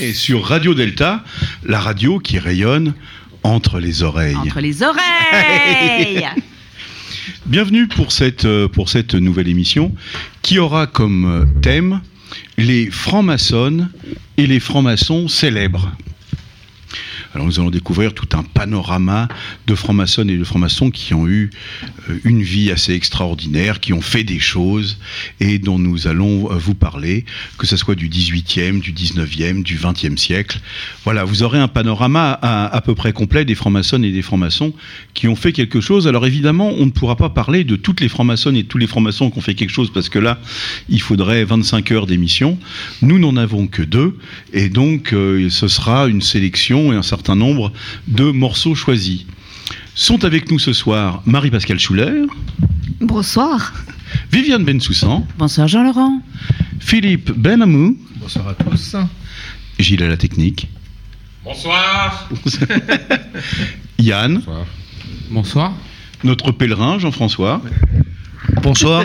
Et sur Radio Delta, la radio qui rayonne entre les oreilles. Entre les oreilles Bienvenue pour cette, euh, pour cette nouvelle émission qui aura comme euh, thème les francs-maçons et les francs-maçons célèbres. Alors nous allons découvrir tout un panorama de francs-maçons et de francs-maçons qui ont eu euh, une vie assez extraordinaire, qui ont fait des choses et dont nous allons euh, vous parler, que ce soit du 18e, du 19e, du 20e siècle. Voilà, vous aurez un panorama à, à peu près complet des francs-maçons et des francs-maçons qui ont fait quelque chose. Alors évidemment, on ne pourra pas parler de toutes les francs-maçons et de tous les francs-maçons qui ont fait quelque chose parce que là, il faudrait 25 heures d'émission. Nous n'en avons que deux et donc euh, ce sera une sélection et un certain nombre de morceaux choisis. Sont avec nous ce soir Marie-Pascale Schuller, Bonsoir. Viviane Bensoussan, Bonsoir Jean-Laurent. Philippe Benamou, Bonsoir à tous. Gilles à la technique, Bonsoir Yann, Bonsoir. notre pèlerin Jean-François, Bonsoir.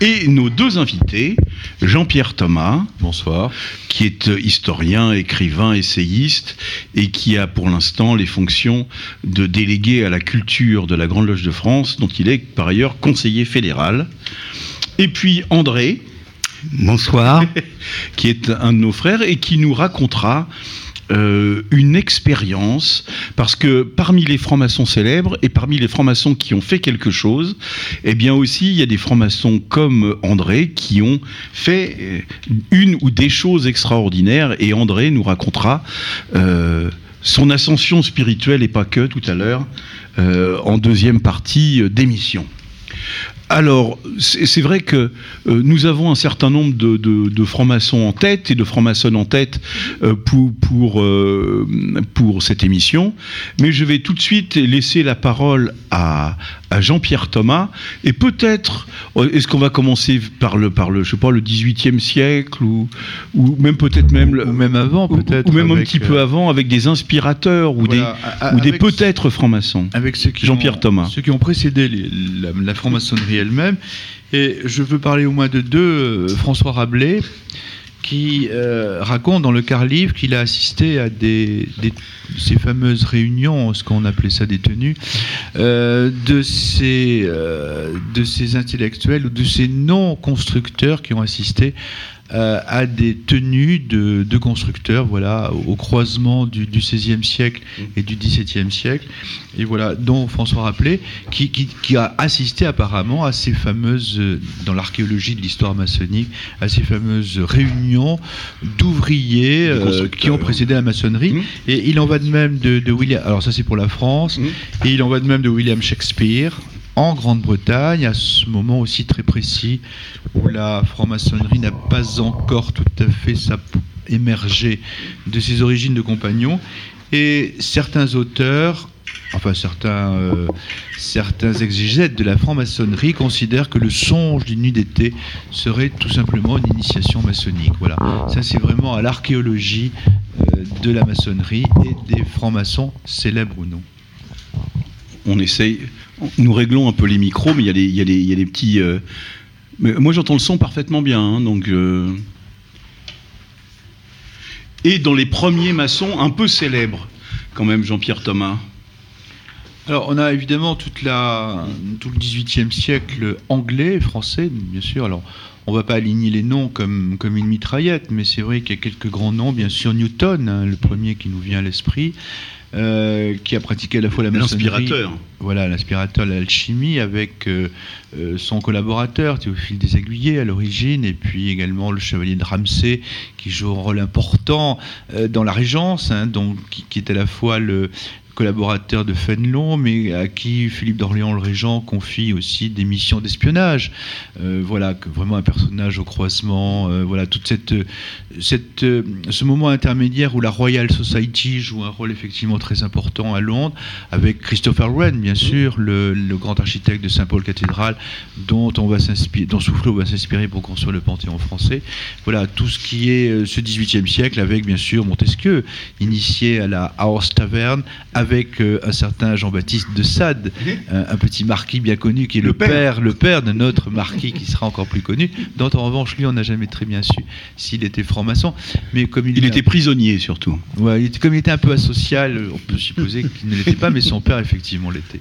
et nos deux invités, Jean-Pierre Thomas, Bonsoir. qui est euh, historien, écrivain, essayiste, et qui a pour l'instant les fonctions de délégué à la culture de la Grande Loge de France, dont il est par ailleurs conseiller fédéral. Et puis André, Bonsoir. qui est un de nos frères et qui nous racontera euh, une expérience, parce que parmi les francs-maçons célèbres et parmi les francs-maçons qui ont fait quelque chose, eh bien aussi il y a des francs-maçons comme André qui ont fait euh, une ou des choses extraordinaires et André nous racontera euh, son ascension spirituelle et pas que tout à l'heure en deuxième partie d'émission. Alors, c'est vrai que euh, nous avons un certain nombre de, francs-maçons en tête et de francs-maçons en tête euh, pour, pour, euh, pour cette émission, mais je vais tout de suite laisser la parole à, à Jean-Pierre Thomas, et peut-être, euh, est-ce qu'on va commencer par le, par le, je sais pas, le 18e siècle, ou, ou même peut-être même... Ou même avant, peut-être. Ou même un petit peu euh, avant, avec des inspirateurs, ou voilà, des, a- ou des peut-être francs-maçons. Avec ceux qui Jean-Pierre ont- Thomas. Ceux qui ont précédé les- la, la franc-maçonnerie elle-même. Et je veux parler au moins de deux. euh, François Rabelais, qui euh, raconte dans le quart livre qu'il a assisté à des, ces fameuses réunions, ce qu'on appelait ça des tenues, euh, de, ces, euh, de ces intellectuels ou de ces non-constructeurs qui ont assisté euh, à des tenues de, de constructeurs, voilà, au croisement du, XVIe siècle et du XVIIe siècle, et voilà, dont François Rappelé, qui, qui, qui a assisté apparemment à ces fameuses, euh, dans l'archéologie de l'histoire maçonnique, à ces fameuses réunions d'ouvriers euh, qui ont précédé la maçonnerie. Mhm. Et il en va de même de, de William, alors ça c'est pour la France, Mhm. et il en va de même de William Shakespeare en Grande-Bretagne, à ce moment aussi très précis où la franc-maçonnerie n'a pas encore tout à fait émergé de ses origines de compagnons. Et certains auteurs, enfin certains, euh, certains exégètes de la franc-maçonnerie considèrent que le songe d'une nuit d'été serait tout simplement une initiation maçonnique. Voilà, ça c'est vraiment à l'archéologie euh, de la maçonnerie et des francs-maçons, célèbres ou non. On essaye, nous réglons un peu les micros, mais il y a les petits. euh, moi, j'entends le son parfaitement bien, hein, donc. euh, Et dans les premiers maçons, un peu célèbres, quand même, Jean-Pierre Thomas. Alors, on a évidemment toute la, tout le XVIIIe siècle anglais, français, bien sûr. Alors, on va pas aligner les noms comme, comme une mitraillette, mais c'est vrai qu'il y a quelques grands noms. Bien sûr, Newton, hein, le premier qui nous vient à l'esprit, euh, qui a pratiqué à la fois la maçonnerie, L'inspirateur. voilà, l'inspirateur de l'alchimie avec euh, euh, son collaborateur Théophile des Aiguillés à l'origine, et puis également le chevalier de Ramsay qui joue un rôle important euh, dans la Régence, hein, donc qui, qui est à la fois le collaborateur de Fénelon, mais à qui Philippe d'Orléans le Régent confie aussi des missions d'espionnage. Euh, voilà, que vraiment un personnage au croisement. euh, voilà, toute cette, cette, euh, ce moment intermédiaire où la Royal Society joue un rôle effectivement très important à Londres, avec Christopher Wren, bien sûr, le, le grand architecte de Saint-Paul Cathédrale, dont on va s'inspirer, dont Soufflot va s'inspirer pour construire le Panthéon français. Voilà, tout ce qui est ce XVIIIe siècle, avec bien sûr Montesquieu, initié à la House Taverne, avec euh, un certain Jean-Baptiste de Sade, un, un petit marquis bien connu qui est le, Le père. père, le père de notre marquis qui sera encore plus connu, dont en revanche lui on n'a jamais très bien su s'il était franc-maçon, mais comme il, était prisonnier surtout. Ouais, il était- comme il était un peu asocial, on peut supposer qu'il ne l'était pas, mais son père effectivement l'était.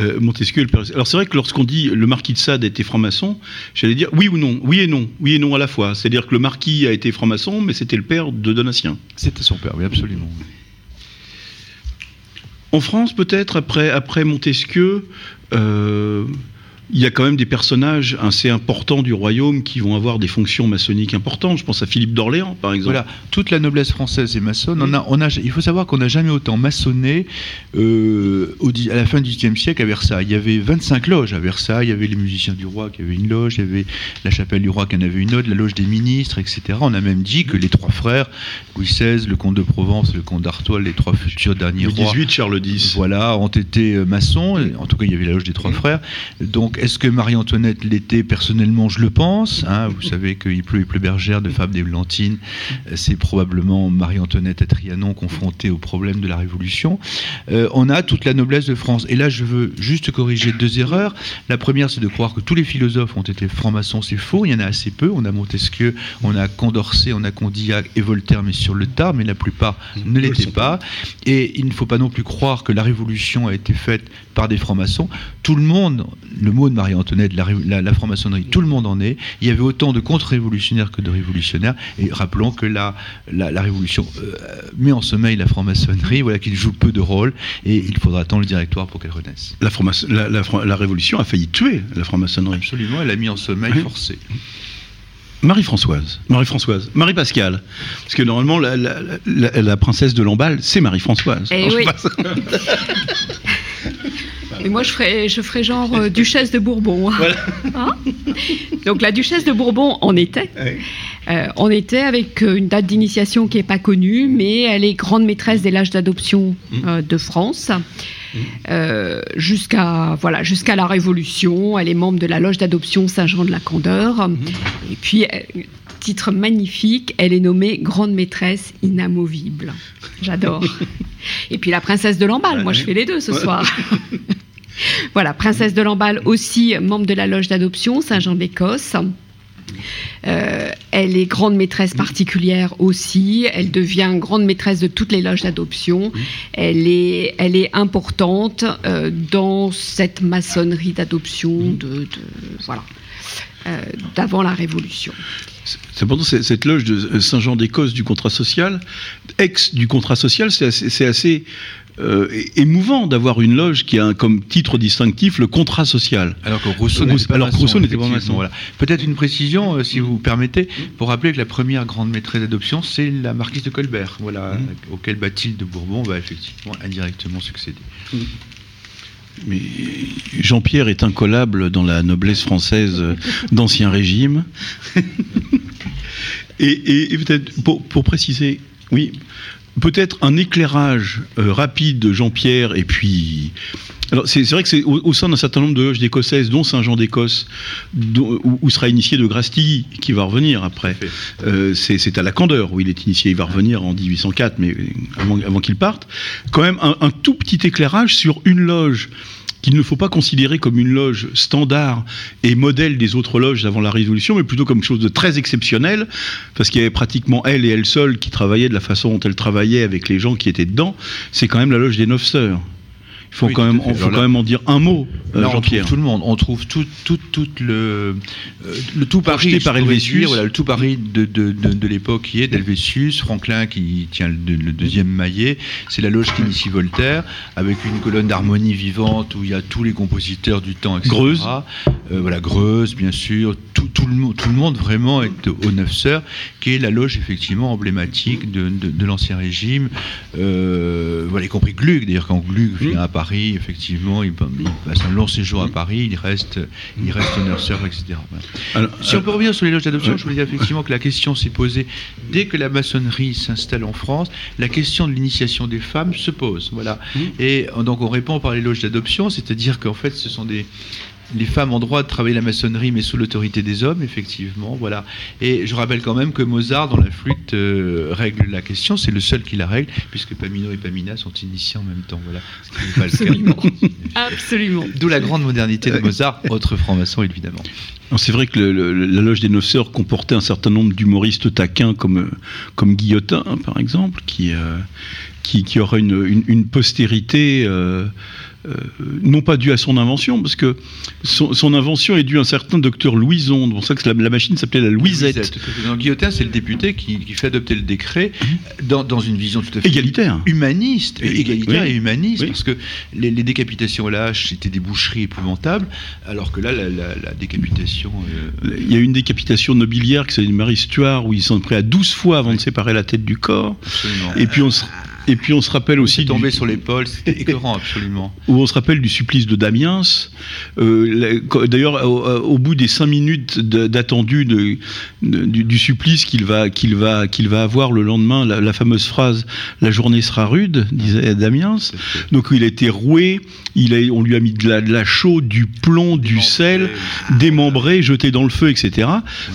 Euh, Montesquieu. le père- Alors c'est vrai que lorsqu'on dit le marquis de Sade était franc-maçon, j'allais dire oui ou non, oui et non, oui et non à la fois. C'est-à-dire que le marquis a été franc-maçon, mais c'était le père de Donatien. C'était son père, oui, absolument. En France, peut-être, après, Montesquieu, euh, il y a quand même des personnages assez importants du royaume qui vont avoir des fonctions maçonniques importantes. Je pense à Philippe d'Orléans, par exemple. Voilà, toute la noblesse française est maçonne. On a, on a, il faut savoir qu'on n'a jamais autant maçonné euh, au à la fin du XVIIIe siècle à Versailles. Il y avait 25 loges à Versailles. Il y avait les musiciens du roi qui avaient une loge, il y avait la chapelle du roi qui en avait une autre, la loge des ministres, etc. On a même dit que les trois frères, Louis XVI, le comte de Provence, le comte d'Artois, les trois futurs derniers rois, 18, Charles X. voilà, ont été euh, maçons. En tout cas, il y avait la loge des trois frères. Donc, est-ce que Marie-Antoinette l'était personnellement Je le pense. hein. Vous savez qu'il pleut et pleut bergère de Fable des Blantines. Euh, C'est probablement Marie-Antoinette à Trianon confrontée au problème de la Révolution. Euh, on a toute la noblesse de France. Et là, je veux juste corriger deux erreurs. La première, c'est de croire que tous les philosophes ont été francs-maçons. C'est faux. Il y en a assez peu. On a Montesquieu, on a Condorcet, on a Condillac et Voltaire, mais sur le tard. Mais la plupart ne l'étaient pas. Et il ne faut pas non plus croire que la Révolution a été faite par des francs-maçons. Tout le monde, le mot de Marie-Antoinette, la, ré- la- la franc-maçonnerie, tout le monde en est. Il y avait autant de contre-révolutionnaires que de révolutionnaires. Et rappelons que la, la, la Révolution euh, met en sommeil la franc-maçonnerie, voilà qu'il joue peu de rôle, et il faudra attendre le directoire pour qu'elle renaisse. La, la- Révolution a failli tuer la franc-maçonnerie. Absolument, elle a mis en sommeil Oui. forcé. Marie-Françoise, Marie-Françoise, Marie-Pascale. Parce que normalement, la, la- la- la princesse de Lamballe, c'est Marie-Françoise. Eh oui. Et moi, je ferais, je ferais genre euh, duchesse de Bourbon. Hein Donc la duchesse de Bourbon en était. Ouais. Euh, on était avec euh, une date d'initiation qui n'est pas connue, mais elle est grande maîtresse des l'âge d'adoption euh, de France. Euh, jusqu'à voilà jusqu'à la Révolution, elle est membre de la loge d'adoption Saint-Jean de la Candeur. Et puis, euh, titre magnifique, elle est nommée grande maîtresse inamovible. J'adore. Et puis la princesse de Lamballe, moi je fais les deux ce soir. voilà, princesse de Lamballe aussi membre de la loge d'adoption Saint-Jean d'Écosse. Euh, elle est grande maîtresse particulière aussi. Elle devient grande maîtresse de toutes les loges d'adoption. Elle est, elle est importante euh, dans cette maçonnerie d'adoption de, de- voilà euh, d'avant la Révolution. C'est important, cette loge de Saint-Jean d'Écosse du contrat social, ex du contrat social, c'est assez, c'est assez, euh, émouvant d'avoir une loge qui a un- comme titre distinctif le contrat social. Alors que Rousseau n'était pas alors maçon, Rousseau n'était pas maçon. Voilà. Peut-être une précision, euh, si vous permettez, pour rappeler que la première grande maîtresse d'adoption, c'est la marquise de Colbert, voilà, auquel Bathilde de Bourbon va effectivement indirectement succéder. Mais Jean-Pierre est incollable dans la noblesse française euh, d'Ancien Régime. et et- et peut-être, pour, pour préciser, oui, peut-être un éclairage euh, rapide de Jean-Pierre et puis. Alors, c'est vrai que c'est au, au sein d'un certain nombre de loges d'écossaises, dont Saint-Jean d'Écosse, où, où sera initié de Grastilly, qui va revenir après. Euh, c'est c'est à la Candeur où il est initié. Il va revenir en 1804, mais avant, avant qu'il parte. Quand même, un, un tout petit éclairage sur une loge qu'il ne faut pas considérer comme une loge standard et modèle des autres loges avant la Révolution, mais plutôt comme chose de très exceptionnel, parce qu'il y avait pratiquement elle et elle seule qui travaillaient de la façon dont elle travaillait avec les gens qui étaient dedans. C'est quand même la loge des Neuf Sœurs. Il faut Oui, quand même, il faut quand même en dire un mot, euh, on Jean-Pierre. tout le monde. On trouve tout, tout, tout le, euh, le tout Paris. Par Helvétius. Voilà, le tout Paris de, de, de, de l'époque qui est d'Helvétius, Franklin qui tient le, le deuxième maillet. C'est la loge qui initie Voltaire, avec une colonne d'harmonie vivante où il y a tous les compositeurs du temps, etc. Greuze. Euh, voilà, Greuze, bien sûr. Tout, tout, le, monde- tout le monde vraiment est aux Neuf Sœurs, qui est la loge effectivement emblématique de, l'Ancien Régime. Voilà, y compris Gluck. D'ailleurs, quand Gluck Mmh. vient à Paris, effectivement, il, il passe un long séjour à Paris, il reste, il reste Sœurs, etc. Alors, Si on peut revenir sur les loges d'adoption, ouais. je voulais dire effectivement que la question s'est posée dès que la maçonnerie s'installe en France, la question de l'initiation des femmes se pose. Voilà. Mmh. Et euh, donc on répond par les loges d'adoption, c'est-à-dire qu'en fait ce sont des les femmes ont droit de travailler la maçonnerie, mais sous l'autorité des hommes, effectivement, voilà. Et je rappelle quand même que Mozart, dans la flûte, euh, règle la question. C'est le seul qui la règle, puisque Pamino et Pamina sont initiés en même temps, voilà. Ce qui n'est pas le cas. Absolument. Absolument. D'où la grande modernité de Mozart, autre franc-maçon évidemment. C'est vrai que le- le- la loge des Neuf Sœurs comportait un certain nombre d'humoristes taquins comme, comme Guillotin, par exemple, qui, euh, qui, qui aura une, une- une postérité euh, non pas due à son invention, parce que son, son invention est due à un certain docteur Louison. C'est pour ça que la, la machine s'appelait la Louisette. Donc, Guillotin, c'est le député qui, qui fait adopter le décret dans, dans une vision tout à fait Égalitaire. humaniste, Et- égalitaire oui. et humaniste, Oui. parce que les, les décapitations à la hache c'était des boucheries épouvantables, alors que là, la, la- la décapitation. euh, Il y a une décapitation nobiliaire qui s'appelle Marie Stuart, où ils sont prêts à 12 fois avant de séparer la tête du corps. absolument. Et puis on se, et puis on se rappelle aussi tombé du- sur l'épaule, c'était écœurant, absolument. où on se rappelle du supplice de Damiens. Euh, D'ailleurs, au, au bout des cinq minutes d'attendu du, du supplice qu'il va, qu'il va, qu'il va avoir le lendemain, la, la fameuse phrase "La journée sera rude", disait Damiens. Donc il a été roué, il a, on lui a mis de la, de la chaux, du plomb, du sel, démembré, jeté dans le feu, etc.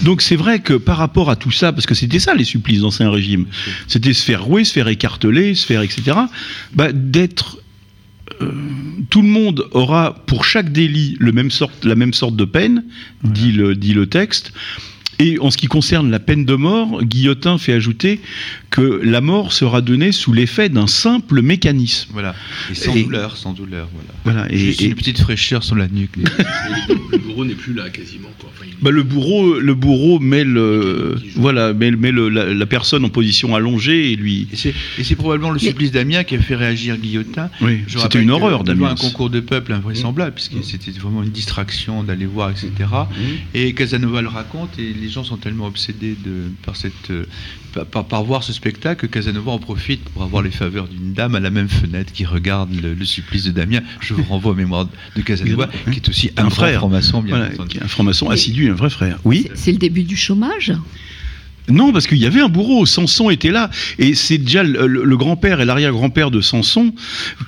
Donc c'est vrai que par rapport à tout ça, parce que c'était ça les supplices d'Ancien Régime, c'était se faire rouer, se faire écarteler, se faire etc. Bah, d'être euh, tout le monde aura pour chaque délit le même sorte, la même sorte de peine, dit, le, dit le texte. Et en ce qui concerne la peine de mort, Guillotin fait ajouter que la mort sera donnée sous l'effet d'un simple mécanisme. Voilà. Et sans Et- douleur, sans douleur, voilà. Voilà. Et, Juste et- une petite fraîcheur sur la nuque. Le bourreau n'est plus là quasiment. Quoi. Enfin, il- bah, le bourreau, le bourreau met le, voilà, met, met le- la, la personne en position allongée et lui. Et c'est probablement le supplice d'Amiens qui a fait réagir Guillotin. Oui, c'était une horreur Damiens. un concours de peuple invraisemblable, puisque c'était vraiment une distraction d'aller voir, etc. Et Casanova le raconte, et les gens sont tellement obsédés de, par, cette, euh, par, voir ce spectacle que Casanova en profite pour avoir les faveurs d'une dame à la même fenêtre qui regarde le, le supplice de Damien. Je vous renvoie aux mémoires de Casanova, qui est aussi un, Un frère. franc-maçon, bien Voilà, entendu. qui est un franc-maçon assidu, un vrai frère. Oui. C'est le début du chômage. Non, parce qu'il y avait un bourreau. Samson était là, et c'est déjà le, grand-père et l'arrière-grand-père de Samson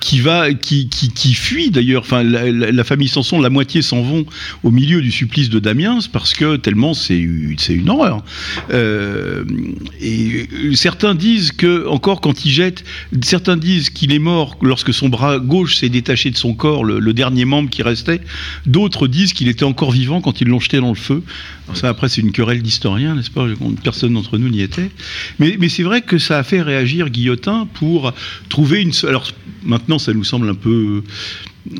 qui va, qui, qui, qui fuit d'ailleurs. Enfin, la, famille Samson, la moitié s'en vont au milieu du supplice de Damiens parce que tellement c'est c'est une horreur. Euh, et euh, certains disent que encore quand il jette, certains disent qu'il est mort lorsque son bras gauche s'est détaché de son corps, le, le dernier membre qui restait. D'autres disent qu'il était encore vivant quand ils l'ont jeté dans le feu. Ça, après, c'est une querelle d'historiens, n'est-ce pas? Personne d'entre nous n'y était. Mais, c'est vrai que ça a fait réagir Guillotin pour trouver une. Alors maintenant, ça nous semble un peu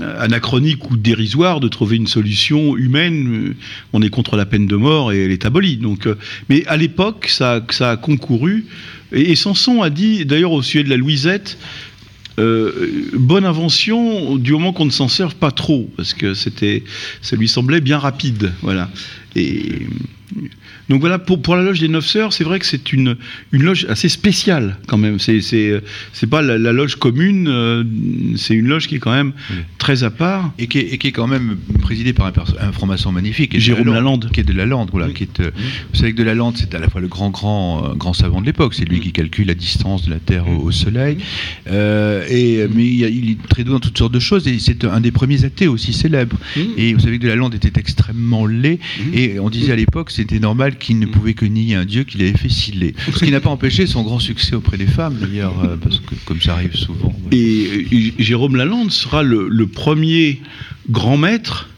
euh, anachronique ou dérisoire de trouver une solution humaine. Euh, On est contre la peine de mort et elle est abolie. Donc, euh, mais à l'époque, ça, ça a concouru. Et, et Samson a dit, d'ailleurs, au sujet de la Louisette, euh, bonne invention du moment qu'on ne s'en serve pas trop, parce que c'était, ça lui semblait bien rapide, voilà. Donc voilà, pour, pour la loge des Neuf Sœurs, c'est vrai que c'est une, une loge assez spéciale quand même. C'est, c'est, c'est pas la, la loge commune, euh, c'est une loge qui est quand même Oui. très à part. Et qui, est, et qui est quand même présidé par un, perso- un franc-maçon magnifique. et Jérôme Lalande. Qui est de Lalande, voilà. Oui. Qui est, euh, Vous savez que de Lalande, c'est à la fois le grand, grand, euh, grand savant de l'époque. C'est lui qui calcule la distance de la Terre au, au Soleil. Euh, et, mais il, a- il est très doué dans toutes sortes de choses. Et c'est un des premiers athées aussi célèbres. Et vous savez que de Lalande était extrêmement laid. Et on disait à l'époque, c'était normal qu'il ne pouvait que nier un dieu qu'il avait fait laid. Ce qui n'a pas empêché son grand succès auprès des femmes, d'ailleurs, euh, parce que comme ça arrive souvent. Et euh, Jérôme Lalande sera le, le premier grand maître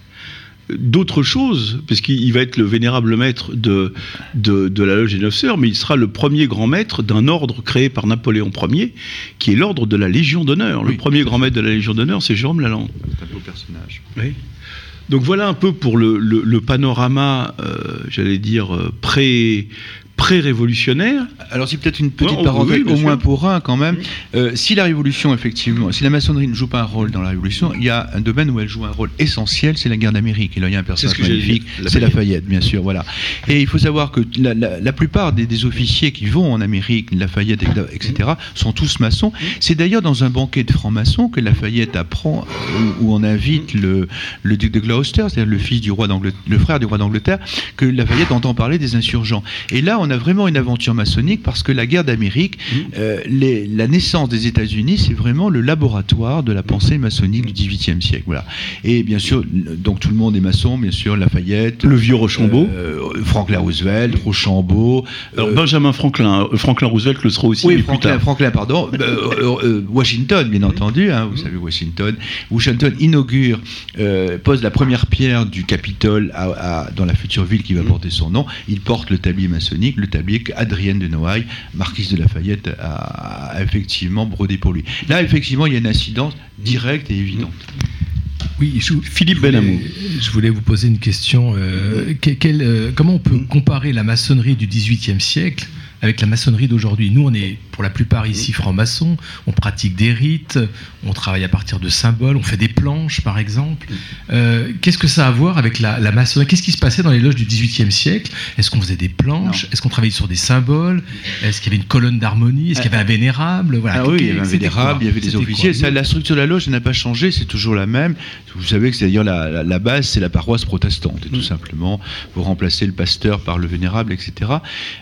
d'autres choses, parce qu'il va être le vénérable maître de, de, de, la loge des Neuf Sœurs, mais il sera le premier grand maître d'un ordre créé par Napoléon Ier, qui est l'ordre de la Légion d'honneur. Le premier grand maître de la Légion d'honneur, c'est Jérôme Lalande. C'est un beau personnage. Oui. Donc voilà un peu pour le, panorama, euh, j'allais dire, euh, pré pré-révolutionnaire. Alors c'est peut-être une petite parenthèse, oui, au moins pour un quand même. Euh, si la révolution, effectivement, si la maçonnerie ne joue pas un rôle dans la révolution, il y a un domaine où elle joue un rôle essentiel, c'est la guerre d'Amérique. Et là, il y a un personnage ce magnifique, c'est Lafayette. Bien sûr, voilà. Et il faut savoir que la, la- la plupart des, des officiers qui vont en Amérique, Lafayette, etc., sont tous maçons. C'est d'ailleurs dans un banquet de francs-maçons que Lafayette apprend, où, où on invite le, le duc de Gloucester, c'est-à-dire le fils du roi d'Angleterre, le frère du roi d'Angleterre, que Lafayette entend parler des insurgents. Et là, on a vraiment une aventure maçonnique parce que la guerre d'Amérique, euh, les- la naissance des États-Unis, c'est vraiment le laboratoire de la pensée maçonnique du XVIIIe siècle. Voilà. Et bien sûr, donc tout le monde est maçon, bien sûr, Lafayette, Le vieux Rochambeau. euh, Franklin Roosevelt, Rochambeau. Alors euh, Benjamin Franklin, euh, Franklin Roosevelt le sera aussi, oui, mais plus Franklin, tard. Franklin, pardon. Euh, euh, euh, Washington, bien entendu. hein, vous savez, Washington. Washington inaugure, euh, pose la première pierre du Capitole à- à- dans la future ville qui va porter son nom. Il porte le tablier maçonnique, le tablier qu'Adrienne de Noailles, marquise de Lafayette, a, a effectivement brodé pour lui. Là, effectivement, il y a une incidence directe et évidente. Oui, je, Philippe je voulais- Benamou. Je voulais vous poser une question. euh, que- quel, euh, comment on peut comparer la maçonnerie du XVIIIe siècle avec la maçonnerie d'aujourd'hui? Nous, on est pour la plupart ici francs-maçons, on pratique des rites, on travaille à partir de symboles, on fait des planches, par exemple. Euh, Qu'est-ce que ça a à voir avec la, la maçonnerie? Qu'est-ce qui se passait dans les loges du XVIIIe siècle? Est-ce qu'on faisait des planches? Est-ce qu'on travaillait sur des symboles? Est-ce qu'il y avait une colonne d'harmonie? Est-ce qu'il y avait un vénérable? Voilà. Ah oui, il y avait un vénérable, il y avait des officiers. Ça, la structure de la loge n'a pas changé, c'est toujours la même. Vous savez que c'est d'ailleurs la, la- la base, c'est la paroisse protestante, et tout simplement. Vous remplacez le pasteur par le vénérable, etc.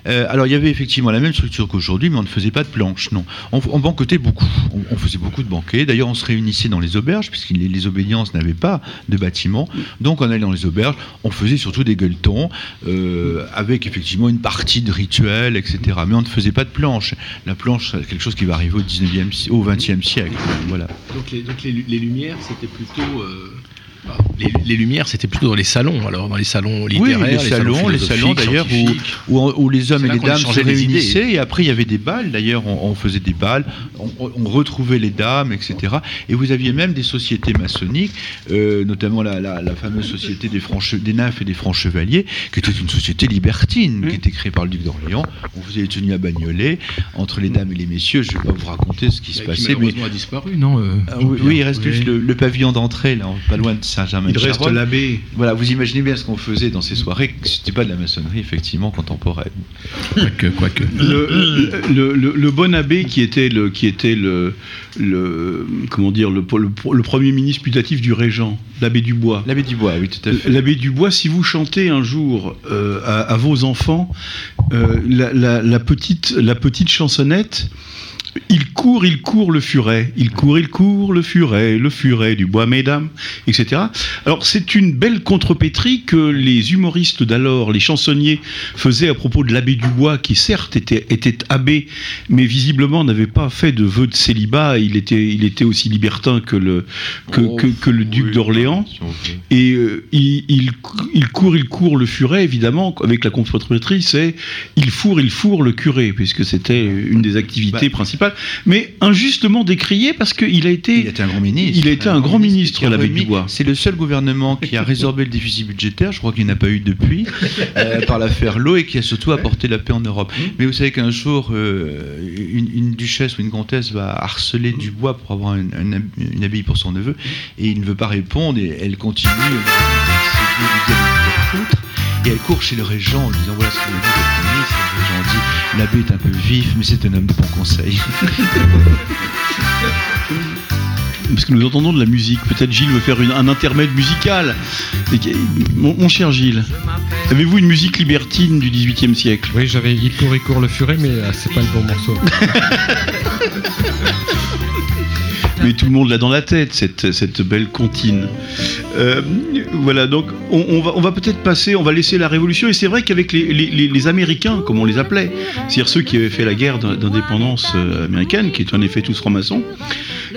Euh, alors il y avait effectivement la même structure qu'aujourd'hui, mais on ne faisait pas de planches, non. On, on banquetait beaucoup. On, faisait beaucoup de banquets. D'ailleurs, on se réunissait dans les auberges, puisque les, obédiences n'avaient pas de bâtiment. Donc on allait dans les auberges. On faisait surtout des gueuletons, euh, avec effectivement une partie de rituel, etc. Mais on ne faisait pas de planches. La planche, c'est quelque chose qui va arriver au 19e, si- au 20e siècle. Voilà. Donc les, lumières, c'était plutôt. euh, les, les lumières, c'était plutôt dans les salons, alors dans les salons littéraires, oui, les, salons, les salons d'ailleurs où, où, les hommes et les dames se les réunissaient et après il y avait des balles. D'ailleurs, on, on faisait des balles, on, on retrouvait les dames, etc. Et vous aviez même des sociétés maçonniques, euh, notamment la, la- la fameuse société des, francs des nymphes et des francs chevaliers, qui était une société libertine, qui était créée par le duc d'Orléans. On faisait des tenues à Bagnolet entre les dames et les messieurs. Je ne vais pas vous raconter ce qui se Qui passait, mais a disparu, non euh, ah oui, oui, il reste Oui. juste le, le pavillon d'entrée, là, pas loin de Saint-Germain. Il reste l'abbé. Voilà, vous imaginez bien ce qu'on faisait dans ces soirées, que c'était pas de la maçonnerie effectivement contemporaine. Quoique, quoique. le, le, le- le bon abbé qui était le qui était le, le comment dire le, le, le premier ministre putatif du régent, l'abbé Dubois. L'abbé Dubois, oui, tout à fait. L'abbé Dubois, si vous chantez un jour euh, à, à vos enfants euh, la, la- la petite la petite chansonnette. Il court, il court le furet, il court, il court le furet, le furet du bois, mesdames, etc. Alors c'est une belle contrepétrie que les humoristes d'alors, les chansonniers, faisaient à propos de l'abbé Dubois, qui certes était, était abbé, mais visiblement n'avait pas fait de vœux de célibat. Il était, il était aussi libertin que le, que, Oh, que- que le duc oui, d'Orléans. Et euh, il, il, il court, il court le furet, évidemment, avec la contrepétrie, c'est il fourre, il fourre le curé, puisque c'était une des activités Bah. principales. Mais injustement décrié parce qu'il a été. Il a été un grand ministre. Il a été un grand ministre, l'abbé Dubois. C'est le seul gouvernement qui a résorbé le déficit budgétaire, je crois qu'il n'y en a pas eu depuis, euh, par l'affaire L'eau, et qui a surtout apporté la paix en Europe. Mais vous savez qu'un jour, euh, une, une duchesse ou une comtesse va harceler Dubois pour avoir une, une, une abbaye pour son neveu, et il ne veut pas répondre, et elle continue. Et elle court chez le régent en disant voilà ce que m'a dit votre ministre. Et le régent dit l'abbé est un peu vif, mais c'est un homme de bon conseil. Parce que nous entendons de la musique. Peut-être Gilles veut faire une- un intermède musical. Et Mon, mon cher Gilles, avez-vous une musique libertine du XVIIIe siècle? Oui, j'avais Il court, il court le furet, mais euh, c'est pas le bon morceau. mais tout le monde l'a dans la tête, cette, cette belle comptine. Euh, voilà, donc on, va, on va peut-être passer, on va laisser la Révolution, et c'est vrai qu'avec les, les- Américains, comme on les appelait, c'est-à-dire ceux qui avaient fait la guerre d'indépendance euh, américaine, qui est en effet tous francs-maçons,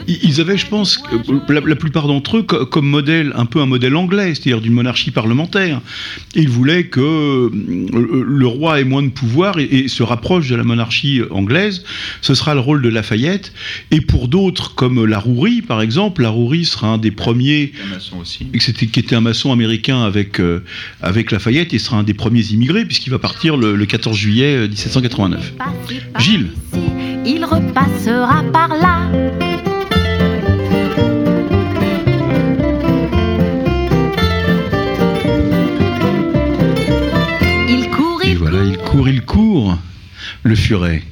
ils avaient, je pense, que la, plupart d'entre eux, co- comme modèle, un peu un modèle anglais, c'est-à-dire d'une monarchie parlementaire. Ils voulaient que euh, le roi ait moins de pouvoir et, et se rapproche de la monarchie anglaise. Ce sera le rôle de Lafayette. Et pour d'autres, comme la Rouerie, par exemple, la Rouerie sera un des premiers Un maçon aussi. et que c'était- qui était un maçon américain avec, euh, avec Lafayette et sera un des premiers immigrés puisqu'il va partir le, le 14 juillet euh, 1789. Gilles. Il repassera par là. Il court, Et il voilà, il court, il court, le furet.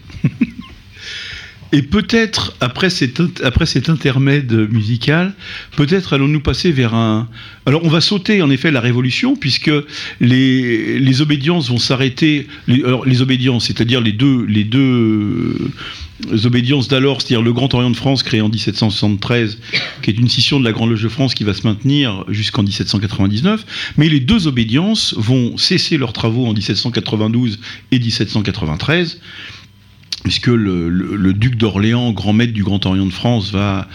Et peut-être, après cet, après cet intermède musical, peut-être allons-nous passer vers un... Alors on va sauter en effet la révolution, puisque les, les obédiences vont s'arrêter... Les, les obédiences, c'est-à-dire les deux, les deux euh, obédiences d'alors, c'est-à-dire le Grand Orient de France créé en 1773, qui est une scission de la Grande Loge de France qui va se maintenir jusqu'en 1799, mais les deux obédiences vont cesser leurs travaux en 1792 et 1793 puisque le, le- le duc d'Orléans, grand maître du Grand Orient de France, va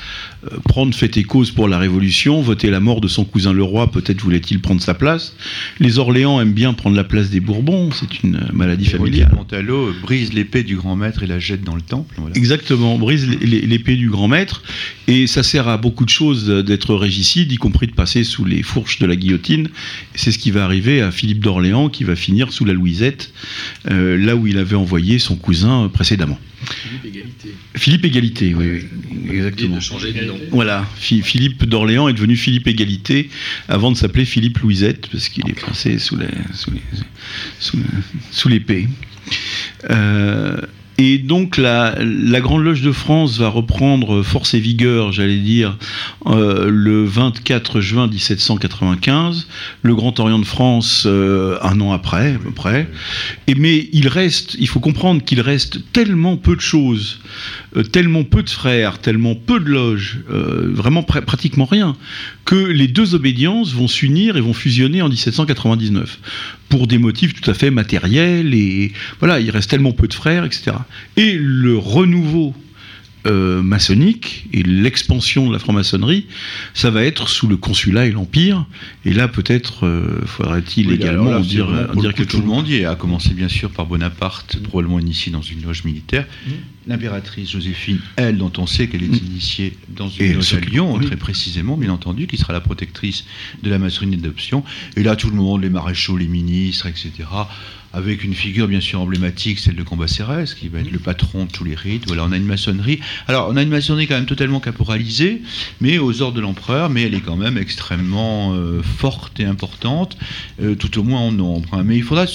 euh, prendre fait et cause pour la Révolution, voter la mort de son cousin le roi, peut-être voulait-il prendre sa place. Les Orléans aiment bien prendre la place des Bourbons, c'est une euh, maladie familiale. Montalot brise l'épée du grand maître et la jette dans le temple. voilà. Exactement, brise l'épée du grand maître, et ça sert à beaucoup de choses euh, d'être régicide, y compris de passer sous les fourches de la guillotine. C'est ce qui va arriver à Philippe d'Orléans, qui va finir sous la Louisette, euh, là où il avait envoyé son cousin euh, précédemment. Philippe Égalité, oui, oui, exactement. de nom. Voilà, Phi- Philippe d'Orléans est devenu Philippe Égalité avant de s'appeler Philippe Louisette, parce qu'il est passé sous les- sous les- sous le- sous l'épée. Euh, et donc la, Grande Loge de France va reprendre force et vigueur, j'allais dire, euh, le 24 juin 1795, le Grand Orient de France euh, un an après, à peu près. Et mais il reste, il faut comprendre qu'il reste tellement peu de choses, euh, tellement peu de frères, tellement peu de loges, euh, vraiment pr- pratiquement rien, que les deux obédiences vont s'unir et vont fusionner en 1799 pour des motifs tout à fait matériels et voilà, il reste tellement peu de frères, etc. Et le renouveau euh, maçonnique et l'expansion de la franc-maçonnerie, ça va être sous le consulat et l'empire. Et là, peut-être euh, faudrait-il Oui, également là, dire, quelque tout le monde y est, à commencer bien sûr par Bonaparte, probablement initié dans une loge militaire. L'impératrice Joséphine, elle, dont on sait qu'elle est Mm. initiée dans une loge à Lyon, oui. très précisément, bien entendu, qui sera la protectrice de la maçonnerie d'adoption. Et là, tout le monde, les maréchaux, les ministres, etc., avec une figure bien sûr emblématique, celle de Cambacérès, qui va être le patron de tous les rites. Voilà, on a une maçonnerie. Alors, on a une maçonnerie quand même totalement caporalisée, mais aux ordres de l'empereur, mais elle est quand même extrêmement euh, forte et importante, euh, tout au moins en nombre. hein. Mais il faudra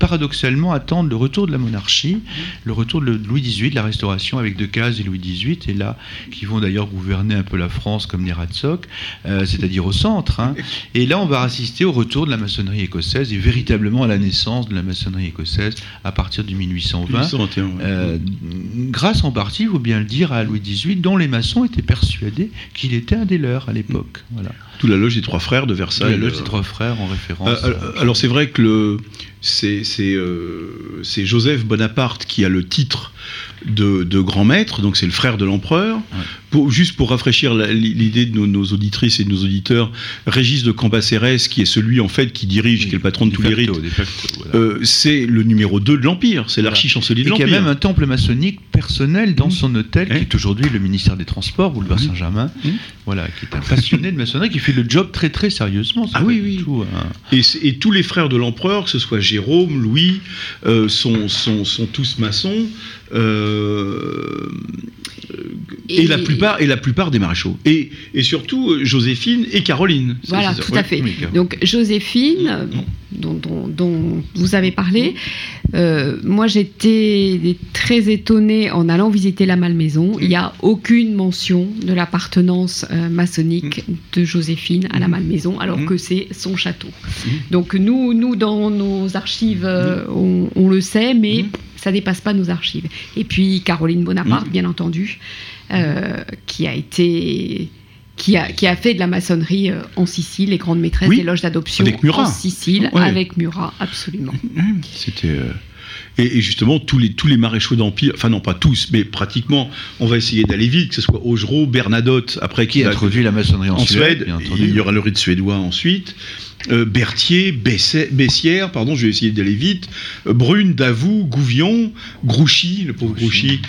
paradoxalement attendre le retour de la monarchie, le retour de Louis XVIII, la restauration avec Decazes et Louis XVIII, et là, qui vont d'ailleurs gouverner un peu la France comme des Ratsock, euh, c'est-à-dire au centre. hein. Et là, on va assister au retour de la maçonnerie écossaise et véritablement à la naissance de la maçonnerie écossaise à partir de 1820. 1821, ouais. Euh, grâce en partie, il faut bien le dire, à Louis XVIII, dont les maçons étaient persuadés qu'il était un des leurs à l'époque. Voilà. La loge des trois frères de Versailles. la loge euh, des trois frères en référence. Euh, alors- alors c'est vrai que le c'est c'est euh, c'est Joseph Bonaparte qui a le titre de, de grand maître, donc c'est le frère de l'empereur. Pour, juste pour rafraîchir la- l'idée de nos, nos auditrices et de nos auditeurs, Régis de Cambacérès, qui est celui en fait qui dirige, qui est le patron de tous les rites, facto, voilà. euh, c'est le numéro 2 de l'Empire, c'est l'archi-chancelier de Et qui a l'Empire. même un temple maçonnique personnel dans Mmh. son hôtel, qui est aujourd'hui le ministère des Transports, boulevard Mmh. Saint-Germain. Mmh. Voilà, qui est un passionné de maçonnerie, qui fait le job très très sérieusement. Ah oui, oui. tout un- Et, tous les frères de l'empereur, que ce soit Jérôme, Louis, euh, sont, sont, sont tous maçons. Euh, et, Et- la plupart, et la plupart des maréchaux. Et, et surtout euh, Joséphine et Caroline. Voilà, tout à fait. oui, Donc Joséphine, euh, bon, dont, dont- dont vous avez parlé, euh, moi j'étais très étonnée en allant visiter la Malmaison. Il n'y a aucune mention de l'appartenance euh, maçonnique de Joséphine à la Malmaison, alors que c'est son château. Donc nous, nous dans nos archives, on, on le sait, mais. Ça dépasse pas nos archives. Et puis Caroline Bonaparte, bien entendu, euh, qui a été qui a, qui a fait de la maçonnerie euh, en Sicile, les grandes maîtresses Oui, des loges d'adoption avec Murat. en Sicile, Ouais. avec Murat, absolument. C'était. euh, Et, et justement, tous les, tous les maréchaux d'Empire, enfin non pas tous, mais pratiquement, on va essayer d'aller vite, que ce soit Augereau, Bernadotte, après Qui a introduit la maçonnerie en, en Suède, bien entendu. il y aura le rite suédois ensuite, euh, Berthier, Bessé- Bessières, pardon, je vais essayer d'aller vite, euh, Brune, Davout, Gouvion, Grouchy, le pauvre Grouchy,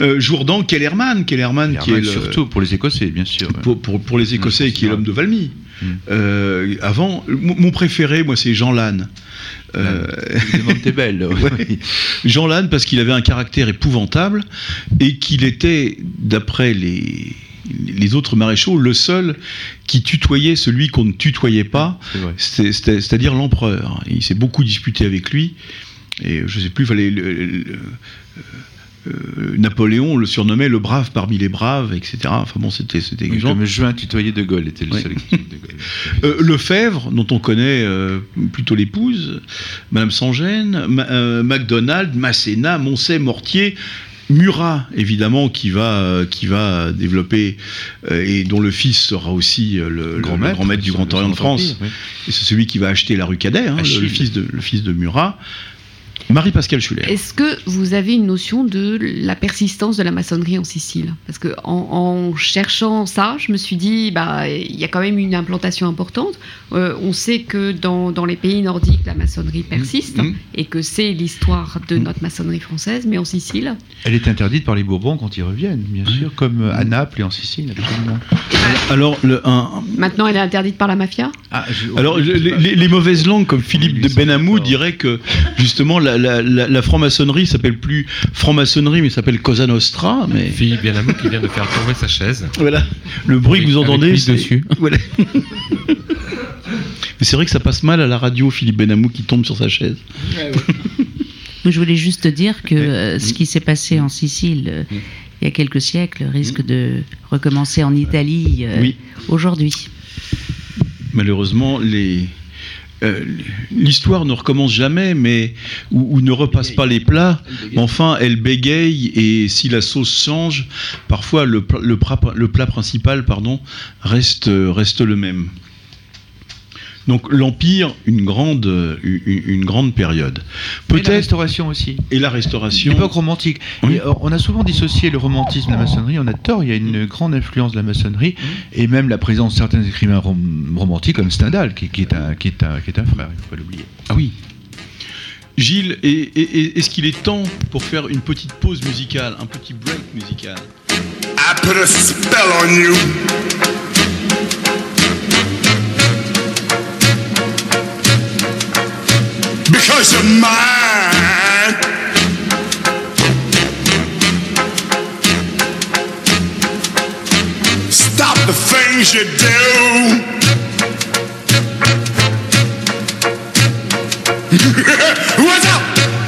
euh, Jourdan, Kellerman, Kellerman qui est le, Surtout pour les Écossais, bien sûr. pour, pour- pour les Écossais, qui est l'homme de Valmy. Mm. Avant, mon préféré, moi, c'est Jean Lannes. Euh. Ouais. Jean Lannes, parce qu'il avait un caractère épouvantable et qu'il était, d'après les, les autres maréchaux, le seul qui tutoyait celui qu'on ne tutoyait pas, c'est-à-dire l'empereur. Il s'est beaucoup disputé avec lui. Et je sais plus, fallait le- le- le- euh, Napoléon le surnommait le brave parmi les braves, etc. Enfin bon, c'était c'était Oui, Comme Juin tutoyait De Gaulle était le seul qui De Gaulle. euh, Lefebvre, dont on connaît euh, plutôt l'épouse, Madame Sangène, Ma- MacDonald, Masséna, Moncey, Mortier, Murat, évidemment, qui va, euh, qui va développer euh, et dont le fils sera aussi euh, le, le- le grand maître, du Grand Orient de Grand France. Empire, oui. Et c'est celui qui va acheter la rue Cadet, hein, le, Achille. le fils de, le fils de Murat. Marie-Pascale Schuller. Est-ce que vous avez une notion de la persistance de la maçonnerie en Sicile? Parce que en, en cherchant ça, je me suis dit, bah, il y a quand même une implantation importante. Euh, on sait que dans, dans les pays nordiques, la maçonnerie persiste Mhm. et que c'est l'histoire de notre maçonnerie française, mais en Sicile, Elle est interdite par les Bourbons quand ils reviennent, bien sûr, comme euh, à Naples et en Sicile, absolument. Alors, le, un, maintenant elle est interdite par la mafia? Ah, je- Alors, je les, les- les mauvaises langues comme Philippe de 1814. Benamou diraient que justement la, la- la- la franc-maçonnerie s'appelle plus franc-maçonnerie mais s'appelle Cosa Nostra. Mais Philippe Benamou qui vient de faire tomber sa chaise. voilà, le bruit que vous entendez, avec c'est dessus. Voilà. mais c'est vrai que ça passe mal à la radio, Philippe Benamou qui tombe sur sa chaise. Moi, je voulais juste dire que euh, ce qui s'est passé en Sicile euh, il y a quelques siècles risque de recommencer en Italie euh, Oui. aujourd'hui. Malheureusement, les euh, L'histoire ne recommence jamais, mais ou, ne repasse pas les plats. Enfin, elle bégaye et si la sauce change, parfois le, pla- le plat, principal, pardon, reste le même. Donc l'empire, une grande une, une grande période. Mais la Peut-être restauration aussi. et la restauration. L'époque romantique. Oui. Et, euh, on a souvent dissocié le romantisme de la maçonnerie, on a tort, il y a une grande influence de la maçonnerie, et même la présence de certains écrivains rom- romantiques comme Stendhal, qui, qui est un, qui, est un, qui est un frère, il ne faut pas l'oublier. Ah oui. Gilles, est-ce qu'il est temps pour faire une petite pause musicale, un petit break musical? I put a spell on you. Because you're mine. Stop the things you do. What's up?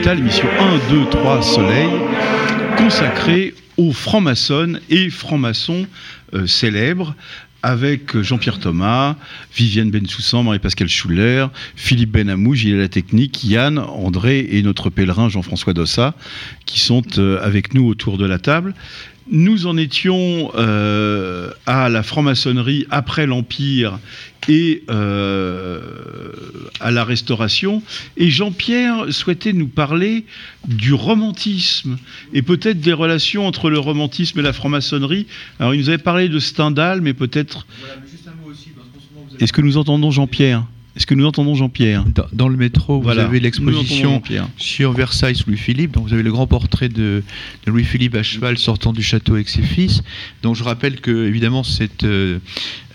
Delta, l'émission 1, 2, 3 Soleil, consacrée aux francs-maçons et francs-maçons euh, célèbres, avec Jean-Pierre Thomas, Viviane Bensoussan, Marie-Pascale Schuller, Philippe Benamou, Gilles La Technique, Yann, André et notre pèlerin Jean-François Dossa, qui sont euh, avec nous autour de la table. Nous en étions euh, à la franc-maçonnerie après l'Empire et euh, à la Restauration. Et Jean-Pierre souhaitait nous parler du romantisme et peut-être des relations entre le romantisme et la franc-maçonnerie. Alors il nous avait parlé de Stendhal, mais peut-être... Est-ce que nous entendons Jean-Pierre? Est-ce que nous entendons Jean-Pierre? Dans, dans le métro, vous avez l'exposition sur Versailles sous Louis-Philippe. Donc vous avez le grand portrait de, de Louis-Philippe à cheval sortant du château avec ses fils. Donc je rappelle que évidemment c'est euh,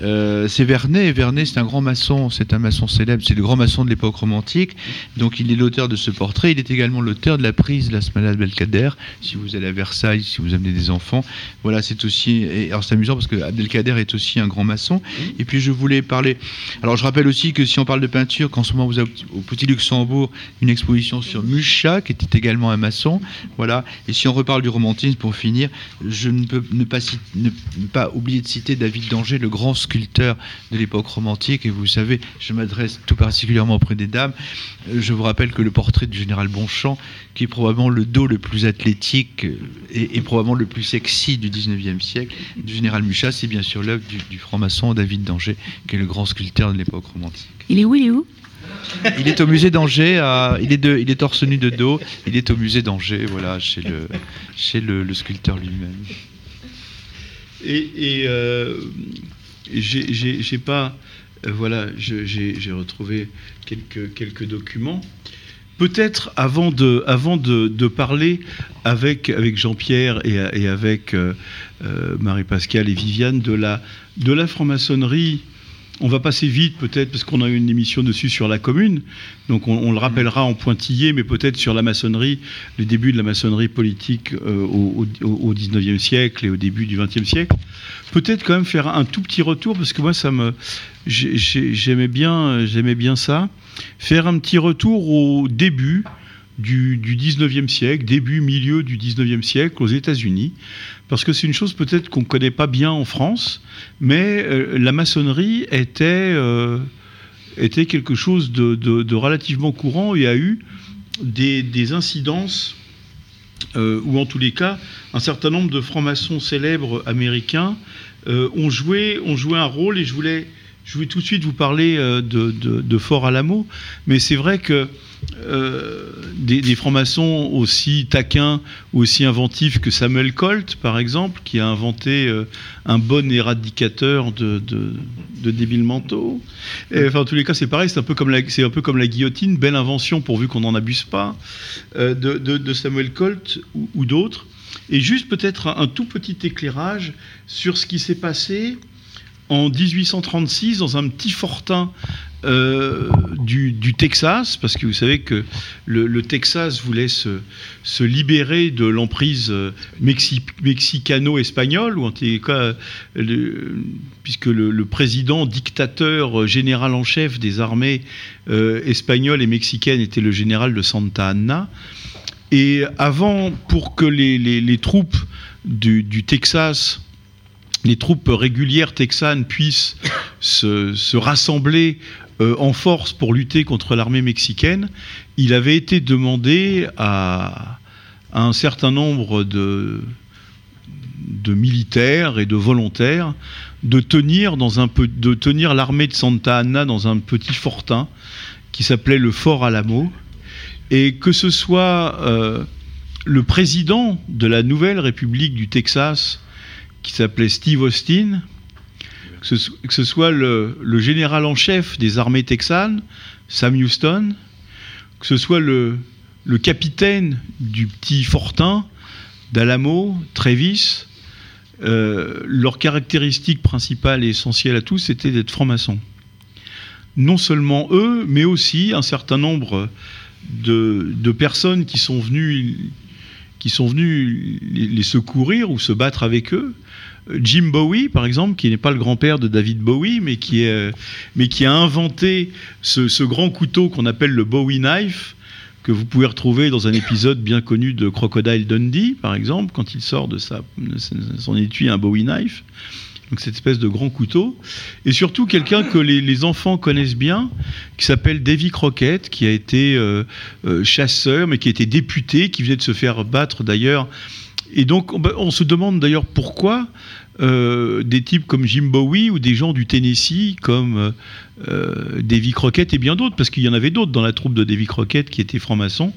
euh, Vernet. Et Vernet c'est un grand maçon, c'est un maçon célèbre, c'est le grand maçon de l'époque romantique. Donc il est l'auteur de ce portrait. Il est également l'auteur de la prise de la Smala Abdelkader. Si vous allez à Versailles, si vous amenez des enfants, voilà c'est aussi. Et, alors c'est amusant parce que Abdelkader est aussi un grand maçon. Et puis je voulais parler. Alors je rappelle aussi que si on parle de peinture, qu'en ce moment vous avez au Petit Luxembourg une exposition sur Mucha, qui était également un maçon. Voilà. Et si on reparle du romantisme, pour finir, je ne peux ne pas, pas oublier de citer David Danger, le grand sculpteur de l'époque romantique. Et vous savez, je m'adresse tout particulièrement auprès des dames. Je vous rappelle que le portrait du général Bonchamp, qui est probablement le dos le plus athlétique euh, et, et probablement le plus sexy du 19e siècle, du général Mucha, c'est bien sûr l'œuvre du, du franc-maçon David Danger, qui est le grand sculpteur de l'époque romantique. Il est où Il est où? Il est au musée d'Angers, à- il, est de, il est torse nu de dos, il est au musée d'Angers, voilà, chez le, chez le, le sculpteur lui-même. Et, et, euh, j'ai j'ai- j'ai pas. euh, voilà, je- j'ai j'ai retrouvé quelques, quelques documents. Peut-être avant de, parler avec, Jean-Pierre et, avec euh, euh, Marie-Pascale et Viviane de la, franc-maçonnerie, on va passer vite peut-être parce qu'on a eu une émission dessus sur la commune, donc on, le rappellera en pointillé, mais peut-être sur la maçonnerie, le début de la maçonnerie politique euh, au, au, au 19e siècle et au début du 20e siècle. Peut-être quand même faire un tout petit retour parce que moi ça me j'ai- j'ai- j'aimais bien j'aimais bien ça, faire un petit retour au début du, du 19e siècle, début, milieu du 19e siècle aux États-Unis, parce que c'est une chose peut-être qu'on ne connaît pas bien en France, mais euh, la maçonnerie était, euh, était quelque chose de, relativement courant et a eu des, des incidences, euh, ou en tous les cas, un certain nombre de francs-maçons célèbres américains euh, ont, joué, ont joué un rôle, et je voulais, je voulais tout de suite vous parler euh, de, de, de Fort Alamo, mais c'est vrai que euh, des, francs-maçons aussi taquins aussi inventifs que Samuel Colt, par exemple, qui a inventé euh, un bon éradicateur de, débiles mentaux. Enfin, en tous les cas, c'est pareil, c'est un, peu comme la- guillotine, belle invention pourvu qu'on n'en abuse pas, de, Samuel Colt ou, d'autres. Et juste peut-être un tout petit éclairage sur ce qui s'est passé en 1836 dans un petit fortin euh, du, Texas, parce que vous savez que le, Texas voulait se, se libérer de l'emprise euh, mexi- mexicano-espagnole, ou en tout cas, puisque le, président dictateur euh, général en chef des armées espagnoles et mexicaines était le général de Santa Anna. Et avant, pour que les, troupes du Texas, les troupes régulières texanes puissent se, se rassembler euh, en force pour lutter contre l'armée mexicaine, il avait été demandé à, un certain nombre de, militaires et de volontaires de tenir l'armée de Santa Anna dans un petit fortin qui s'appelait le Fort Alamo, et que ce soit euh, le président de la nouvelle République du Texas, qui s'appelait Steve Austin, que ce, soit le, général en chef des armées texanes, Sam Houston, que ce soit le, capitaine du petit fortin d'Alamo, Travis, euh, leur caractéristique principale et essentielle à tous, c'était d'être franc-maçon. non seulement eux, mais aussi un certain nombre de, personnes qui sont venues, les secourir ou se battre avec eux. Jim Bowie, par exemple, qui n'est pas le grand-père de David Bowie, mais qui, est, mais qui a inventé ce, grand couteau qu'on appelle le Bowie Knife, que vous pouvez retrouver dans un épisode bien connu de Crocodile Dundee, par exemple, quand il sort de, sa, son étui un Bowie Knife. Donc cette espèce de grand couteau. Et surtout quelqu'un que les, les enfants connaissent bien, qui s'appelle Davy Crockett, qui a été euh, euh, chasseur, mais qui a été député, qui venait de se faire battre d'ailleurs. Et donc on, on se demande d'ailleurs pourquoi euh, des types comme Jim Bowie ou des gens du Tennessee comme euh, Davy Crockett et bien d'autres, parce qu'il y en avait d'autres dans la troupe de Davy Crockett qui étaient francs-maçons,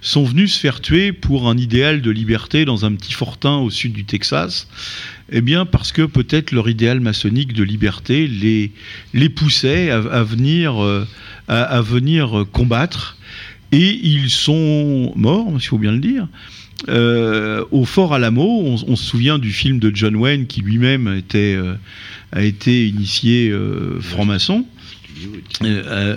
sont venus se faire tuer pour un idéal de liberté dans un petit fortin au sud du Texas. Eh bien, parce que peut-être leur idéal maçonnique de liberté les, les poussait à, venir, euh, à, venir combattre. Et ils sont morts, s'il faut bien le dire. Euh, au Fort Alamo, on, on, se souvient du film de John Wayne qui lui-même euh, a été initié euh, franc-maçon.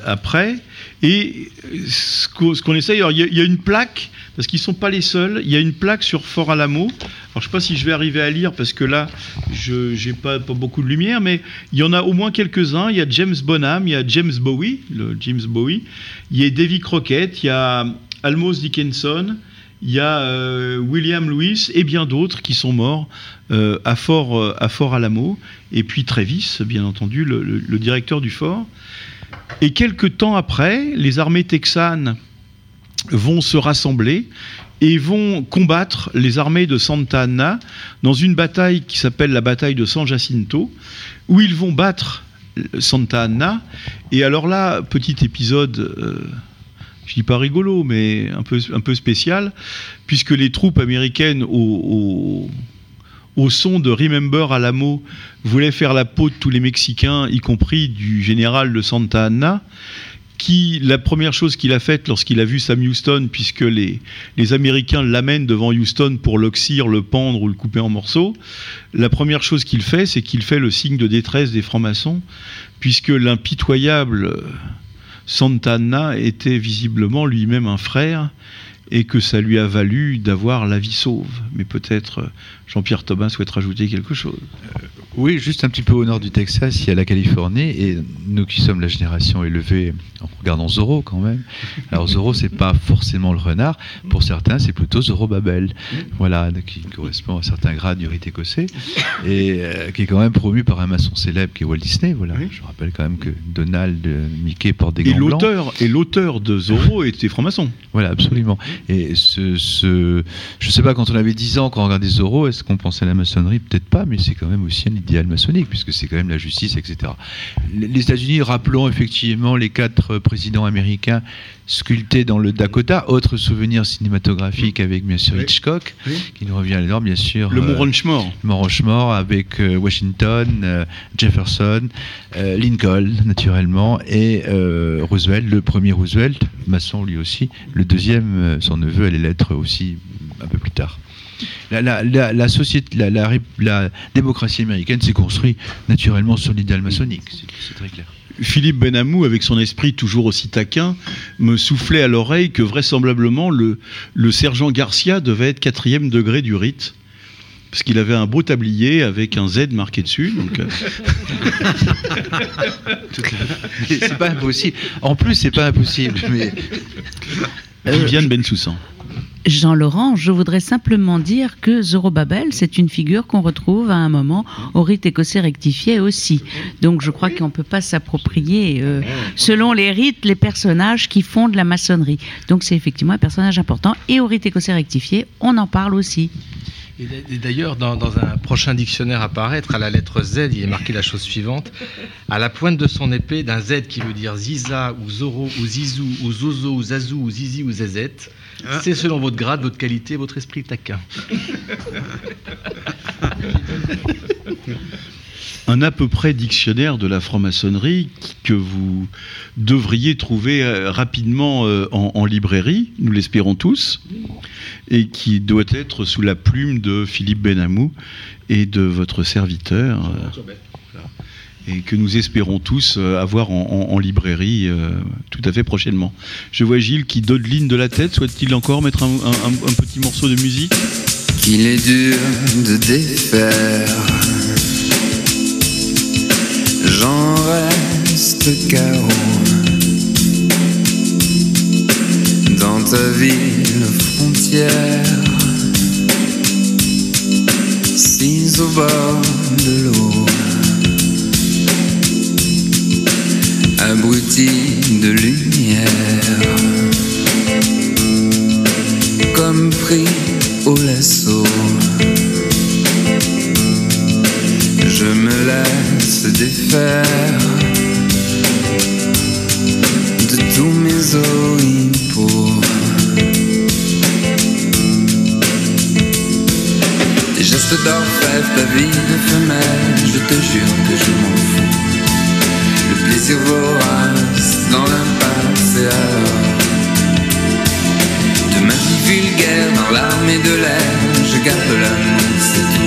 Après, et ce qu'on qu essaye, alors il y, a une plaque, parce qu'ils ne sont pas les seuls, il y a une plaque sur Fort Alamo. Alors je ne sais pas si je vais arriver à lire, parce que là, je n'ai pas, pas, beaucoup de lumière, mais il y en a au moins quelques-uns. Il y a James Bonham, il y a James Bowie, le James Bowie, il y a Davy Crockett, il y a Almos Dickinson, il y a euh, William Lewis et bien d'autres qui sont morts euh, à, Fort, euh, à Fort Alamo, et puis Travis, bien entendu, le, directeur du fort. Et quelques temps après, les armées texanes vont se rassembler et vont combattre les armées de Santa Anna dans une bataille qui s'appelle la bataille de San Jacinto, où ils vont battre Santa Anna. Et alors là, petit épisode... je dis pas rigolo, mais un peu, spécial, puisque les troupes américaines au son de Remember Alamo voulaient faire la peau de tous les Mexicains, y compris du général de Santa Anna, qui, la première chose qu'il a faite lorsqu'il a vu Sam Houston, puisque les, les Américains l'amènent devant Houston pour l'oxyre, le pendre ou le couper en morceaux, la première chose qu'il fait, c'est qu'il fait le signe de détresse des francs-maçons, puisque l'impitoyable Santana était visiblement lui-même un frère et que ça lui a valu d'avoir la vie sauve. Mais peut-être Jean-Pierre Tobin souhaite rajouter quelque chose. Euh, oui, juste un petit peu au nord du Texas, il y a la Californie, et nous qui sommes la génération élevée en regardant Zorro quand même. Alors Zorro, c'est pas forcément le renard, pour certains, c'est plutôt Zorro Babel, voilà, qui correspond à certains grades du rite écossais, et euh, qui est quand même promu par un maçon célèbre qui est Walt Disney. Voilà, oui. je rappelle quand même que Donald Mickey porte des gants et l'auteur Et l'auteur de Zorro était franc-maçon. Voilà, absolument. Et ce, ce, je sais pas, quand on avait 10 ans, quand on regardait Zorro, est-ce qu'on pensait à la maçonnerie? Peut-être pas, mais c'est quand même aussi un idéal maçonnique, puisque c'est quand même la justice, etc. Les États-Unis, rappelons effectivement les quatre présidents américains sculptés dans le Dakota, autre souvenir cinématographique avec bien sûr oui. Hitchcock, oui. qui nous revient alors bien sûr. Le Mont Rushmore. Euh, Mont Rushmore avec euh, Washington, euh, Jefferson, euh, Lincoln naturellement, et Roosevelt, le premier Roosevelt, maçon lui aussi, le deuxième, son neveu allait l'être aussi un peu plus tard. La, la, la, la, société, la, démocratie américaine s'est construite naturellement sur l'idéal maçonnique, c'est très clair. Philippe Benamou, avec son esprit toujours aussi taquin, me soufflait à l'oreille que vraisemblablement le, le, sergent Garcia devait être quatrième degré du rite. Parce qu'il avait un beau tablier avec un Z marqué dessus. Donc euh... c'est pas impossible. En plus, c'est pas impossible. Mais... Viviane Bensoussan. Jean-Laurent, je voudrais simplement dire que Zorobabel, c'est une figure qu'on retrouve à un moment au rite écossais rectifié aussi. Donc je crois qu'on ne peut pas s'approprier, euh, selon les rites, les personnages qui font de la maçonnerie. Donc c'est effectivement un personnage important. Et au rite écossais rectifié, on en parle aussi. Et d'ailleurs, dans, dans, un prochain dictionnaire à paraître, à la lettre Z, il est marqué la chose suivante. À la pointe de son épée, d'un Z qui veut dire Ziza, ou Zoro, ou Zizou, ou Zozo, ou Zazou, ou Zizi, ou Zezette, ah. c'est selon votre grade, votre qualité, votre esprit taquin. un à peu près dictionnaire de la franc-maçonnerie que vous devriez trouver euh, rapidement euh, en, librairie, nous l'espérons tous, et qui doit être sous la plume de Philippe Benamou et de votre serviteur. et que nous espérons tous euh, avoir en, librairie euh, tout à fait prochainement. Je vois Gilles qui dodeline de la tête. Souhaite-t-il encore mettre un, petit morceau de musique? J'en reste KO dans ta ville frontière, sise au bord de l'eau, abruti de lumière, comme pris au lasso. Je me laisse défaire de tous mes oripeaux. Tes gestes d'orfèvre, ta vie de femelle, je te jure que je m'en fous. Le plaisir vorace dans l'impasse et alors de ma vie vulgaire dans l'armée de l'air, je garde l'amour, c'est tout.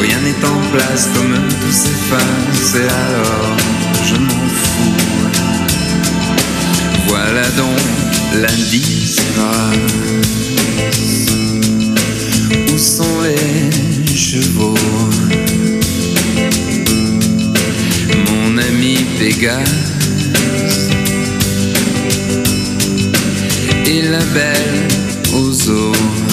Rien n'est en place comme tout s'efface et alors je m'en fous. Voilà donc disgrâce. Où sont les chevaux? Mon ami Pégase et la belle aux eaux.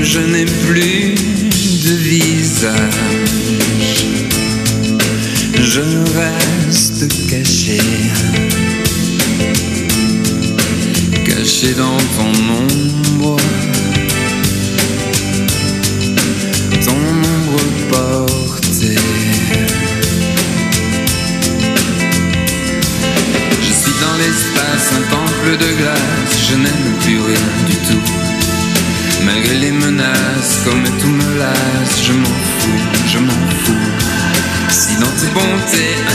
Je n'ai plus de visage, je reste caché, caché dans ton ombre,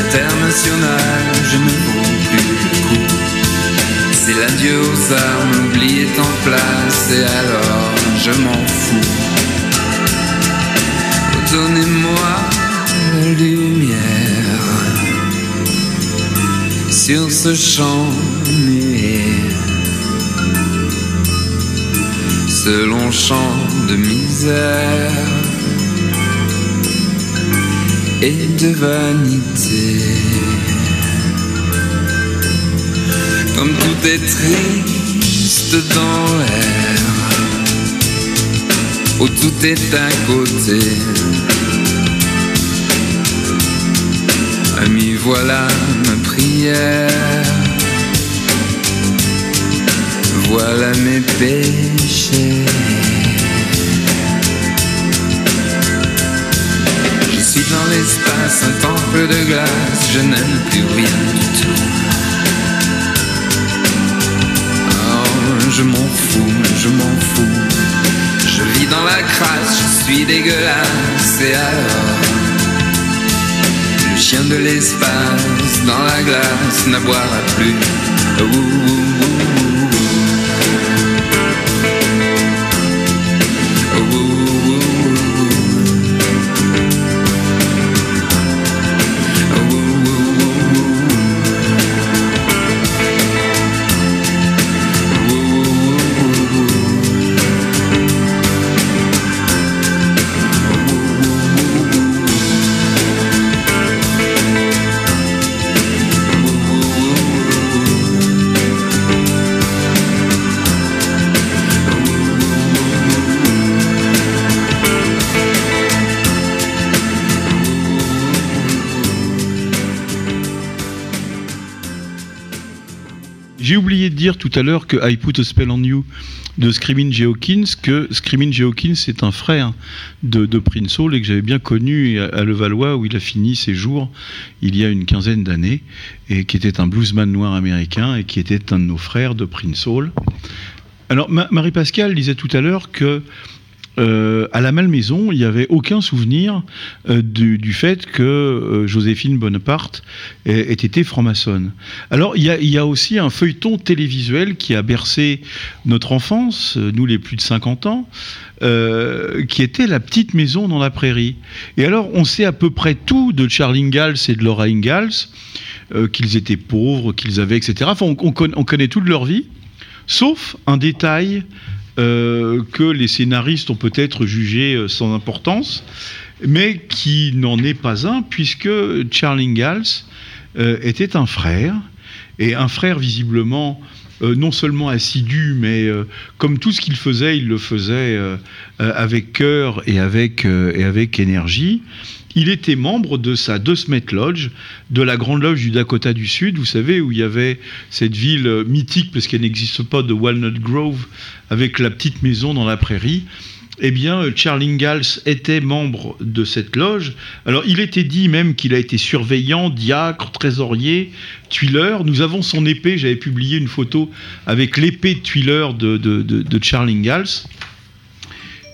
bontés internationales, je ne vaux plus le coup. C'est l'adieu aux armes, l'oubli est en place, et alors je m'en fous. Donnez-moi la lumière sur ce champ muet, ce long champ de misère et de vanité. Comme tout est triste dans l'air, où tout est à côté. Ami, voilà ma prière. Voilà mes péchés. Dans l'espace, un temple de glace, je n'aime plus rien du tout. Oh, je m'en fous, je m'en fous. Je vis dans la crasse, je suis dégueulasse, et alors le chien de l'espace dans la glace n'aboiera plus. Ouh, ouh, ouh, tout à l'heure que I Put a Spell on You de Screaming Jay Hawkins, que Screaming Jay Hawkins est un frère de, Prince Hall et que j'avais bien connu à, Levallois où il a fini ses jours il y a une quinzaine d'années et qui était un bluesman noir américain et qui était un de nos frères de Prince Hall. Alors Ma- Marie-Pascale disait tout à l'heure que euh, à la Malmaison, il n'y avait aucun souvenir euh, du, fait que euh, Joséphine Bonaparte ait, été franc-maçonne. Alors, il y, a, aussi un feuilleton télévisuel qui a bercé notre enfance, nous les plus de 50 ans, qui était La Petite Maison dans la Prairie. Et alors, on sait à peu près tout de Charles Ingalls et de Laura Ingalls, qu'ils étaient pauvres, qu'ils avaient, etc. Enfin, on, on conna- on connaît toute leur vie, sauf un détail euh, que les scénaristes ont peut-être jugé euh, sans importance, mais qui n'en est pas un, puisque Charles Ingalls euh, était un frère, et un frère visiblement non seulement assidu, mais comme tout ce qu'il faisait, il le faisait avec cœur et avec, et avec énergie. Il était membre de sa De Smet Lodge, de la Grande Loge du Dakota du Sud, vous savez, où il y avait cette ville mythique, parce qu'elle n'existe pas, de Walnut Grove, avec la petite maison dans la prairie. Eh bien, Charles Ingalls était membre de cette loge. Alors, il était dit même qu'il a été surveillant, diacre, trésorier, tuileur. Nous avons son épée. J'avais publié une photo avec l'épée de tuileur de, de, de- de Charles Ingalls.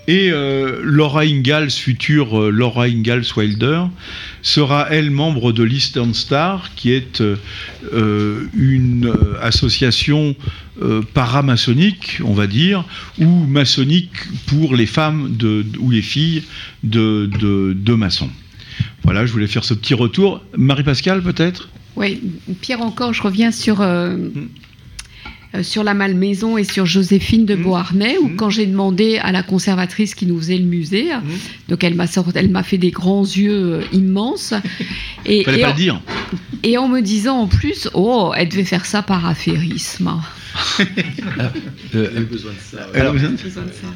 Et euh, Laura Ingalls, future euh, Laura Ingalls Wilder, sera elle membre de l'Eastern Star, qui est euh, une association paramaçonnique, on va dire, ou maçonnique pour les femmes de, ou les filles de, de, de maçons. Voilà, je voulais faire ce petit retour. Marie-Pascale, peut-être? Oui, Pierre encore, je reviens sur, euh, sur la Malmaison et sur Joséphine de Beauharnais, où quand j'ai demandé à la conservatrice qui nous faisait le musée, donc elle m'a sort- elle m'a fait des grands yeux euh, immenses. Et, Fallait et pas en, le dire. et en me disant en plus, oh, elle devait faire ça par affairisme. Euh, besoin de ça. alors,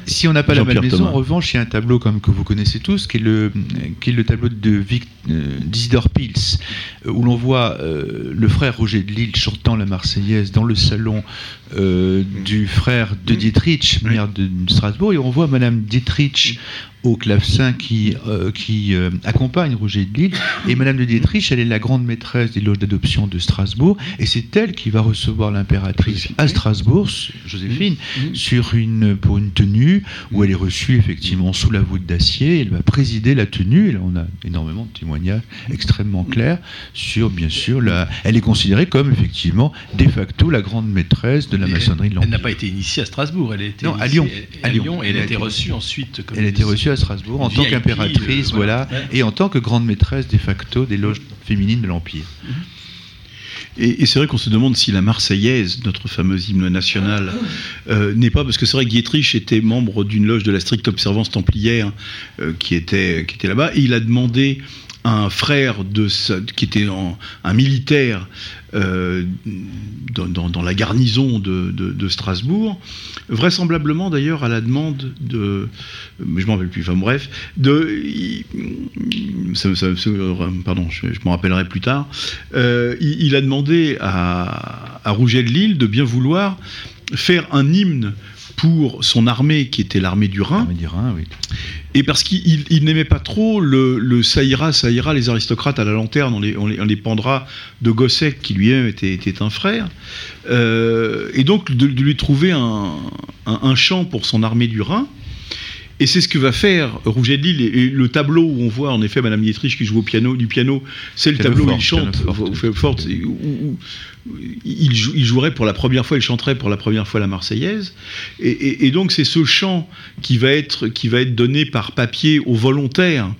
si on n'a pas la Malmaison, Thomas. en revanche, il y a un tableau comme que vous connaissez tous, qui est le, qui est le tableau de euh, d'Isidore Pils, euh, où l'on voit euh, le frère Roger de Lille chantant la Marseillaise dans le salon euh, du frère de Dietrich, maire de Strasbourg, et on voit Madame Dietrich au clavecin qui, euh, qui euh, accompagne Roger de Lille. Et Madame de Dietrich, elle est la grande maîtresse des loges d'adoption de Strasbourg, et c'est elle qui va recevoir l'impératrice à Strasbourg, Joséphine, sur une, pour une tenue où elle est reçue effectivement sous la voûte d'acier. Elle va présider la tenue. Et là, on a énormément de témoignages extrêmement clairs sur, bien sûr, la, elle est considérée comme effectivement de facto la grande maîtresse de la Et maçonnerie de Elle n'a pas été initiée à Strasbourg, elle a été Non, à Lyon. À, Lyon. Et elle a été reçue ensuite. Comme Elle a été reçue à Strasbourg en tant qu'impératrice, euh, voilà, et en tant que grande maîtresse de facto des loges féminines de l'Empire. Et, et c'est vrai qu'on se demande si la Marseillaise, notre fameux hymne national, euh, n'est pas parce que c'est vrai que Dietrich était membre d'une loge de la stricte observance templière euh, qui était qui était là-bas et il a demandé un frère de qui était un militaire euh, dans, la garnison de, Strasbourg, vraisemblablement d'ailleurs à la demande de, je m'en rappelle plus. Enfin bref, de, pardon, je, m'en rappellerai plus tard. Euh, il, il a demandé à, à Rouget de Lille de bien vouloir faire un hymne pour son armée, qui était l'armée du Rhin. L'armée du Rhin, oui. Et parce qu'il il- il n'aimait pas trop le, le ça ira, ça ira, les aristocrates à la lanterne, on les, on les, on les pendra de Gosset, qui lui-même était, était un frère. Euh, et donc de, de lui trouver un, un, un chant pour son armée du Rhin. Et c'est ce que va faire Rouget de Lille. Et, le tableau où on voit en effet Madame Dietrich qui joue au piano, du piano, c'est le tableau où il chante, forte. forte, où- où- où il, jou- il jouerait pour la première fois, il chanterait pour la première fois la Marseillaise. Et, et- et donc c'est ce chant qui va être qui va être donné par papier aux volontaires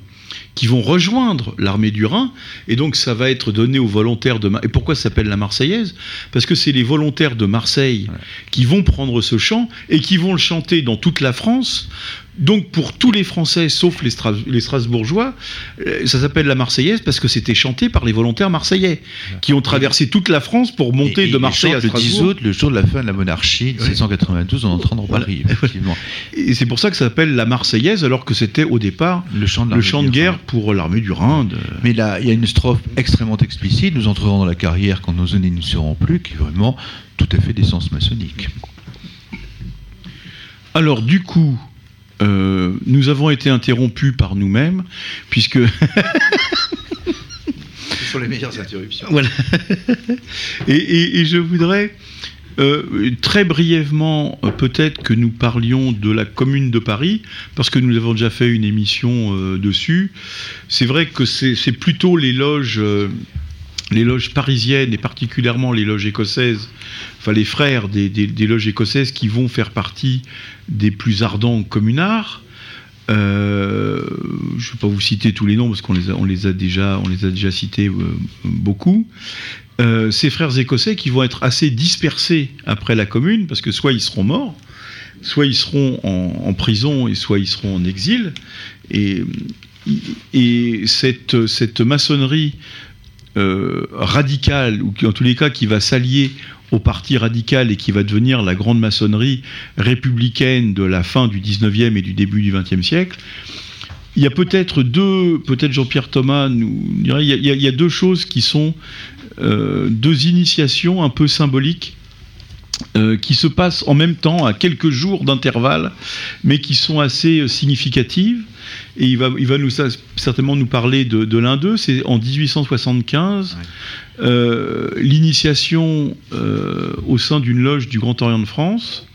qui vont rejoindre l'armée du Rhin, et donc ça va être donné aux volontaires de... Mar- Et pourquoi ça s'appelle la Marseillaise? Parce que c'est les volontaires de Marseille qui vont prendre ce chant et qui vont le chanter dans toute la France. Donc pour tous les Français, sauf les, Stras- les Strasbourgeois, euh, ça s'appelle la Marseillaise parce que c'était chanté par les volontaires marseillais, qui ont traversé toute la France pour monter Et- et de il Marseille à chante le 10 Strasbourg. août, le jour de la fin de la monarchie, 1792, en entrant dans Paris, effectivement. Et c'est pour ça que ça s'appelle la Marseillaise, alors que c'était au départ Le chant de le l'armée chant de du guerre pour l'armée du Rhin. de- Mais là, il y a une strophe extrêmement explicite. Nous entrerons dans la carrière quand nos aînés ne seront plus, qui est vraiment tout à fait d'essence maçonnique. Alors du coup, euh, nous avons été interrompus par nous-mêmes, puisque... Ce sont les meilleures interruptions. Voilà. et, et- et je voudrais Euh, très brièvement, peut-être que nous parlions de la Commune de Paris, parce que nous avons déjà fait une émission euh, dessus. C'est vrai que c'est c'est plutôt les loges, euh, les loges parisiennes et particulièrement les loges écossaises, les frères des, loges écossaises qui vont faire partie des plus ardents communards. Euh, je ne vais pas vous citer tous les noms parce qu'on les a, on les a déjà, on les a déjà cités euh, beaucoup. Euh, ces frères écossais qui vont être assez dispersés après la commune parce que soit ils seront morts, soit ils seront en, prison et soit ils seront en exil. Et, et cette, maçonnerie radicale, ou qui, en tous les cas qui va s'allier au parti radical et qui va devenir la grande maçonnerie républicaine de la fin du 19e et du début du 20e siècle, il y a peut-être deux, peut-être Jean-Pierre Thomas nous dirait, il y, a, deux choses qui sont euh, deux initiations un peu symboliques euh, qui se passent en même temps à quelques jours d'intervalle, mais qui sont assez euh, significatives. Et il va, il va nous, certainement nous parler de, de l'un d'eux. C'est en 1875, euh, l'initiation au sein d'une loge du Grand Orient de France.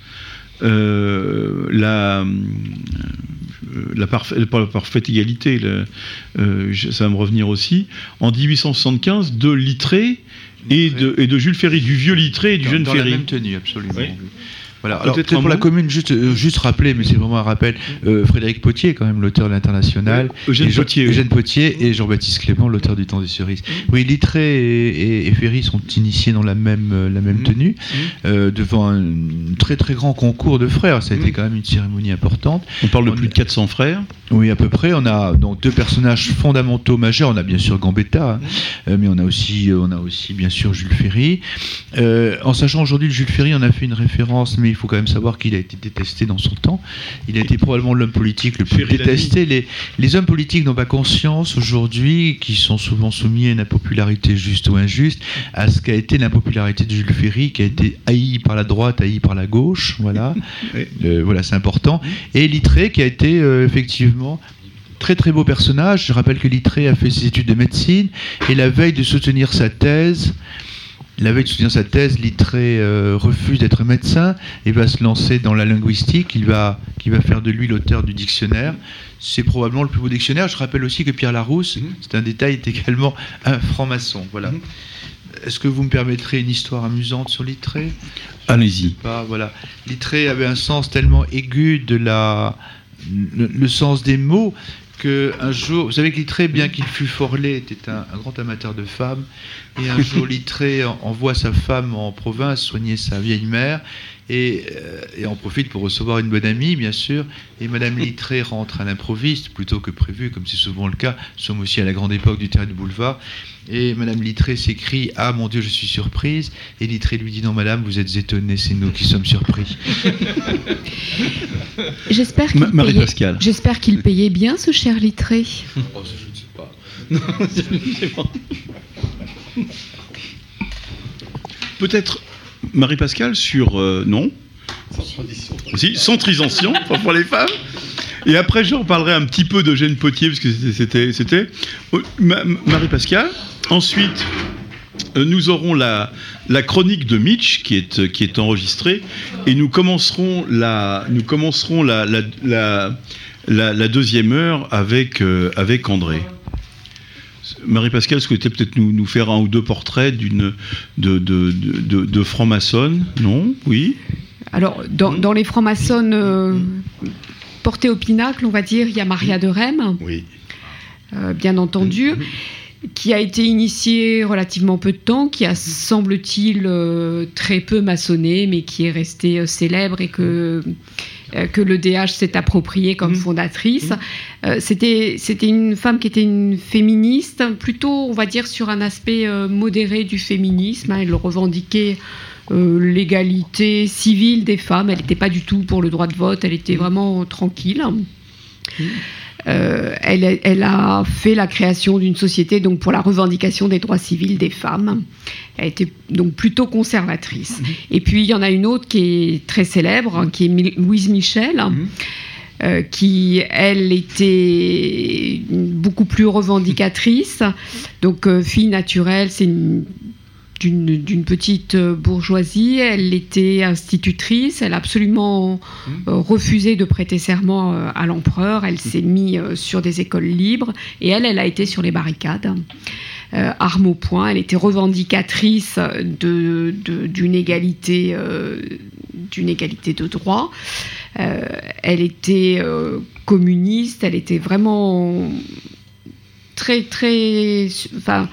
la, la, parfaite égalité, le- ça va me revenir aussi, en 1875, de Littré et de, et de Jules Ferry, du vieux Littré et du Dans- jeune dans Ferry. la même tenue, absolument. Oui. Voilà. Peut-être pour la commune, juste, euh, juste rappeler, mais c'est vraiment un rappel, euh, Frédéric Potier, quand même, l'auteur de l'International. Oui, Eugène Potier, oui. Eugène Potier et Jean-Baptiste Clément, l'auteur du Temps des cerises. Oui, Littré et, et- et Ferry sont initiés dans la même, euh, la même tenue, euh, devant un très très grand concours de frères. Ça a été quand même une cérémonie importante. On parle de plus de 400 frères. Oui, à peu près. On a donc deux personnages fondamentaux majeurs. On a bien sûr Gambetta, hein, euh, mais on a aussi, euh, on a aussi bien sûr Jules Ferry. Euh, en sachant aujourd'hui Jules Ferry, on a fait une référence, mais il faut quand même savoir qu'il a été détesté dans son temps. Il a été probablement l'homme politique le plus détesté. Les, les hommes politiques n'ont pas conscience aujourd'hui, qui sont souvent soumis à une impopularité juste ou injuste, à ce qu'a été l'impopularité de Jules Ferry, qui a été haï par la droite, haï par la gauche. Voilà, Euh, voilà, c'est important. Et Littré, qui a été euh, effectivement très très beau personnage. Je rappelle que Littré a fait ses études de médecine et la veille de soutenir sa thèse, la veille de soutenir sa thèse, Littré euh, refuse d'être médecin et va se lancer dans la linguistique. Il va, qui va faire de lui l'auteur du dictionnaire. C'est probablement le plus beau dictionnaire. Je rappelle aussi que Pierre Larousse, c'est un détail, est également un franc-maçon. Voilà. Est-ce que vous me permettrez une histoire amusante sur Littré Allez-y. voilà. Littré avait un sens tellement aigu de la, le, le sens des mots que un jour, vous savez que Littré, bien qu'il fût fort laid, était un, un grand amateur de femmes. Et un jour, Littré en- envoie sa femme en province soigner sa vieille mère et, euh, et en profite pour recevoir une bonne amie, bien sûr. Et Madame Littré rentre à l'improviste plutôt que prévu, comme c'est souvent le cas. Nous sommes aussi à la grande époque du théâtre de boulevard. Et Madame Littré s'écrie Ah mon Dieu, je suis surprise. Et Littré lui dit Non, Madame, vous êtes étonnée, c'est nous qui sommes surpris. J'espère qu'il payait, j'espère qu'il payait bien ce cher Littré. Oh, je ne sais pas. Non, c'est bon. Peut-être Marie-Pascale sur euh, non Si, sans transition, pour les femmes. Et après, j'en parlerai un petit peu d'Eugène Potier, parce que c'était- Oh, Ma- Marie-Pascale. Ensuite, euh, nous aurons la, la chronique de Mitch qui est, qui est enregistrée, et nous commencerons la, nous commencerons la, la, deuxième heure avec, euh, avec André. Marie-Pascale souhaitait peut-être nous, nous faire un ou deux portraits d'une de, de, de, de- de franc-maçonne, non? Oui? Alors, dans, dans les francs-maçonnes euh, portés au pinacle, on va dire, il y a Maria de Rème, Oui. euh, bien entendu, qui a été initiée relativement peu de temps, qui a, semble-t-il, euh, très peu maçonné, mais qui est restée euh, célèbre et que, euh, que le DH s'est approprié comme fondatrice. Euh, C'était c'était une femme qui était une féministe, plutôt, on va dire, sur un aspect euh, modéré du féminisme. hein. Elle revendiquait l'égalité civile des femmes. Elle n'était pas du tout pour le droit de vote, elle était vraiment tranquille. Euh, elle, a- elle a fait la création d'une société donc pour la revendication des droits civils des femmes. Elle était donc plutôt conservatrice. Et puis il y en a une autre qui est très célèbre, hein, qui est Louise Michel. euh, qui, elle, était beaucoup plus revendicatrice. Donc, euh, fille naturelle, c'est une d'une d'une petite euh, bourgeoisie. Elle était institutrice. Elle a absolument euh, refusé de prêter serment euh, à l'empereur. Elle s'est mise sur des écoles libres et elle, elle a été sur les barricades. Euh, arme au poing, elle était revendicatrice de- de- d'une égalité, euh, d'une égalité de droit. Euh, elle était communiste, elle était vraiment très très enfin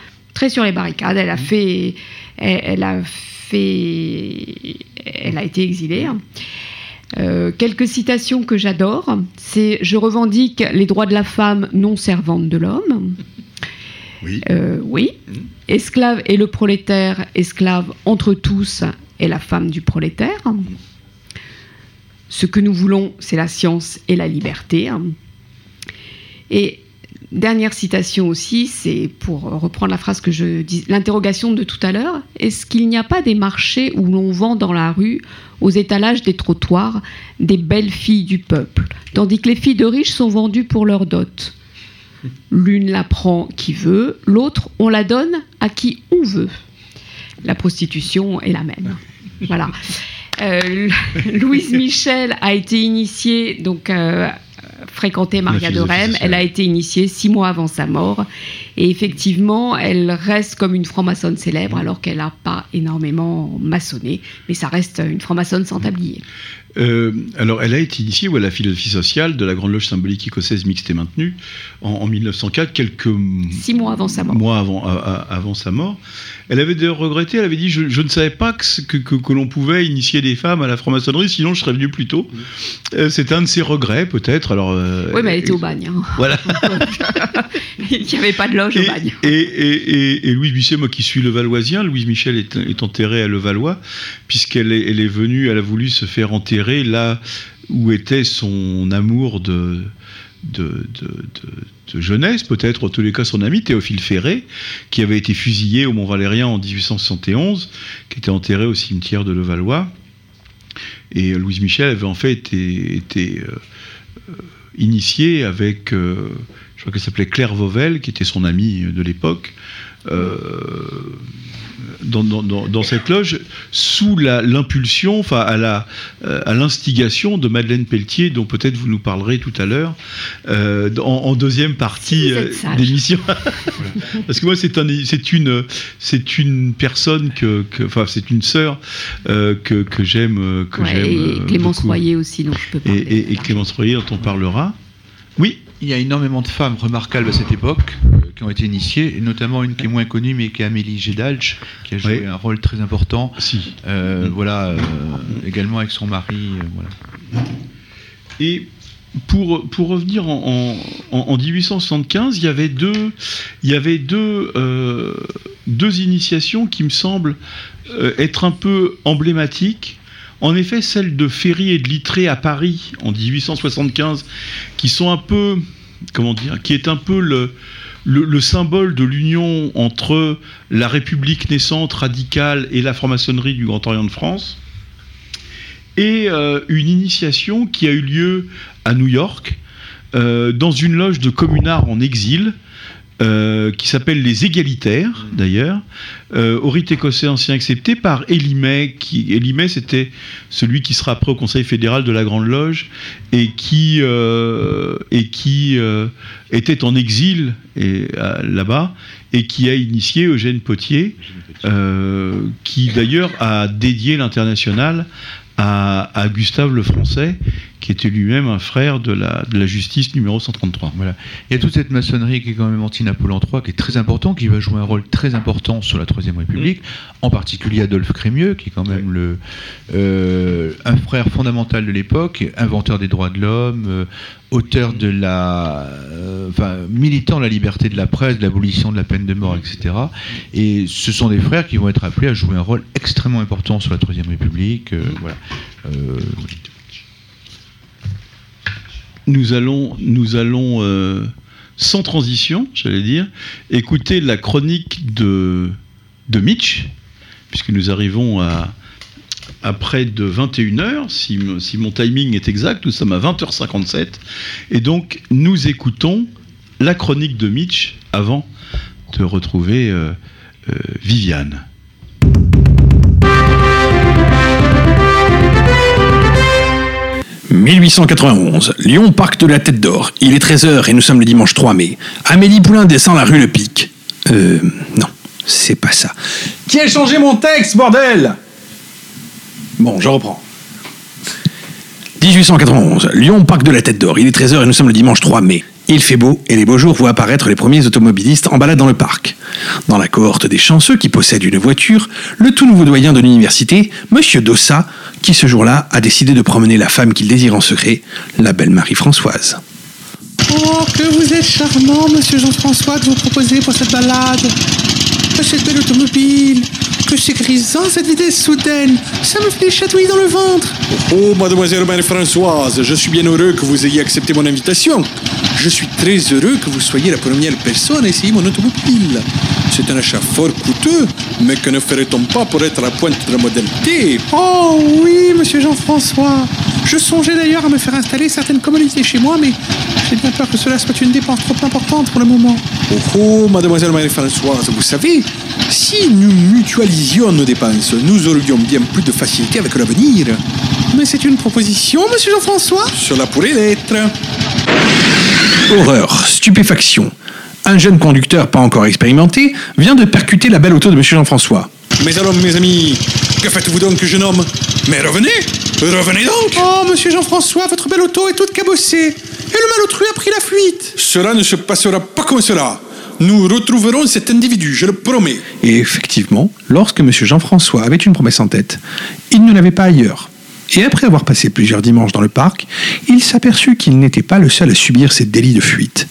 sur les barricades. Elle a fait elle, elle a fait elle a été exilée. Euh, quelques citations que j'adore. C'est je revendique les droits de la femme non servante de l'homme. Oui. Oui. Esclave et le prolétaire esclave entre tous et la femme du prolétaire. Ce que nous voulons, c'est la science et la liberté. Et dernière citation aussi, c'est pour reprendre la phrase que je dis, l'interrogation de tout à l'heure. Est-ce qu'il n'y a pas des marchés où l'on vend dans la rue, aux étalages des trottoirs, des belles filles du peuple, tandis que les filles de riches sont vendues pour leur dot? L'une la prend qui veut, l'autre on la donne à qui on veut. La prostitution est la même. Voilà. Euh, Louise Michel a été initiée, donc euh, fréquentait Maria de sociale. Elle a été initiée six mois avant sa mort. Et effectivement, elle reste comme une franc-maçonne célèbre, alors qu'elle n'a pas énormément maçonné. Mais ça reste une franc-maçonne sans tablier. Euh, alors, elle a été initiée à la philosophie sociale de la Grande Loge symbolique écossaise mixte et maintenue en, en 1904, quelques Six mois avant sa mort. mois avant sa mort. Elle avait d'ailleurs regretté, elle avait dit Je, je ne savais pas que, que, que- que l'on pouvait initier des femmes à la franc-maçonnerie, sinon je serais venu plus tôt. Euh, c'est un de ses regrets, peut-être. Alors, euh, oui, mais elle était au bagne. hein. Voilà. Il n'y avait pas de loge au bagne. Et, et, et, et Louise Michel, moi qui suis Levalloisien, Louise Michel est, est enterrée à Levallois, puisqu'elle est, elle est venue, elle a voulu se faire enterrer là où était son amour de, de, jeunesse, peut-être en tous les cas son ami Théophile Ferré, qui avait été fusillé au Mont-Valérien en 1871, qui était enterré au cimetière de Levallois. Et Louise Michel avait en fait été, euh, initiée avec, euh, je crois qu'elle s'appelait Claire Vauvel, qui était son amie de l'époque, euh, dans, dans- dans- dans cette loge, sous l'impulsion, enfin à la- euh, à l'instigation de Madeleine Pelletier, dont peut-être vous nous parlerez tout à l'heure, euh, en, en deuxième partie euh, d'émission. Parce que moi, c'est un, c'est une, c'est une personne que, que- enfin, c'est une sœur euh, que, que j'aime, que Ouais, j'aime. et Clémence beaucoup. Royer aussi, dont je peux Et, parler. et- et Clémence Royer, dont on parlera. Oui. Il y a énormément de femmes remarquables à cette époque euh, qui ont été initiées, et notamment une qui est moins connue, mais qui est Amélie Gédalch, qui a joué Oui. un rôle très important. Si. Euh, Voilà, euh, également avec son mari. voilà. Et pour, pour revenir en, en, en- en 1875, il y avait deux, il y avait deux, deux initiations qui me semblent être un peu emblématiques. En effet, celle de Ferry et de Littré à Paris en 1875, qui sont un peu, comment dire, qui est un peu le, le, le symbole de l'union entre la République naissante radicale et la franc-maçonnerie du Grand Orient de France et euh, une initiation qui a eu lieu à New York, euh, dans une loge de communards en exil, euh, qui s'appelle les Égalitaires, d'ailleurs, euh, au rite écossais ancien accepté par May, qui May, c'était celui qui sera après au Conseil fédéral de la Grande Loge et qui, euh, et qui euh, était en exil et, là-bas et qui a initié Eugène Potier, qui d'ailleurs a dédié l'international à, à Gustave le Français, qui était lui-même un frère de la, de la justice numéro 133. Voilà. Il y a toute cette maçonnerie qui est quand même anti-Napoléon III, qui est très important, qui va jouer un rôle très important sur la Troisième République, en particulier Adolphe Crémieux, qui est quand même le, euh, un frère fondamental de l'époque, inventeur des droits de l'homme, euh, auteur de la, euh, enfin, militant de la liberté de la presse, de l'abolition de la peine de mort, etc. Et ce sont des frères qui vont être appelés à jouer un rôle extrêmement important sur la Troisième République. voilà. Nous allons, euh, sans transition, j'allais dire, écouter la chronique de, de Mitch, puisque nous arrivons à, près de 21h, si, si mon timing est exact, nous sommes à 20h57, et donc nous écoutons la chronique de Mitch avant de retrouver euh, euh, Viviane. 1891, Lyon, parc de la Tête d'Or. Il est 13h et nous sommes le dimanche 3 mai. Amélie Poulain descend la rue Le Pic. Euh, non, c'est pas ça. Qui a changé mon texte, bordel? Bon, je reprends. 1891, Lyon, parc de la Tête d'Or. Il est 13h et nous sommes le dimanche 3 mai. Il fait beau et les beaux jours voient apparaître les premiers automobilistes en balade dans le parc. Dans la cohorte des chanceux qui possèdent une voiture, le tout nouveau doyen de l'université, Monsieur Dossa, qui ce jour-là a décidé de promener la femme qu'il désire en secret, la belle Marie-Françoise. Oh, que vous êtes charmant, monsieur Jean-François, de vous proposer pour cette balade. Que cette belle automobile. Que c'est grisant, cette vitesse soudaine. Ça me fait chatouiller dans le ventre. Oh, mademoiselle Marie-Françoise, je suis bien heureux que vous ayez accepté mon invitation. Je suis très heureux que vous soyez la première personne à essayer mon automobile. C'est un achat fort coûteux, mais que ne ferait-on pas pour être à la pointe de la modernité Oh oui, monsieur Jean-François. Je songeais d'ailleurs à me faire installer certaines commodités chez moi, mais j'ai bien peur que cela soit une dépense trop importante pour le moment. Oh, oh, mademoiselle Marie-Françoise, vous savez, si nous mutualisions nos dépenses, nous aurions bien plus de facilité avec l'avenir. Mais c'est une proposition, monsieur Jean-François Cela pourrait l'être. Horreur, stupéfaction. Un jeune conducteur pas encore expérimenté vient de percuter la belle auto de Monsieur Jean-François. Mais alors, mes amis, que faites-vous donc, jeune homme Mais revenez Revenez donc Oh, monsieur Jean-François, votre belle auto est toute cabossée. Et le malotru a pris la fuite. Cela ne se passera pas comme cela. Nous retrouverons cet individu, je le promets. Et effectivement, lorsque Monsieur Jean-François avait une promesse en tête, il ne l'avait pas ailleurs. Et après avoir passé plusieurs dimanches dans le parc, il s'aperçut qu'il n'était pas le seul à subir ces délits de fuite.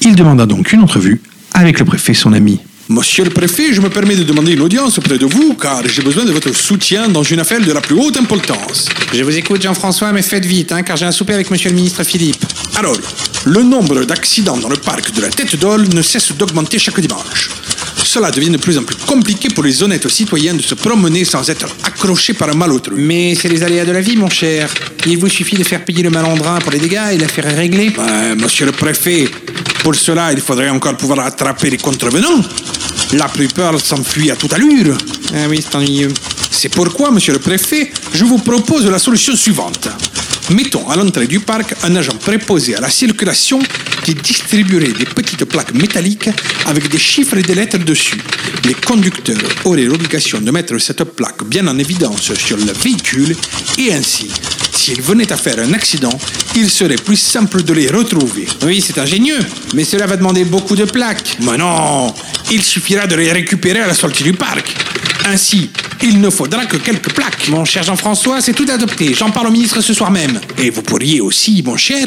Il demanda donc une entrevue avec le préfet, son ami. Monsieur le préfet, je me permets de demander une audience auprès de vous, car j'ai besoin de votre soutien dans une affaire de la plus haute importance. Je vous écoute, Jean-François, mais faites vite, hein, car j'ai un souper avec monsieur le ministre Philippe. Alors, le nombre d'accidents dans le parc de la Tête d'Ol ne cesse d'augmenter chaque dimanche. Cela devient de plus en plus compliqué pour les honnêtes citoyens de se promener sans être accrochés par un malotru. Mais c'est les aléas de la vie, mon cher. Il vous suffit de faire payer le malandrin pour les dégâts et l'affaire est réglée. Monsieur le préfet, pour cela, il faudrait encore pouvoir attraper les contrevenants. La plupart s'enfuient à toute allure. Ah oui, c'est ennuyeux. C'est pourquoi, monsieur le préfet, je vous propose la solution suivante. Mettons à l'entrée du parc un agent préposé à la circulation qui distribuerait des petites plaques métalliques avec des chiffres et des lettres dessus. Les conducteurs auraient l'obligation de mettre cette plaque bien en évidence sur le véhicule et ainsi, s'ils venaient à faire un accident, il serait plus simple de les retrouver. Oui, c'est ingénieux, mais cela va demander beaucoup de plaques. Mais non Il suffira de les récupérer à la sortie du parc. Ainsi, il ne faudra que quelques plaques. Mon cher Jean-François, c'est tout adopté. J'en parle au ministre ce soir même. Et vous pourriez aussi, mon cher,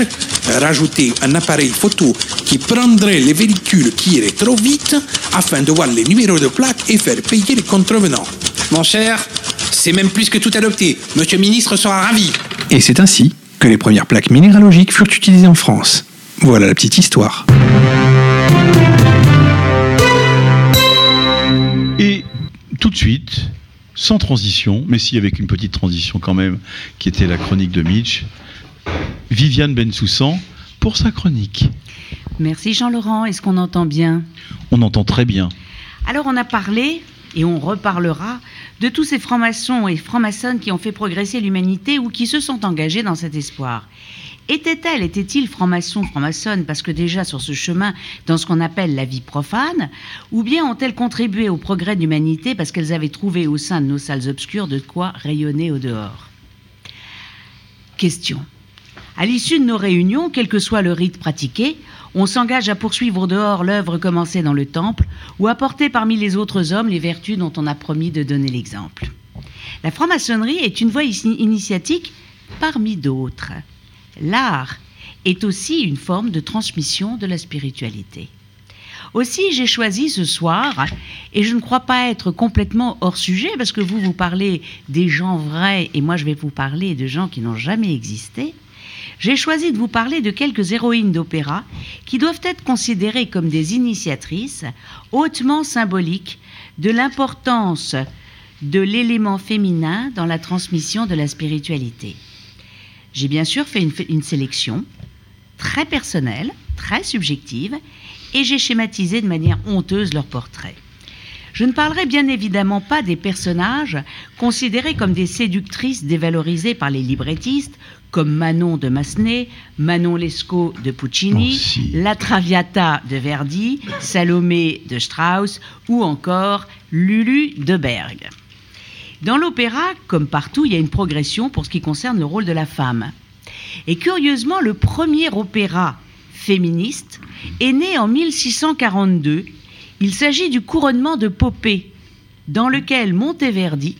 rajouter un appareil photo qui prendrait les véhicules qui iraient trop vite afin de voir les numéros de plaques et faire payer les contrevenants. Mon cher, c'est même plus que tout adopté. Monsieur le ministre sera ravi. Et c'est ainsi que les premières plaques minéralogiques furent utilisées en France. Voilà la petite histoire. Et tout de suite, sans transition, mais si avec une petite transition quand même, qui était la chronique de Mitch, Viviane Bensoussan pour sa chronique. Merci Jean-Laurent. Est-ce qu'on entend bien? On entend très bien. Alors on a parlé, et on reparlera, de tous ces francs-maçons et francs-maçonnes qui ont fait progresser l'humanité ou qui se sont engagés dans cet espoir. Étaient-elles, étaient-ils francs-maçons, francs-maçonnes, parce que déjà sur ce chemin, dans ce qu'on appelle la vie profane, ou bien ont-elles contribué au progrès de l'humanité parce qu'elles avaient trouvé au sein de nos salles obscures de quoi rayonner au dehors? Question. À l'issue de nos réunions, quel que soit le rite pratiqué, on s'engage à poursuivre au dehors l'œuvre commencée dans le temple ou à porter parmi les autres hommes les vertus dont on a promis de donner l'exemple. La franc-maçonnerie est une voie initiatique parmi d'autres. L'art est aussi une forme de transmission de la spiritualité. Aussi, j'ai choisi ce soir, et je ne crois pas être complètement hors sujet, parce que vous, vous parlez des gens vrais, et moi, je vais vous parler de gens qui n'ont jamais existé. J'ai choisi de vous parler de quelques héroïnes d'opéra qui doivent être considérées comme des initiatrices hautement symboliques de l'importance de l'élément féminin dans la transmission de la spiritualité. J'ai bien sûr fait une, une sélection très personnelle, très subjective, et j'ai schématisé de manière honteuse leur portrait. Je ne parlerai bien évidemment pas des personnages considérés comme des séductrices dévalorisées par les librettistes, comme Manon de Massenet, Manon Lescaut de Puccini, La Traviata de Verdi, Salomé de Strauss ou encore Lulu de Berg. Dans l'opéra, comme partout, il y a une progression pour ce qui concerne le rôle de la femme. Et curieusement, le premier opéra féministe est né en 1642. Il s'agit du couronnement de Poppée, dans lequel Monteverdi,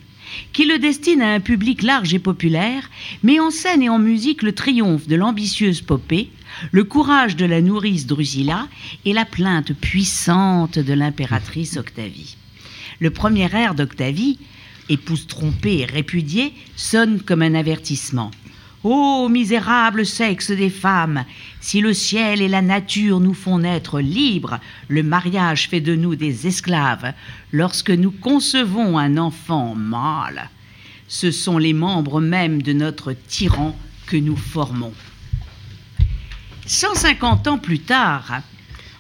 qui le destine à un public large et populaire, met en scène et en musique le triomphe de l'ambitieuse Poppée, le courage de la nourrice Drusilla et la plainte puissante de l'impératrice Octavie. Le premier air d'Octavie, épouse trompée et répudiée, sonne comme un avertissement. Ô misérable sexe des femmes, si le ciel et la nature nous font naître libres, le mariage fait de nous des esclaves. Lorsque nous concevons un enfant mâle, ce sont les membres mêmes de notre tyran que nous formons. 150 ans plus tard,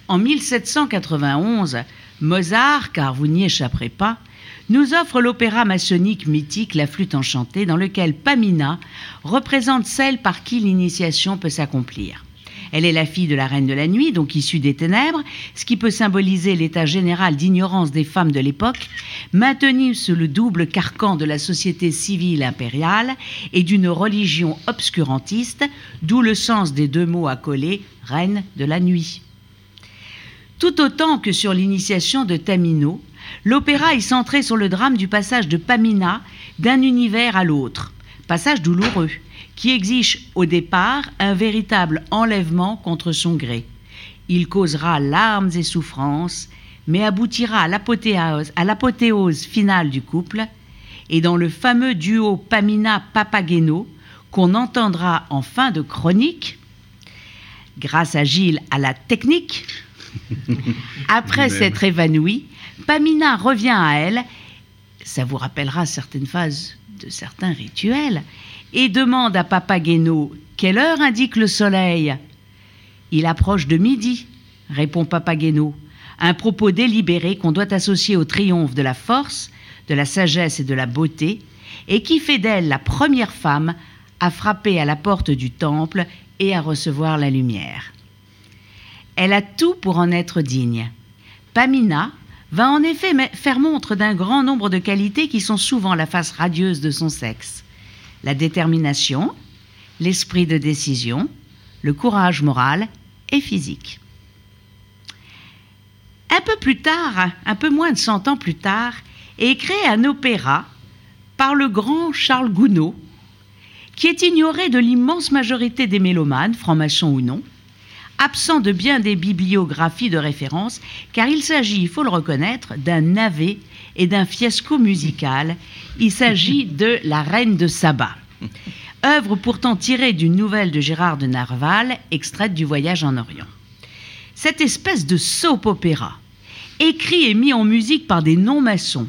en 1791, Mozart, car vous n'y échapperez pas, nous offre l'opéra maçonnique mythique La flûte enchantée, dans lequel Pamina représente celle par qui l'initiation peut s'accomplir. Elle est la fille de la reine de la nuit, donc issue des ténèbres, ce qui peut symboliser l'état général d'ignorance des femmes de l'époque, maintenue sous le double carcan de la société civile impériale et d'une religion obscurantiste, d'où le sens des deux mots accolés, reine de la nuit. Tout autant que sur l'initiation de Tamino, l'opéra est centré sur le drame du passage de Pamina d'un univers à l'autre, passage douloureux, qui exige au départ un véritable enlèvement contre son gré. Il causera larmes et souffrances, mais aboutira à l'apothéose, à l'apothéose finale du couple, et dans le fameux duo Pamina-Papageno, qu'on entendra en fin de chronique, grâce à Gilles à la technique, après s'être évanouie, Pamina revient à elle, ça vous rappellera certaines phases de certains rituels, et demande à Papageno quelle heure indique le soleil? Il approche de midi, répond Papageno, un propos délibéré qu'on doit associer au triomphe de la force, de la sagesse et de la beauté, et qui fait d'elle la première femme à frapper à la porte du temple et à recevoir la lumière. Elle a tout pour en être digne. Pamina va en effet faire montre d'un grand nombre de qualités qui sont souvent la face radieuse de son sexe. La détermination, l'esprit de décision, le courage moral et physique. Un peu plus tard, un peu moins de 100 ans plus tard, est créé un opéra par le grand Charles Gounod, qui est ignoré de l'immense majorité des mélomanes, francs-maçons ou non, absent de bien des bibliographies de référence, car il s'agit, il faut le reconnaître, d'un navet et d'un fiasco musical. Il s'agit de La Reine de Saba, œuvre pourtant tirée d'une nouvelle de Gérard de Narval, extraite du Voyage en Orient. Cette espèce de soap-opéra, écrit et mis en musique par des non-maçons,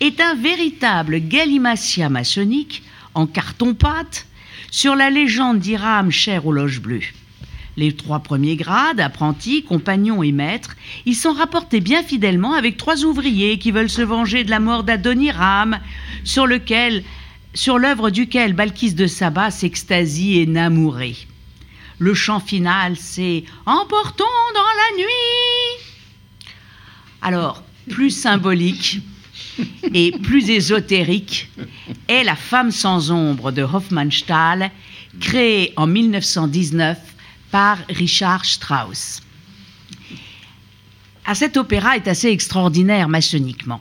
est un véritable galimatia maçonnique en carton-pâte sur la légende d'Iram chère aux loges bleues. Les trois premiers grades, apprentis, compagnons et maîtres, ils sont rapportés bien fidèlement avec trois ouvriers qui veulent se venger de la mort d'Adoniram, sur lequel, l'œuvre duquel Balkis de Saba s'extasie et namourée. Le chant final, c'est Emportons dans la nuit. Alors, plus symbolique et plus ésotérique est La femme sans ombre de Hofmannsthal, créée en 1919 par Richard Strauss. Ah, cet opéra est assez extraordinaire maçonniquement.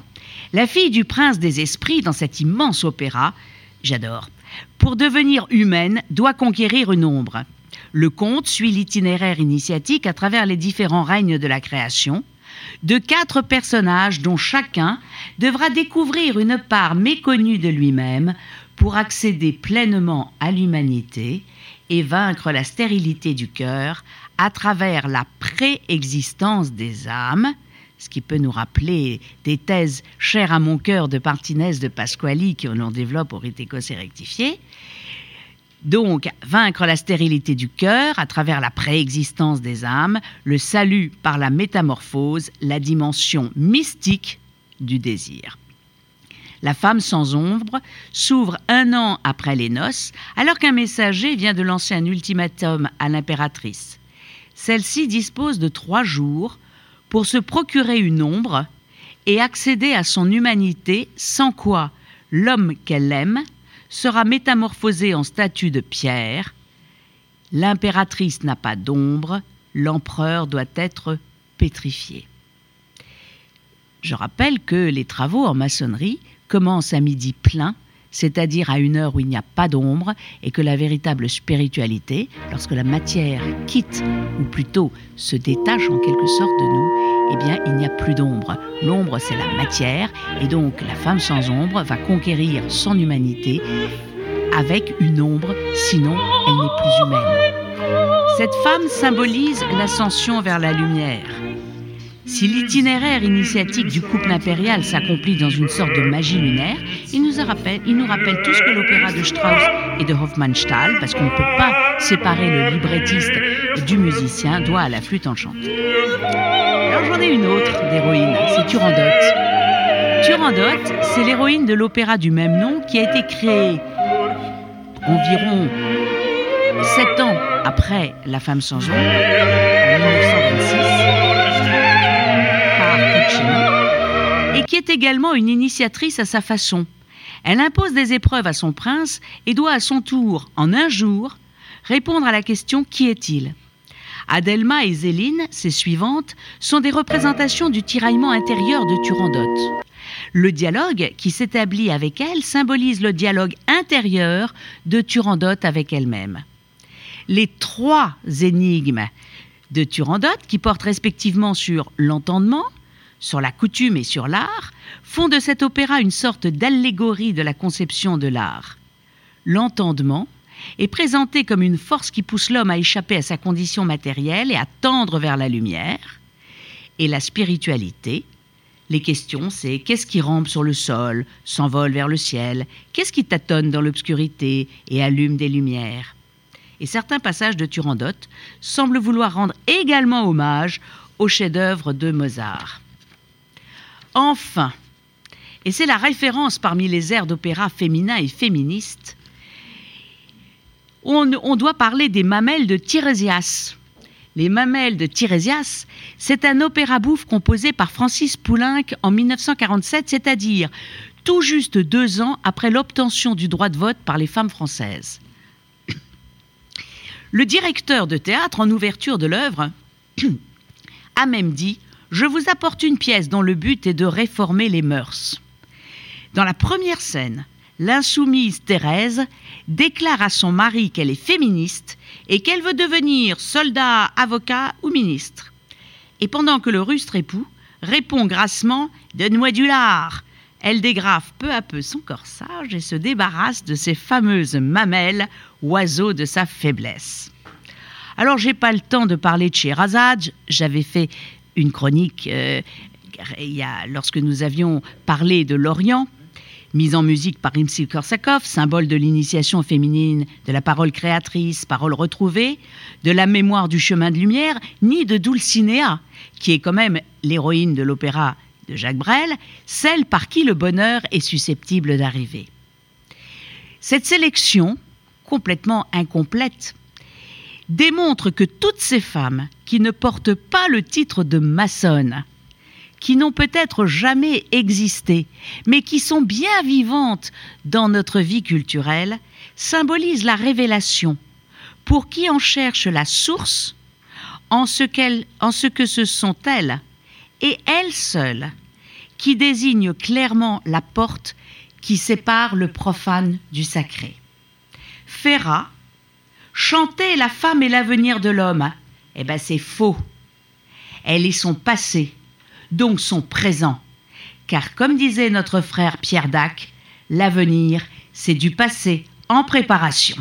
La fille du prince des esprits dans cet immense opéra, j'adore, pour devenir humaine, doit conquérir une ombre. Le conte suit l'itinéraire initiatique à travers les différents règnes de la création, de quatre personnages dont chacun devra découvrir une part méconnue de lui-même pour accéder pleinement à l'humanité et vaincre la stérilité du cœur à travers la préexistence des âmes, ce qui peut nous rappeler des thèses chères à mon cœur de Martinez de Pasquali que l'on développe au rite écossais rectifié. Donc, vaincre la stérilité du cœur à travers la préexistence des âmes, le salut par la métamorphose, la dimension mystique du désir. La femme sans ombre s'ouvre un an après les noces, alors qu'un messager vient de lancer un ultimatum à l'impératrice. Celle-ci dispose de trois jours pour se procurer une ombre et accéder à son humanité, sans quoi l'homme qu'elle aime sera métamorphosé en statue de pierre. L'impératrice n'a pas d'ombre, l'empereur doit être pétrifié. Je rappelle que les travaux en maçonnerie commencent à midi plein, c'est-à-dire à une heure où il n'y a pas d'ombre, et que la véritable spiritualité, lorsque la matière quitte, ou plutôt se détache en quelque sorte de nous, eh bien il n'y a plus d'ombre. L'ombre, c'est la matière, et donc la femme sans ombre va conquérir son humanité avec une ombre, sinon elle n'est plus humaine. Cette femme symbolise l'ascension vers la lumière. Si l'itinéraire initiatique du couple impérial s'accomplit dans une sorte de magie lunaire, il nous, rappelle, tout ce que l'opéra de Strauss et de Hofmannsthal, parce qu'on ne peut pas séparer le librettiste du musicien, doit à la flûte enchantée. Alors j'en ai une autre d'héroïne, c'est Turandot. Turandot, c'est l'héroïne de l'opéra du même nom qui a été créée environ sept ans après La femme sans ombre, en 1926, et qui est également une initiatrice à sa façon. Elle impose des épreuves à son prince et doit à son tour, en un jour, répondre à la question Qui est-il Adelma et Zéline, ses suivantes, sont des représentations du tiraillement intérieur de Turandot. Le dialogue qui s'établit avec elle symbolise le dialogue intérieur de Turandot avec elle-même. Les trois énigmes de Turandot, qui portent respectivement sur l'entendement, sur la coutume et sur l'art, font de cet opéra une sorte d'allégorie de la conception de l'art. L'entendement est présenté comme une force qui pousse l'homme à échapper à sa condition matérielle et à tendre vers la lumière. Et la spiritualité, les questions, c'est qu'est-ce qui rampe sur le sol, s'envole vers le ciel, qu'est-ce qui tâtonne dans l'obscurité et allume des lumières. Et certains passages de Turandot semblent vouloir rendre également hommage au chef-d'œuvre de Mozart. Enfin, et c'est la référence parmi les airs d'opéra féminins et féministes, on, on doit parler des mamelles de Tirésias. Les mamelles de Tirésias, c'est un opéra bouffe composé par Francis Poulenc en 1947, c'est-à-dire tout juste deux ans après l'obtention du droit de vote par les femmes françaises. Le directeur de théâtre, en ouverture de l'œuvre, a même dit Je vous apporte une pièce dont le but est de réformer les mœurs. Dans la première scène, l'insoumise Thérèse déclare à son mari qu'elle est féministe et qu'elle veut devenir soldat, avocat ou ministre. Et pendant que le rustre époux répond grassement Donne-moi du lard elle dégrafe peu à peu son corsage et se débarrasse de ses fameuses mamelles, oiseaux de sa faiblesse. Alors, j'ai pas le temps de parler de Sherazade. J'avais fait une chronique euh, lorsque nous avions parlé de l'Orient, mise en musique par Rimsky Korsakov, symbole de l'initiation féminine, de la parole créatrice, parole retrouvée, de la mémoire du chemin de lumière, ni de Dulcinea, qui est quand même l'héroïne de l'opéra de Jacques Brel, celle par qui le bonheur est susceptible d'arriver. Cette sélection, complètement incomplète, démontre que toutes ces femmes qui ne portent pas le titre de maçonne, qui n'ont peut-être jamais existé, mais qui sont bien vivantes dans notre vie culturelle, symbolisent la révélation pour qui en cherche la source en ce, en ce que ce sont elles et elles seules qui désignent clairement la porte qui sépare le profane du sacré. Ferrat, chanter la femme est l'avenir de l'homme, eh ben c'est faux. Elle est son passé, donc son présent. Car comme disait notre frère Pierre Dac, l'avenir, c'est du passé en préparation.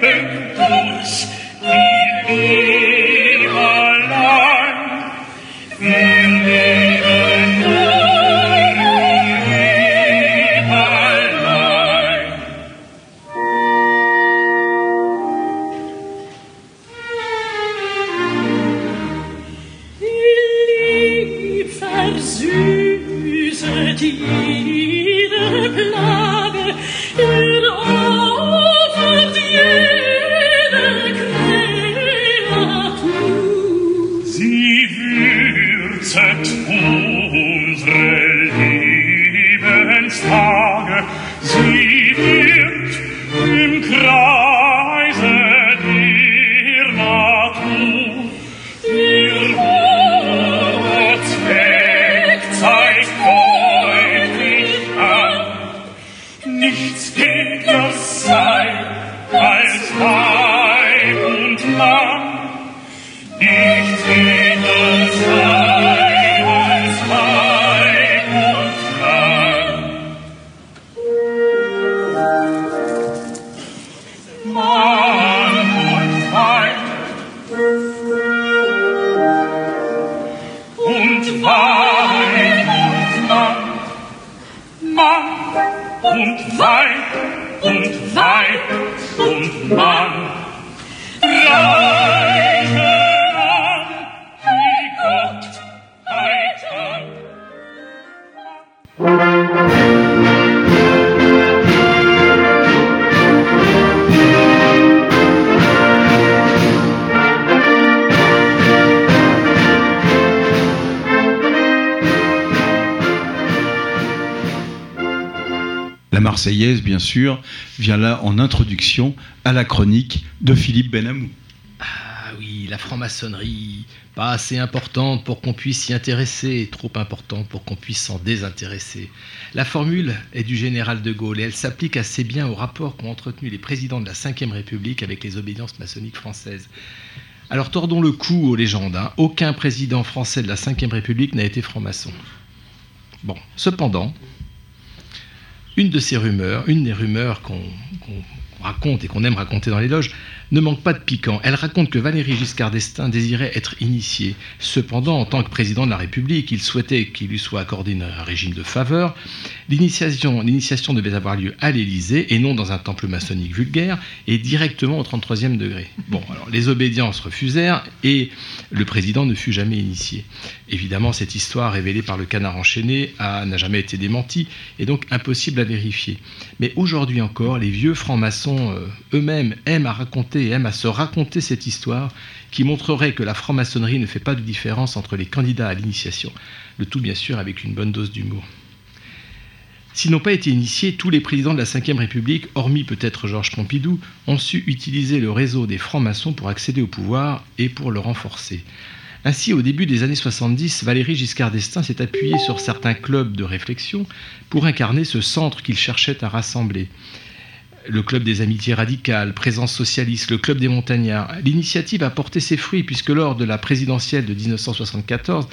Herrn Haus en introduction à la chronique de Philippe Benamou. Ah oui, la franc-maçonnerie, pas assez importante pour qu'on puisse s'y intéresser, trop importante pour qu'on puisse s'en désintéresser. La formule est du général de Gaulle et elle s'applique assez bien au rapport qu'ont entretenu les présidents de la Ve République avec les obédiences maçonniques françaises. Alors tordons le cou aux légendes. hein. Aucun président français de la Ve République n'a été franc-maçon. Bon, cependant, une de ces rumeurs, une des rumeurs qu'on raconte et qu'on aime raconter dans les loges, ne manque pas de piquant. Elle raconte que Valéry Giscard d'Estaing désirait être initié. Cependant, en tant que président de la République, il souhaitait qu'il lui soit accordé un régime de faveur. L'initiation, devait avoir lieu à l'Élysée et non dans un temple maçonnique vulgaire et directement au 33e degré. Bon, alors les obédiences refusèrent et le président ne fut jamais initié. Évidemment, cette histoire révélée par le canard enchaîné n'a jamais été démentie et donc impossible à vérifier. Mais aujourd'hui encore, les vieux francs-maçons euh, eux-mêmes aiment à raconter et aiment à se raconter cette histoire qui montrerait que la franc-maçonnerie ne fait pas de différence entre les candidats à l'initiation. Le tout, bien sûr, avec une bonne dose d'humour. S'ils n'ont pas été initiés, tous les présidents de la Ve République, hormis peut-être Georges Pompidou, ont su utiliser le réseau des francs-maçons pour accéder au pouvoir et pour le renforcer. Ainsi, au début des années 70, Valéry Giscard d'Estaing s'est appuyé sur certains clubs de réflexion pour incarner ce centre qu'il cherchait à rassembler. Le club des amitiés radicales, Présence socialiste, le club des montagnards. L'initiative a porté ses fruits puisque lors de la présidentielle de 1974,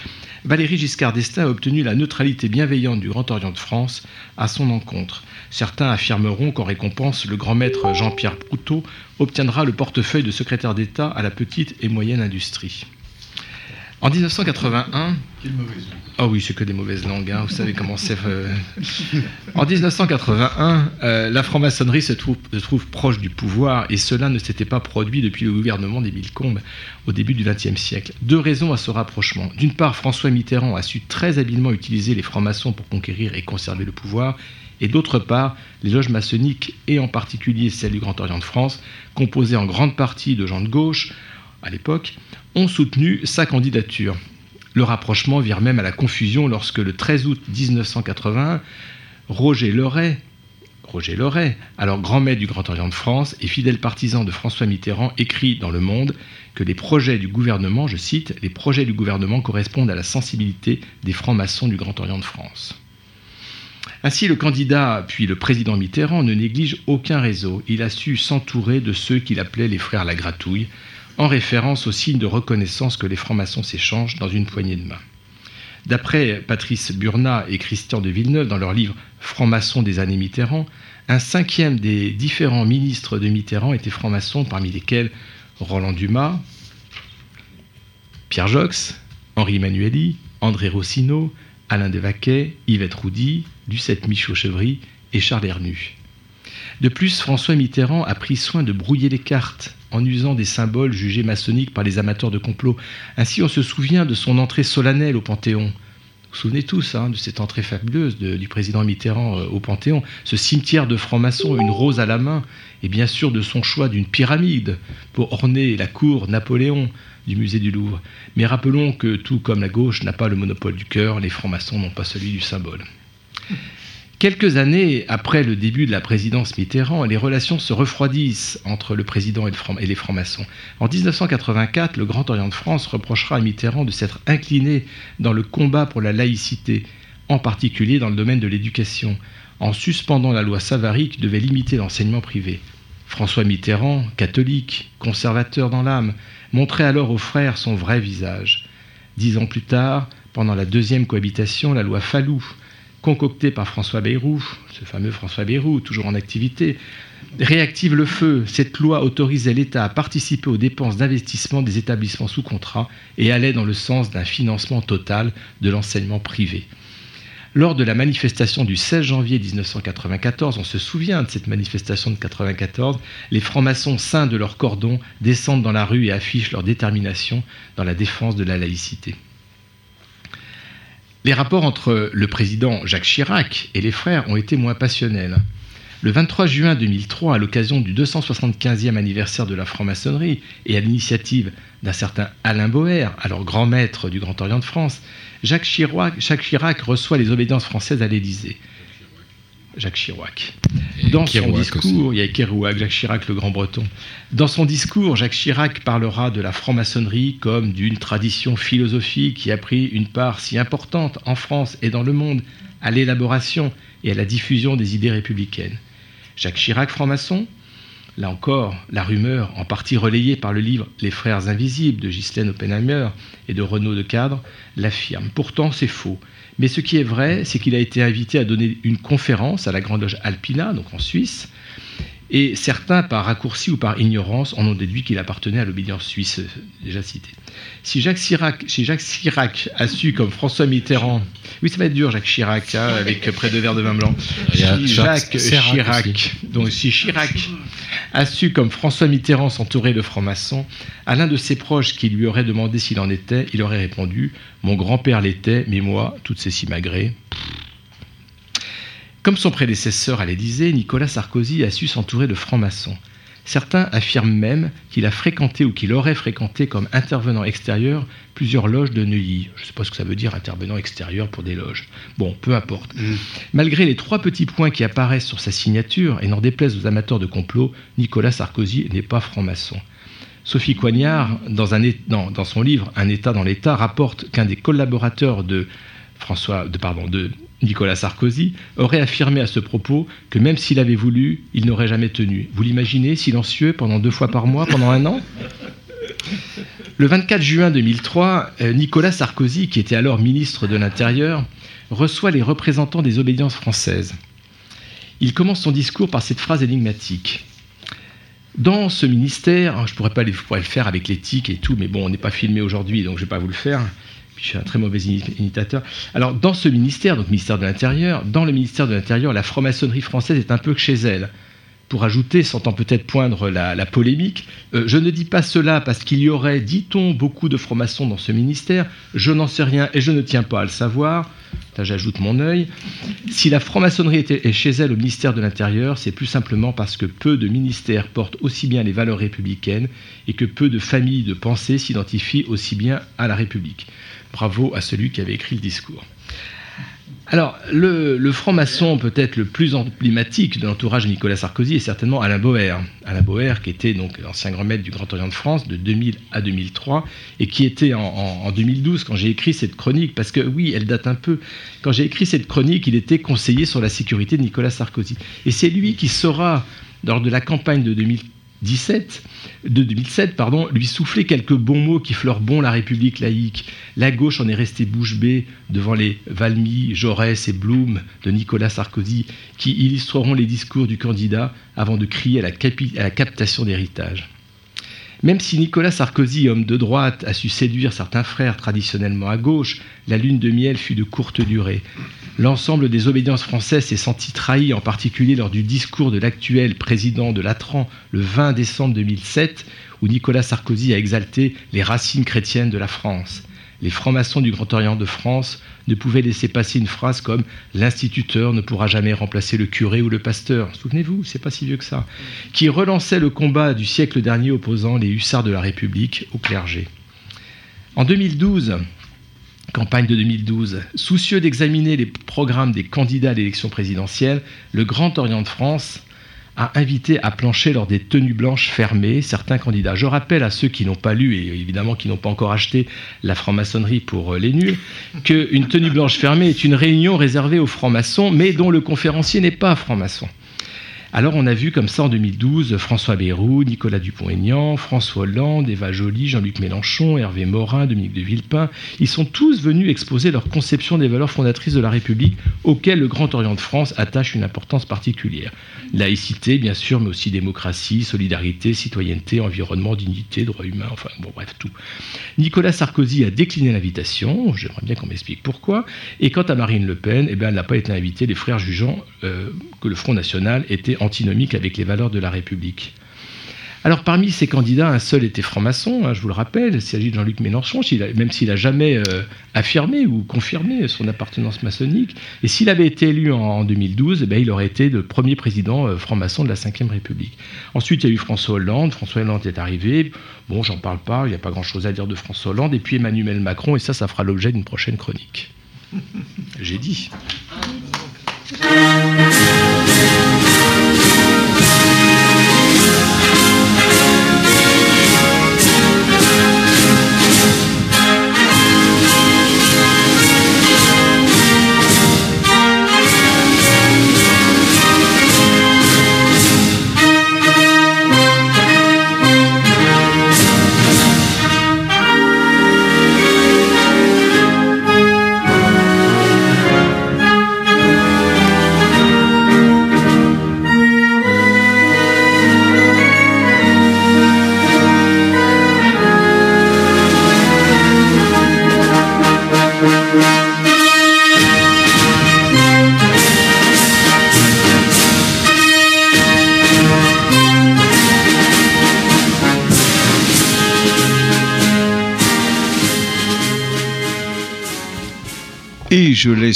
Valéry Giscard d'Estaing a obtenu la neutralité bienveillante du Grand Orient de France à son encontre. Certains affirmeront qu'en récompense, le grand maître Jean-Pierre Proutot obtiendra le portefeuille de secrétaire d'État à la petite et moyenne industrie. En 1981, ah oui, c'est que des mauvaises langues, hein, vous savez comment c'est. euh. En 1981, euh, la franc-maçonnerie se trouve, proche du pouvoir et cela ne s'était pas produit depuis le gouvernement d'Émile Combes au début du XXe siècle. Deux raisons à ce rapprochement. D'une part, François Mitterrand a su très habilement utiliser les francs-maçons pour conquérir et conserver le pouvoir. Et d'autre part, les loges maçonniques, et en particulier celle du Grand Orient de France, composées en grande partie de gens de gauche, à l'époque, ont soutenu sa candidature. Le rapprochement vire même à la confusion lorsque le 13 août 1981, Roger Leray, Roger Leray, alors grand maître du Grand Orient de France et fidèle partisan de François Mitterrand, écrit dans Le Monde que les projets du gouvernement, je cite, les projets du gouvernement correspondent à la sensibilité des francs-maçons du Grand Orient de France. Ainsi, le candidat, puis le président Mitterrand, ne néglige aucun réseau. Il a su s'entourer de ceux qu'il appelait les frères la gratouille, en référence au signe de reconnaissance que les francs-maçons s'échangent dans une poignée de main. D'après Patrice Burnat et Christian de Villeneuve dans leur livre Franc-maçon des années Mitterrand, un cinquième des différents ministres de Mitterrand étaient francs-maçons, parmi lesquels Roland Dumas, Pierre Jox, Henri Emmanueli, André Rossino, Alain Devaquet, Yvette Roudy, Ducette Michaud-Chevry et Charles Hernu. De plus, François Mitterrand a pris soin de brouiller les cartes en usant des symboles jugés maçonniques par les amateurs de complot. Ainsi, on se souvient de son entrée solennelle au Panthéon. Vous vous souvenez tous hein, de cette entrée fabuleuse du président Mitterrand euh, au Panthéon, ce cimetière de francs-maçons, une rose à la main, et bien sûr de son choix d'une pyramide pour orner la cour Napoléon du musée du Louvre. Mais rappelons que tout comme la gauche n'a pas le monopole du cœur, les francs-maçons n'ont pas celui du symbole. Quelques années après le début de la présidence Mitterrand, les relations se refroidissent entre le président et, les francs-maçons. En 1984, le Grand Orient de France reprochera à Mitterrand de s'être incliné dans le combat pour la laïcité, en particulier dans le domaine de l'éducation, en suspendant la loi Savary qui devait limiter l'enseignement privé. François Mitterrand, catholique, conservateur dans l'âme, montrait alors aux frères son vrai visage. Dix ans plus tard, pendant la deuxième cohabitation, la loi Fallou, concoctée par François Bayrou, ce fameux François Bayrou, toujours en activité, réactive le feu. Cette loi autorisait l'État à participer aux dépenses d'investissement des établissements sous contrat et allait dans le sens d'un financement total de l'enseignement privé. Lors de la manifestation du 16 janvier 1994, on se souvient de cette manifestation de 1994, les francs-maçons saints de leur cordon descendent dans la rue et affichent leur détermination dans la défense de la laïcité. Les rapports entre le président Jacques Chirac et les frères ont été moins passionnels. Le 23 juin 2003, à l'occasion du 275e anniversaire de la franc-maçonnerie et à l'initiative d'un certain Alain Boer, alors grand maître du Grand Orient de France, Jacques Chirac, Jacques Chirac reçoit les obédiences françaises à l'Élysée. Jacques Chirac. Dans son discours, il y a Kerouac, Jacques Chirac, le grand breton. Dans son discours, Jacques Chirac parlera de la franc-maçonnerie comme d'une tradition philosophique qui a pris une part si importante en France et dans le monde à l'élaboration et à la diffusion des idées républicaines. Jacques Chirac, franc-maçon, Là encore, la rumeur, en partie relayée par le livre Les Frères Invisibles de Ghislaine Oppenheimer et de Renaud de Cadre, l'affirme. Pourtant, c'est faux. Mais ce qui est vrai, c'est qu'il a été invité à donner une conférence à la Grande Loge Alpina, donc en Suisse, et certains, par raccourci ou par ignorance, en ont déduit qu'il appartenait à l'obédience suisse euh, déjà citée. Si Jacques Chirac, si Jacques Chirac a su, comme François Mitterrand, oui, ça va être dur, Jacques Chirac, hein, avec près de verre de vin blanc. Si Jacques Chirac donc si Chirac a su, comme François Mitterrand, s'entourer de francs-maçons, à l'un de ses proches qui lui aurait demandé s'il en était, il aurait répondu Mon grand-père l'était, mais moi, toutes ces simagrées. Comme son prédécesseur à l'Élysée, Nicolas Sarkozy a su s'entourer de francs-maçons. Certains affirment même qu'il a fréquenté ou qu'il aurait fréquenté comme intervenant extérieur plusieurs loges de Neuilly. Je ne sais pas ce que ça veut dire intervenant extérieur pour des loges. Bon, peu importe. Malgré les trois petits points qui apparaissent sur sa signature, et n'en déplaise aux amateurs de complot, Nicolas Sarkozy n'est pas franc-maçon. Sophie Coignard, un, dans son livre Un État dans l'État, rapporte qu'un des collaborateurs de, François, de, pardon, de Nicolas Sarkozy aurait affirmé à ce propos que même s'il avait voulu, il n'aurait jamais tenu. Vous l'imaginez, silencieux, pendant deux fois par mois, pendant un an? Le 24 juin 2003, euh, Nicolas Sarkozy, qui était alors ministre de l'Intérieur, reçoit les représentants des obédiences françaises. Il commence son discours par cette phrase énigmatique. Dans ce ministère, hein, je pourrais pas je pourrais le faire avec l'éthique et tout, mais bon, on n'est pas filmé aujourd'hui, donc je vais pas vous le faire. Je suis un très mauvais imitateur. Alors, dans ce ministère, donc ministère de l'Intérieur, dans le ministère de l'Intérieur, la franc-maçonnerie française est un peu chez elle. Pour ajouter, sentant peut-être poindre la, polémique, euh, je ne dis pas cela parce qu'il y aurait, dit-on, beaucoup de francs-maçons dans ce ministère. Je n'en sais rien et je ne tiens pas à le savoir. J'ajoute mon œil. Si la franc-maçonnerie est chez elle au ministère de l'Intérieur, c'est plus simplement parce que peu de ministères portent aussi bien les valeurs républicaines et que peu de familles de pensée s'identifient aussi bien à la République. Bravo à celui qui avait écrit le discours. Alors, le, franc-maçon peut-être le plus emblématique de l'entourage de Nicolas Sarkozy est certainement Alain Boer. Alain Boer, qui était donc l'ancien grand maître du Grand Orient de France de 2000 à 2003, et qui était en, en- en 2012 quand j'ai écrit cette chronique, parce que oui, elle date un peu. Quand j'ai écrit cette chronique, il était conseiller sur la sécurité de Nicolas Sarkozy. Et c'est lui qui saura, lors de la campagne de 2000 2017, de 2007 pardon, lui souffler quelques bons mots qui fleurent bon la République laïque. La gauche en est restée bouche bée devant les Valmy, Jaurès et Blum de Nicolas Sarkozy, qui illustreront les discours du candidat avant de crier à la captation d'héritage. Même si Nicolas Sarkozy, homme de droite, a su séduire certains frères traditionnellement à gauche, la lune de miel fut de courte durée. L'ensemble des obédiences françaises s'est senti trahi, en particulier lors du discours de l'actuel président de Latran le 20 décembre 2007, où Nicolas Sarkozy a exalté les racines chrétiennes de la France. Les francs-maçons du Grand Orient de France ne pouvaient laisser passer une phrase comme L'instituteur ne pourra jamais remplacer le curé ou le pasteur. Souvenez-vous, c'est pas si vieux que ça. Qui relançait le combat du siècle dernier opposant les hussards de la République au clergé. En 2012, campagne de 2012, soucieux d'examiner les programmes des candidats à l'élection présidentielle, le Grand Orient de France a invité à plancher lors des tenues blanches fermées certains candidats. Je rappelle à ceux qui n'ont pas lu et évidemment qui n'ont pas encore acheté la franc-maçonnerie pour euh, les nuls, qu'une tenue blanche fermée est une réunion réservée aux francs-maçons, mais dont le conférencier n'est pas franc-maçon. Alors on a vu comme ça en 2012 François Bayrou, Nicolas Dupont-Aignan, François Hollande, Eva Joly, Jean-Luc Mélenchon, Hervé Morin, Dominique de Villepin. Ils sont tous venus exposer leur conception des valeurs fondatrices de la République auxquelles le Grand Orient de France attache une importance particulière. Laïcité, bien sûr, mais aussi démocratie, solidarité, citoyenneté, environnement, dignité, droits humains, enfin bon bref, tout. Nicolas Sarkozy a décliné l'invitation, j'aimerais bien qu'on m'explique pourquoi, et quant à Marine Le Pen, eh bien, elle n'a pas été invitée, les frères jugeant euh, que le Front National était antinomique avec les valeurs de la République. Alors parmi ces candidats, un seul était franc-maçon, hein, je vous le rappelle, il s'agit de Jean-Luc Mélenchon, même s'il n'a jamais euh, affirmé ou confirmé son appartenance maçonnique. Et s'il avait été élu en, en 2012, eh ben, il aurait été le premier président euh, franc-maçon de la Ve République. Ensuite, il y a eu François Hollande, François Hollande est arrivé, bon, j'en parle pas, il n'y a pas grand-chose à dire de François Hollande, et puis Emmanuel Macron, et ça, ça fera l'objet d'une prochaine chronique. J'ai dit.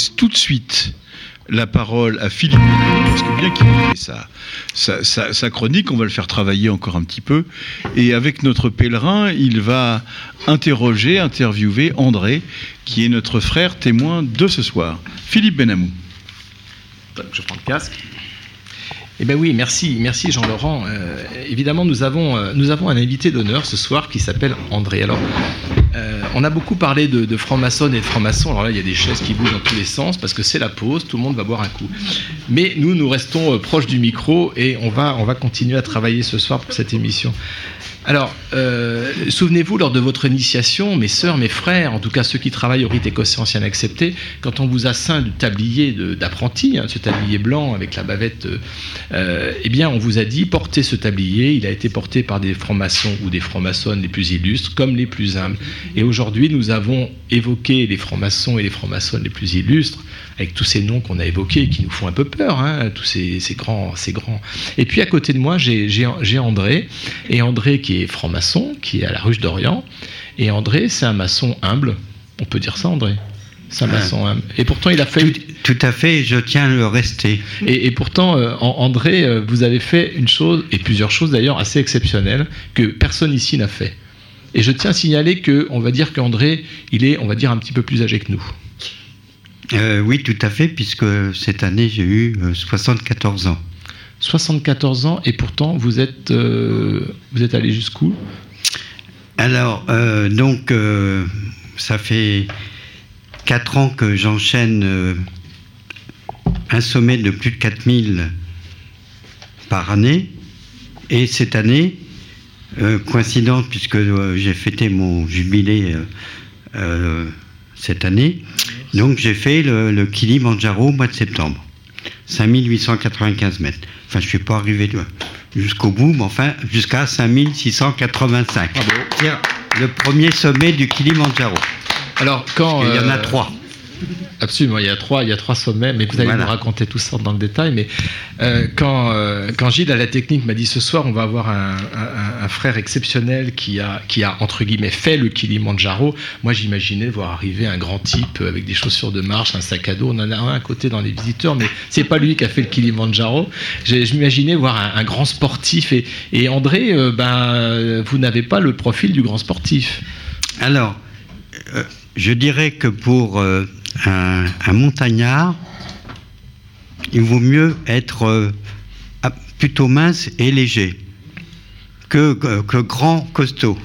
Laisse tout de suite la parole à Philippe Benamou, parce que bien qu'il ait fait sa, sa, sa- sa chronique, on va le faire travailler encore un petit peu. Et avec notre pèlerin, il va interroger, interviewer André, qui est notre frère témoin de ce soir. Philippe Benamou. Je prends le casque. Eh bien oui, merci, merci Jean-Laurent. Euh, évidemment, nous avons, euh, nous avons un invité d'honneur ce soir qui s'appelle André. Alors, euh, on a beaucoup parlé de, de francs-maçons et de francs-maçons. Alors là, il y a des chaises qui bougent dans tous les sens parce que c'est la pause, tout le monde va boire un coup. Mais nous, nous restons euh, proches du micro et on va, on va continuer à travailler ce soir pour cette émission. Alors, euh, souvenez-vous, lors de votre initiation, mes sœurs, mes frères, en tout cas ceux qui travaillent au rite écossais ancien accepté, quand on vous a ceint du tablier d'apprenti, hein, ce tablier blanc avec la bavette, euh, euh, eh bien, on vous a dit portez ce tablier. Il a été porté par des francs-maçons ou des francs-maçonnes les plus illustres, comme les plus humbles. Et aujourd'hui, nous avons évoqué les francs-maçons et les francs-maçonnes les plus illustres, avec tous ces noms qu'on a évoqués et qui nous font un peu peur, hein, tous ces, ces grands, ces grands. Et puis à côté de moi, j'ai André, et André qui est franc-maçon, qui est à la ruche d'Orient. Et André, c'est un maçon humble. On peut dire ça, André? C'est un maçon humble. Et pourtant, il a fait. Tout, à fait, je tiens à le rester. Et, et pourtant, euh, An- André, euh, vous avez fait une chose, et plusieurs choses d'ailleurs, assez exceptionnelles, que personne ici n'a fait. Et je tiens à signaler que, on va dire qu'André, il est, on va dire, un petit peu plus âgé que nous. Euh, oui, tout à fait, puisque cette année, j'ai eu euh, 74 ans. 74 ans, et pourtant, vous êtes, euh, vous êtes allé jusqu'où? Alors, euh, donc, euh, ça fait 4 ans que j'enchaîne euh, un sommet de plus de 4000 par année. Et cette année, euh, coïncidente, puisque euh, j'ai fêté mon jubilé euh, euh, cette année, donc j'ai fait le, le Kilimanjaro au mois de septembre. 5895 mètres. Enfin, je ne suis pas arrivé jusqu'au bout, mais enfin, jusqu'à 5685. C'est le premier sommet du Kilimanjaro. Alors, quand. Il y en a euh, trois. Absolument, il y a trois, il y a trois sommets, mais vous allez Voilà. nous raconter tout ça dans le détail. Mais euh, quand, euh, quand Gilles à la technique m'a dit ce soir, on va avoir un, un- un frère exceptionnel qui a, qui a entre guillemets fait le Kilimanjaro. Moi, j'imaginais voir arriver un grand type avec des chaussures de marche, un sac à dos. On en a un à côté dans les visiteurs, mais c'est pas lui qui a fait le Kilimanjaro. M'imaginais voir un, un grand sportif. Et, et André, euh, ben, vous n'avez pas le profil du grand sportif. Alors, je dirais que pour un, un montagnard, il vaut mieux être euh, ah, plutôt mince et léger que, que, que grand, costaud.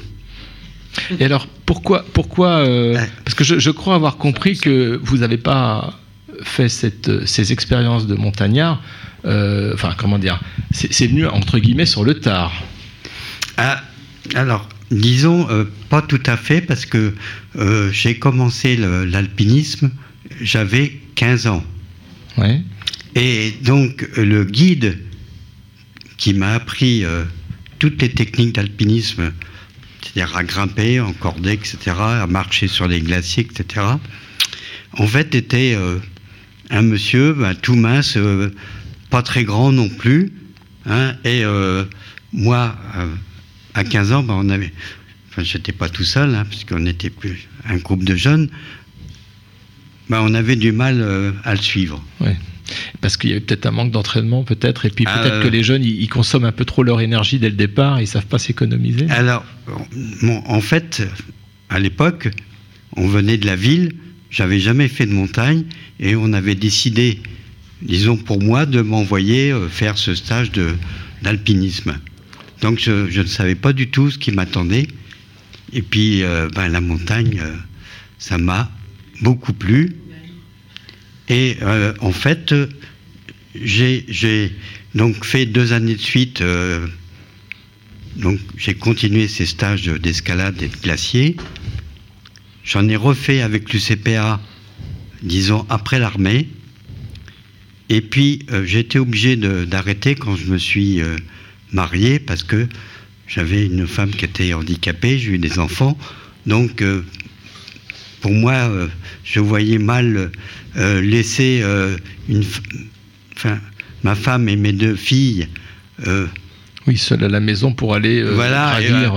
Et alors, pourquoi, pourquoi euh, Parce que je, je crois avoir compris que vous n'avez pas fait cette, ces expériences de montagnard. euh, Enfin, comment dire C'est c'est venu entre guillemets sur le tard. Ah, alors, disons, euh, pas tout à fait, parce que euh, j'ai commencé l'alpinisme, j'avais 15 ans. Ouais. Et donc, le guide qui m'a appris euh, toutes les techniques d'alpinisme, c'est-à-dire à grimper en cordée, etc., à marcher sur les glaciers, etc., en fait, était un monsieur ben, tout mince, pas très grand non plus. hein, et moi, à 15 ans, ben, on avait. Enfin, j'étais pas tout seul, hein, puisqu'on était plus un groupe de jeunes. Ben, on avait du mal euh, à le suivre. Ouais. Parce qu'il y avait peut-être un manque d'entraînement, peut-être, et puis peut-être Euh, que les jeunes, ils, consomment un peu trop leur énergie dès le départ, ils savent pas s'économiser. Alors, bon, en fait, à l'époque, on venait de la ville, j'avais jamais fait de montagne, et on avait décidé, disons pour moi, de m'envoyer euh, faire ce stage d'alpinisme. Donc je, ne savais pas du tout ce qui m'attendait. Et puis, euh, ben, la montagne, euh, ça m'a beaucoup plu. Et euh, en fait, j'ai donc fait deux années de suite. donc j'ai continué ces stages d'escalade et de glacier. J'en ai refait avec l'UCPA, disons, après l'armée. Et puis j'ai été obligé d'arrêter quand je me suis marié parce que j'avais une femme qui était handicapée, j'ai eu des enfants. Donc euh, pour moi, euh, je voyais mal euh, laisser une, f- enfin, ma femme et mes deux filles Oui, seul à la maison pour aller voilà, gravir.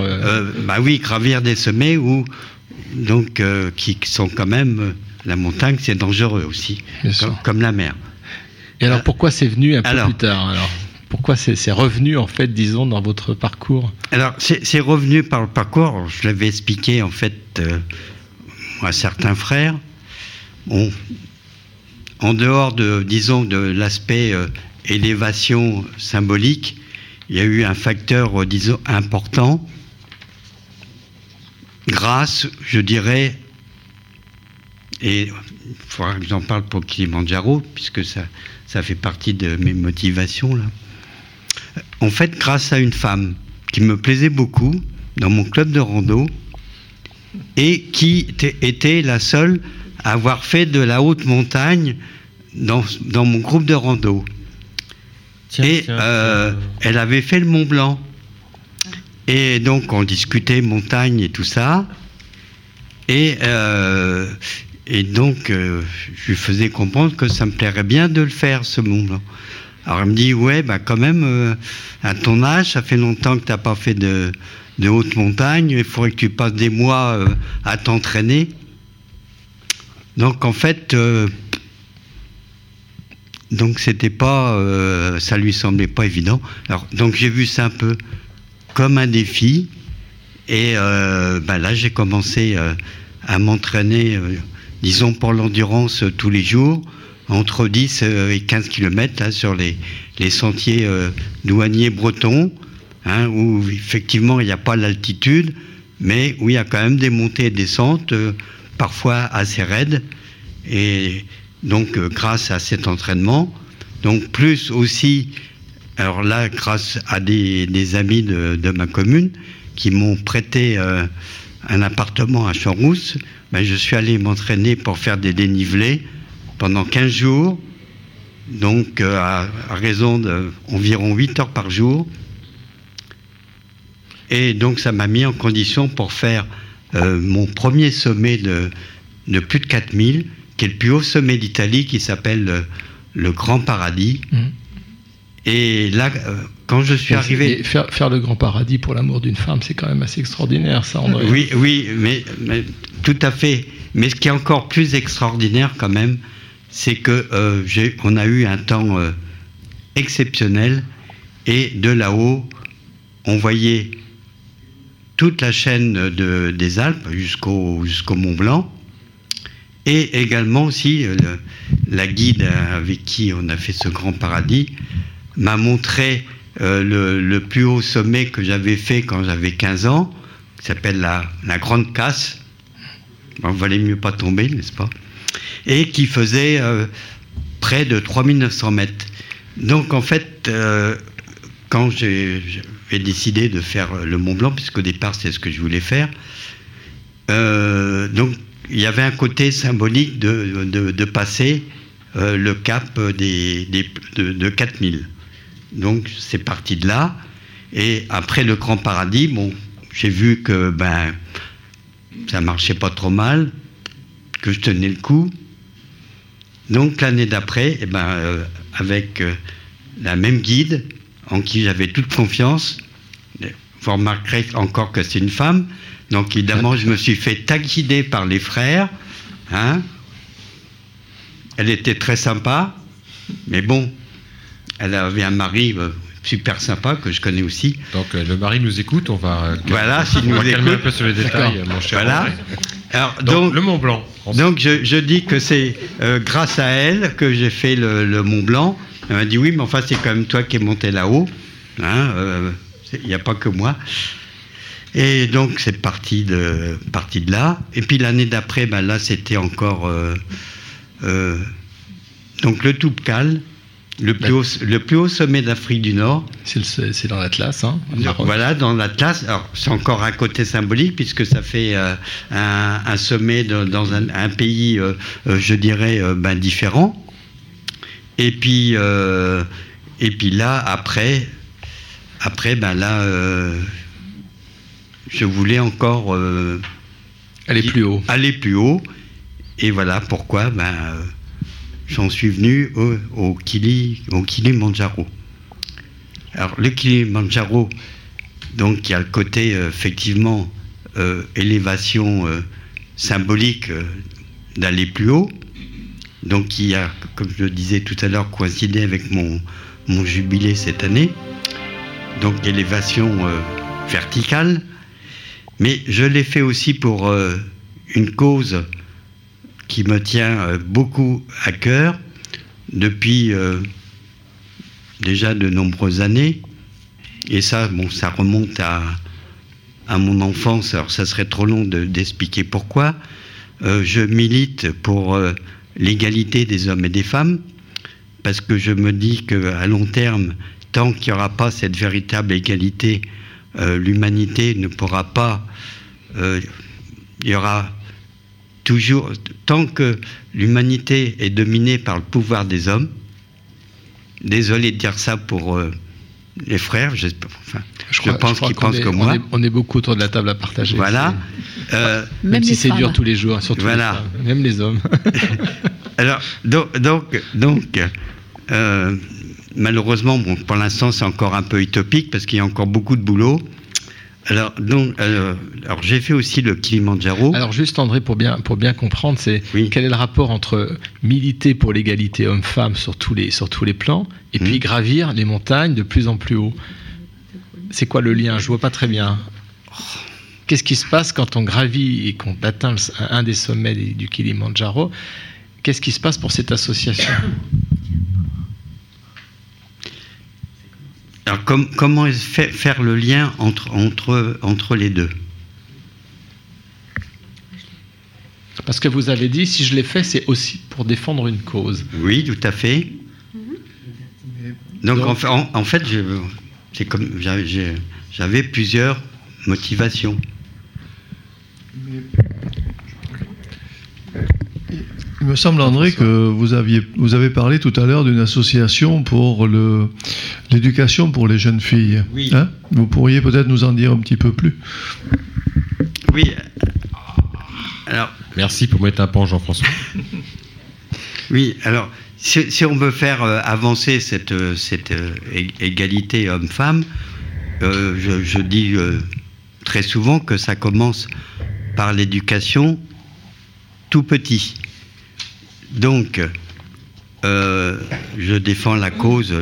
bah oui, gravir des sommets ou donc qui sont quand même la montagne, c'est dangereux aussi, comme, la mer. Et alors pourquoi c'est venu un peu alors- plus tard alors? Pourquoi c'est revenu en fait, disons, dans votre parcours Alors c'est revenu par le parcours. Je l'avais expliqué en fait euh, à certains frères. En dehors de, disons, de l'aspect euh, élévation symbolique, il y a eu un facteur, euh, disons, important, grâce, je dirais, et il faudra que j'en parle pour Kilimanjaro, puisque ça, ça fait partie de mes motivations, là. En fait, grâce à une femme qui me plaisait beaucoup dans mon club de rando, et qui était- la seule à avoir fait de la haute montagne dans, dans mon groupe de rando. et euh, elle avait fait le Mont Blanc. Et donc on discutait montagne et tout ça. Et, euh, et donc euh, je lui faisais comprendre que ça me plairait bien de le faire, ce Mont Blanc. Alors elle me dit, ouais, bah quand même, euh, à ton âge, ça fait longtemps que tu n'as pas fait de, haute montagne, il faudrait que tu passes des mois euh, à t'entraîner. Donc en fait, euh, donc c'était pas, ça lui semblait pas évident. Alors donc j'ai vu ça un peu comme un défi, et bah, là j'ai commencé à m'entraîner, disons pour l'endurance tous les jours, entre 10 euh, et 15 km sur les, sentiers euh, douaniers bretons, hein, où effectivement il n'y a pas l'altitude, mais où il y a quand même des montées et descentes, euh, parfois assez raides. Et donc euh, grâce à cet entraînement, donc plus aussi alors là, grâce à des, amis de, ma commune qui m'ont prêté un appartement à Champs-Rousse, ben, je suis allé m'entraîner pour faire des dénivelés pendant 15 jours, donc euh, à, à raison d'environ 8 heures par jour. Et donc ça m'a mis en condition pour faire euh, mon premier sommet de, de plus de 4000, qui est le plus haut sommet d'Italie, qui s'appelle le, le Grand Paradis. Et là, euh, quand je suis arrivé... faire, faire le grand paradis pour l'amour d'une femme, c'est quand même assez extraordinaire, ça, André. Oui, oui, mais, mais tout à fait. Mais ce qui est encore plus extraordinaire quand même, c'est que euh, on a eu un temps euh, exceptionnel et de là-haut, on voyait toute la chaîne de- des Alpes jusqu'au Mont Blanc et également aussi euh, la guide avec qui on a fait ce grand paradis m'a montré le, plus haut sommet que j'avais fait quand j'avais 15 ans, qui s'appelle la, Grande Casse. Bon, valait mieux pas tomber, n'est-ce pas? Et qui faisait euh, près de 3900 mètres. Donc en fait, euh, quand j'ai décidé de faire le Mont Blanc, puisqu'au départ c'est ce que je voulais faire, euh, donc il y avait un côté symbolique de, de- passer le cap des, des- de, de 4000. Donc c'est parti de là. Et après le Grand Paradis, bon, j'ai vu que ben ça marchait pas trop mal, que je tenais le coup. Donc l'année d'après, eh ben, euh, avec euh, la même guide en qui j'avais toute confiance, vous remarquerez encore que c'est une femme. Donc évidemment, je me suis fait taquiner par les frères. Hein elle était très sympa, mais bon, elle avait un mari euh, super sympa que je connais aussi. Donc euh, le mari nous écoute, on va, euh, Voilà, on s'il va nous calmer un écoute. peu sur les détails, mon cher Voilà. André. Alors, Donc, donc, le Mont Blanc. Donc je, je dis que c'est euh, grâce à elle que j'ai fait le, le Mont Blanc. Elle m'a dit oui, mais enfin c'est quand même toi qui es monté là-haut. Hein, euh, Il n'y a pas que moi. Et donc c'est parti de, parti de là. Et puis l'année d'après, ben, là c'était encore euh, donc le Toubkal, le plus, haut, le plus haut sommet d'Afrique du Nord. C'est dans l'Atlas, hein Voilà, dans l'Atlas. Alors, c'est encore un côté symbolique puisque ça fait euh, un, un sommet de- dans un, un pays, euh, euh, je dirais, euh, ben, différent. Et puis, et puis là, après, après, ben là, je voulais encore aller plus haut. Aller plus haut. Et voilà pourquoi, ben, j'en suis venu au, au, Kili, au. Alors, le Kilimanjaro, donc, il y a le côté, euh, effectivement, euh, élévation euh, symbolique d'aller plus haut. Donc, qui a, comme je le disais tout à l'heure, coïncidé avec mon, mon jubilé cette année. Donc, élévation verticale. Mais je l'ai fait aussi pour une cause qui me tient euh, beaucoup à cœur depuis euh, déjà de nombreuses années. Et ça, bon, ça remonte à, à mon enfance. Alors, ça serait trop long de- d'expliquer pourquoi. Euh, je milite pour l'égalité des hommes et des femmes parce que je me dis qu'à long terme, tant qu'il n'y aura pas cette véritable égalité, l'humanité ne pourra pas. il y aura toujours. Tant que l'humanité est dominée par le pouvoir des hommes, désolé de dire ça pour euh, les frères, je, enfin, je, crois- pense je qu'ils pensent est- comme on moi. est- On est beaucoup autour de la table à partager. Voilà. Euh, Même, Même si les c'est dur femmes. tous les jours, surtout Voilà. les femmes, même les hommes. Alors, donc, donc, donc, euh, malheureusement, bon, pour l'instant, c'est encore un peu utopique parce qu'il y a encore beaucoup de boulot. Alors, donc, euh, alors j'ai fait aussi le Kilimanjaro. Alors juste André, pour bien, pour bien comprendre, c'est quel est le rapport entre militer pour l'égalité homme-femme sur, tous les- sur tous les plans et puis gravir les montagnes de plus en plus haut? C'est quoi le lien? Je vois pas très bien. Qu'est-ce qui se passe quand on gravit et qu'on atteint le- un des sommets du Kilimanjaro? Qu'est-ce qui se passe pour cette association? Alors, com- comment fa- faire le lien entre, entre, entre les deux? Parce que vous avez dit, si je l'ai fait, c'est aussi pour défendre une cause. Oui, tout à fait. Donc, en, fait- en- en j'avais plusieurs motivations. Me semble, André, que vous, aviez, vous avez parlé tout à l'heure d'une association pour le- l'éducation pour les jeunes filles. Oui. Hein? Vous pourriez peut-être nous en dire un petit peu plus? Oui. Alors. Merci pour mettre un pan, Jean-François. Oui, alors, si, si on veut faire euh, avancer cette, euh, cette euh, égalité homme-femme, euh, je, je dis euh, très souvent que ça commence par l'éducation tout petit. Donc, euh, je défends la cause,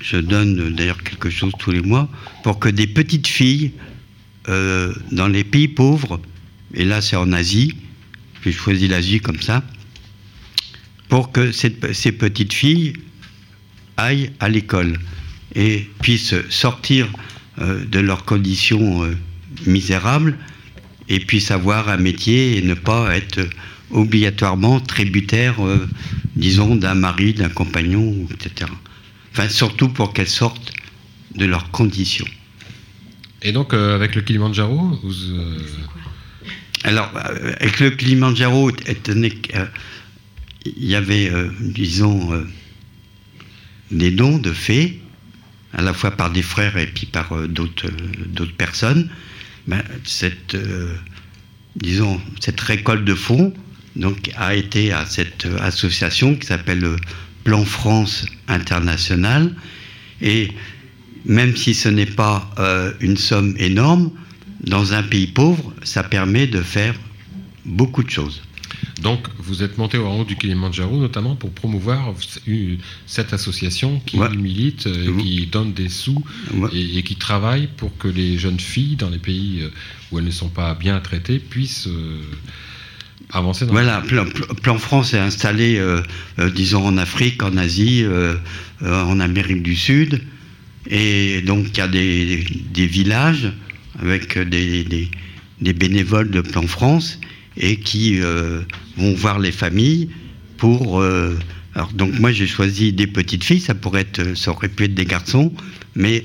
je donne d'ailleurs quelque chose tous les mois, pour que des petites filles euh, dans les pays pauvres, et là c'est en Asie, j'ai choisi l'Asie comme ça, pour que ces petites filles aillent à l'école et puissent sortir euh, de leurs conditions misérables et puissent avoir un métier et ne pas être obligatoirement tributaires, euh, disons, d'un mari, d'un compagnon, etc. Enfin, surtout pour qu'elles sortent de leurs conditions. Et donc, euh, avec le Kilimanjaro, vous, euh, Alors, avec le Kilimanjaro, étant donné qu'il y avait, disons, des dons de fées, à la fois par des frères et puis par d'autres personnes, ben, cette, disons, cette récolte de fonds donc, a été à cette association qui s'appelle le Plan France International. Et même si ce n'est pas euh, une somme énorme, dans un pays pauvre, ça permet de faire beaucoup de choses. donc, vous êtes monté au haut du Kilimanjaro, notamment pour promouvoir euh, cette association qui milite, euh, qui donne des sous et, et qui travaille pour que les jeunes filles dans les pays où elles ne sont pas bien traitées puissent euh, avancer dans Voilà, Plan, France est installé, euh, euh, disons, en Afrique, en Asie, euh, en Amérique du Sud. Et donc, il y a des, des villages avec des, des- des bénévoles de Plan France et qui vont voir les familles pour. alors, donc, moi, j'ai choisi des petites filles, ça, pourrait être, ça aurait pu être des garçons, mais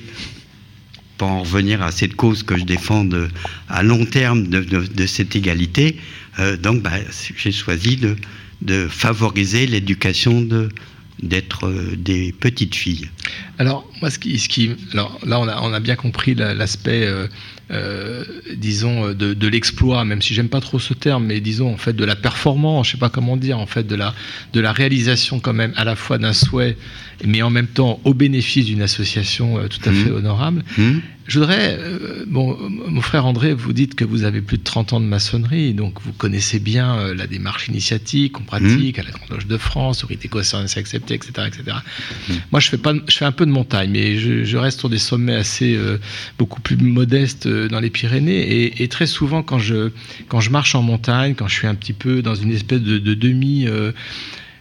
pour en revenir à cette cause que je défends de- à long terme de, de- de cette égalité, euh, donc bah, j'ai choisi de, favoriser l'éducation d'être euh, des petites filles. Alors, moi, ce qui, alors là, on a, bien compris la- l'aspect, euh, disons, de, l'exploit, même si j'aime pas trop ce terme, mais disons, en fait, de la performance, je sais pas comment dire, en fait, de la réalisation quand même, à la fois d'un souhait, mais en même temps au bénéfice d'une association euh, tout à fait honorable. Je voudrais, euh, bon, mon frère André, vous dites que vous avez plus de 30 ans de maçonnerie, donc vous connaissez bien euh, la démarche initiatique qu'on pratique à la Grande Loge de France, au rite écossais c'est accepté, etc., etc. Moi, je fais pas, je fais un peu de montagne, mais je, je reste sur des sommets assez euh, beaucoup plus modestes dans les Pyrénées, et, et très souvent quand je quand je marche en montagne, quand je suis un petit peu dans une espèce de, de demi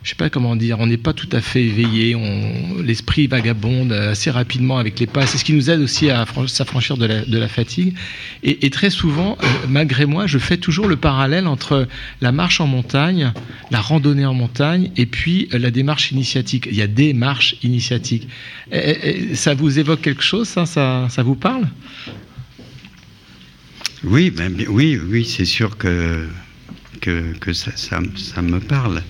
je sais pas comment dire, on n'est pas tout à fait éveillé, l'esprit vagabonde assez rapidement avec les pas. C'est ce qui nous aide aussi à affran- s'affranchir de la, fatigue. Et, très souvent, euh, malgré moi, je fais toujours le parallèle entre la marche en montagne, la randonnée en montagne, et puis euh, la démarche initiatique. Il y a des marches initiatiques. Ça vous évoque quelque chose, ça, ça, vous parle? Oui, oui, oui, c'est sûr que, ça me parle.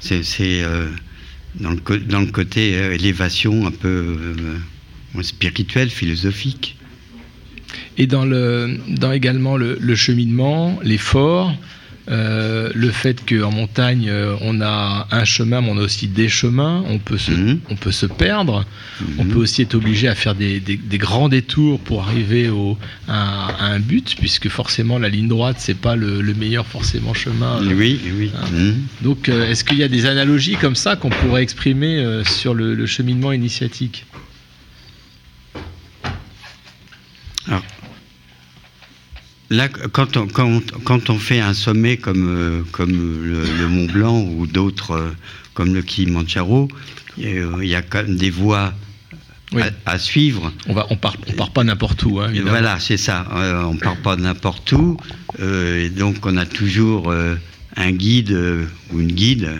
C'est euh, dans, le, côté euh, élévation un peu euh, spirituelle, philosophique. Et dans, le, dans également le, le cheminement, l'effort, euh, le fait qu'en montagne, euh, on a un chemin, mais on a aussi des chemins, on peut se, on peut se perdre, on peut aussi être obligé à faire des, des- des grands détours pour arriver au, à, à un but, puisque forcément la ligne droite, c'est pas le, le meilleur forcément chemin. Oui, oui. Mhm. Donc, euh, est-ce qu'il y a des analogies comme ça qu'on pourrait exprimer euh, sur le, le cheminement initiatique? Alors, là, quand on, quand, quand on fait un sommet comme, euh, comme le, le Mont Blanc ou d'autres euh, comme le Kilimanjaro, euh, il y a quand même des voies à, à suivre. On va, on part, on part pas n'importe où. Hein, voilà, c'est ça. Euh, on part pas n'importe où. euh, et donc, on a toujours euh, un guide ou une guide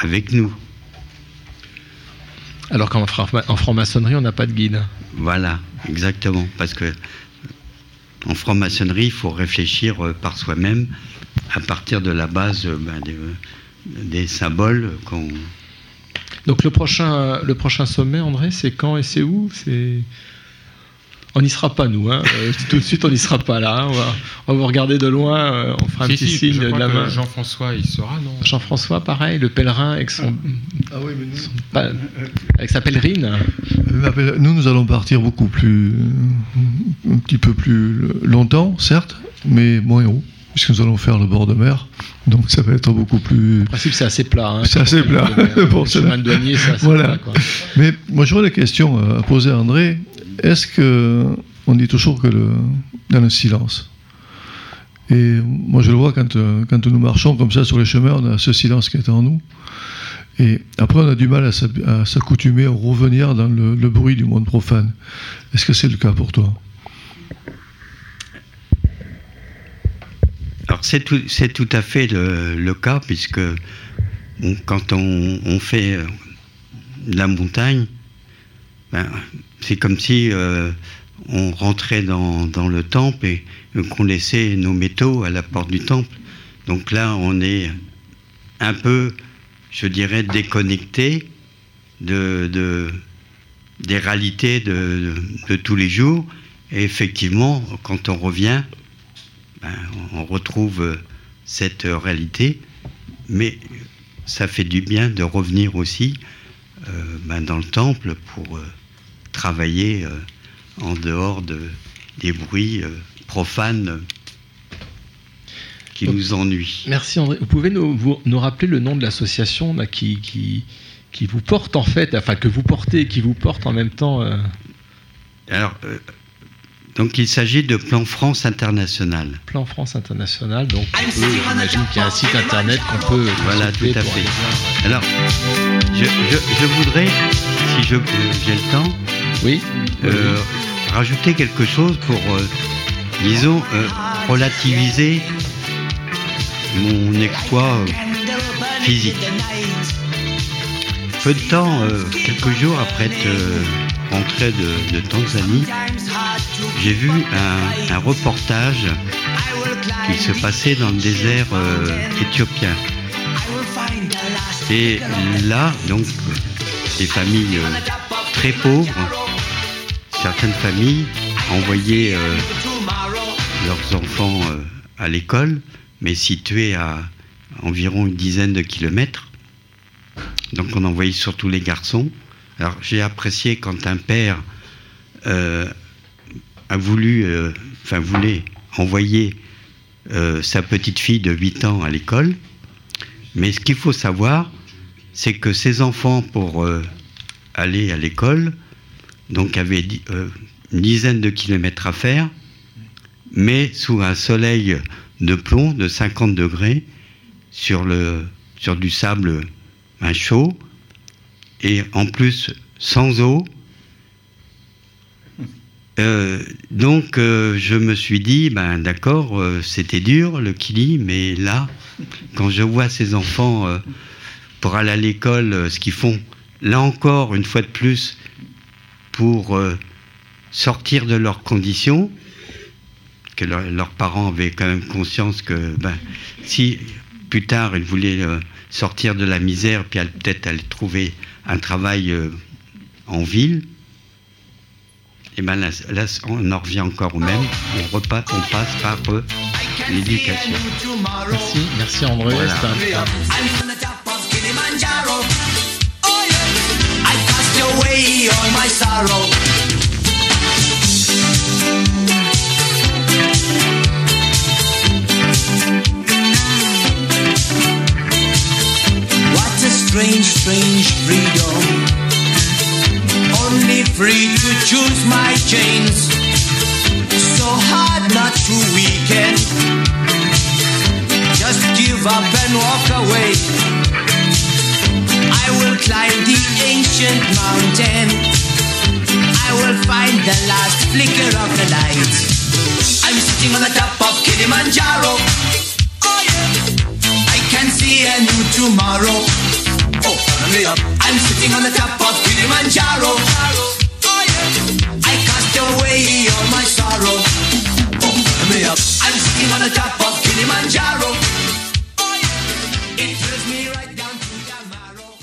avec nous. Alors qu'en fra- en franc-maçonnerie, on n'a pas de guide. Voilà, exactement. Parce que en franc-maçonnerie, il faut réfléchir euh, par soi-même à partir de la base euh, ben, des, des symboles. Donc le prochain, le prochain sommet, André, c'est quand et c'est où? On n'y sera pas nous, hein. Euh, tout de suite on n'y sera pas là. hein. On, va, on va vous regarder de loin, euh, on fera un Si, petit si, signe je de la que main. Jean-François, il sera, non? Jean-François, pareil, le pèlerin avec son, Ah oui, mais nous, son pa- avec sa pèlerine. Euh, Nous, nous allons partir beaucoup plus, un petit peu plus longtemps, certes, mais moins haut, puisque nous allons faire le bord de mer. Donc ça va être beaucoup plus. En principe, c'est assez plat. hein, c'est assez plat. pour chemin de douanier, c'est assez voilà. plat, quoi. Mais moi, j'aurais des questions euh, à poser à André. Est-ce que on dit toujours que le, dans le silence Et moi, je le vois quand, euh, quand nous marchons comme ça sur les chemins, on a ce silence qui est en nous. Et après, on a du mal à s'accoutumer, à revenir dans le, le bruit du monde profane. Est-ce que c'est le cas pour toi? Alors c'est tout, tout à fait le, cas puisque quand on, fait euh, de la montagne, ben, c'est comme si euh, on rentrait dans, dans le temple et qu'on laissait nos métaux à la porte du temple. Donc là, on est un peu, je dirais, déconnecté de, de- des réalités de- de tous les jours. Et effectivement, quand on revient, ben, on retrouve euh, cette euh, réalité, mais ça fait du bien de revenir aussi euh, ben, dans le temple pour euh, travailler euh, en dehors de, des bruits profanes qui Donc, nous ennuient. Merci André. Vous pouvez nous, vous- nous rappeler le nom de l'association qui, qui, qui vous porte en fait, enfin que vous portez et qui vous porte en même temps Alors, donc il s'agit de Plan France International. Plan France International. Donc on peut- j'imagine qu'il y a un site internet qu'on peut Voilà, tout à fait. aller. Alors, je, je- je voudrais, si je- j'ai le temps, oui, euh, rajouter quelque chose pour, euh, disons, euh, relativiser mon exploit euh, physique. Peu de temps, euh, quelques jours après être euh, rentré de, Tanzanie, j'ai vu un, reportage qui se passait dans le désert euh, éthiopien. Et là, donc, des familles euh, très pauvres, certaines familles envoyaient euh, leurs enfants à l'école, mais situées à environ une dizaine de kilomètres. Donc on envoyait surtout les garçons. J'ai apprécié quand un père euh, a voulu, euh, enfin voulait envoyer euh, sa petite fille de 8 ans à l'école. Mais ce qu'il faut savoir, c'est que ces enfants, pour aller à l'école, donc avaient une dizaine de kilomètres à faire, mais sous un soleil de plomb de 50 degrés, sur, sur du sable un chaud, et en plus sans eau. Euh, donc euh, je me suis dit, ben d'accord, euh, c'était dur le kili, mais là, quand je vois ces enfants pour aller à l'école, ce qu'ils font, là encore, une fois de plus, pour sortir de leurs conditions, que leur- leurs parents avaient quand même conscience que ben, si plus tard ils voulaient sortir de la misère, puis peut-être aller trouver un travail euh, en ville, et ben là, là, on en revient encore au même, on, repasse, on passe par euh, l'éducation. Merci, merci André. Voilà. Strange, strange freedom. Only free to choose my chains. So hard not to weaken. Just give up and walk away. I will climb the ancient mountain. I will find the last flicker of the light. I'm sitting on the top of Kilimanjaro. Oh yeah. I can see a new tomorrow. Oh, me up. I'm sitting on the top of Kilimanjaro. I cast away all my sorrow. Oh, me up. I'm sitting on the top of Kilimanjaro. It thrills me right down to the marrow.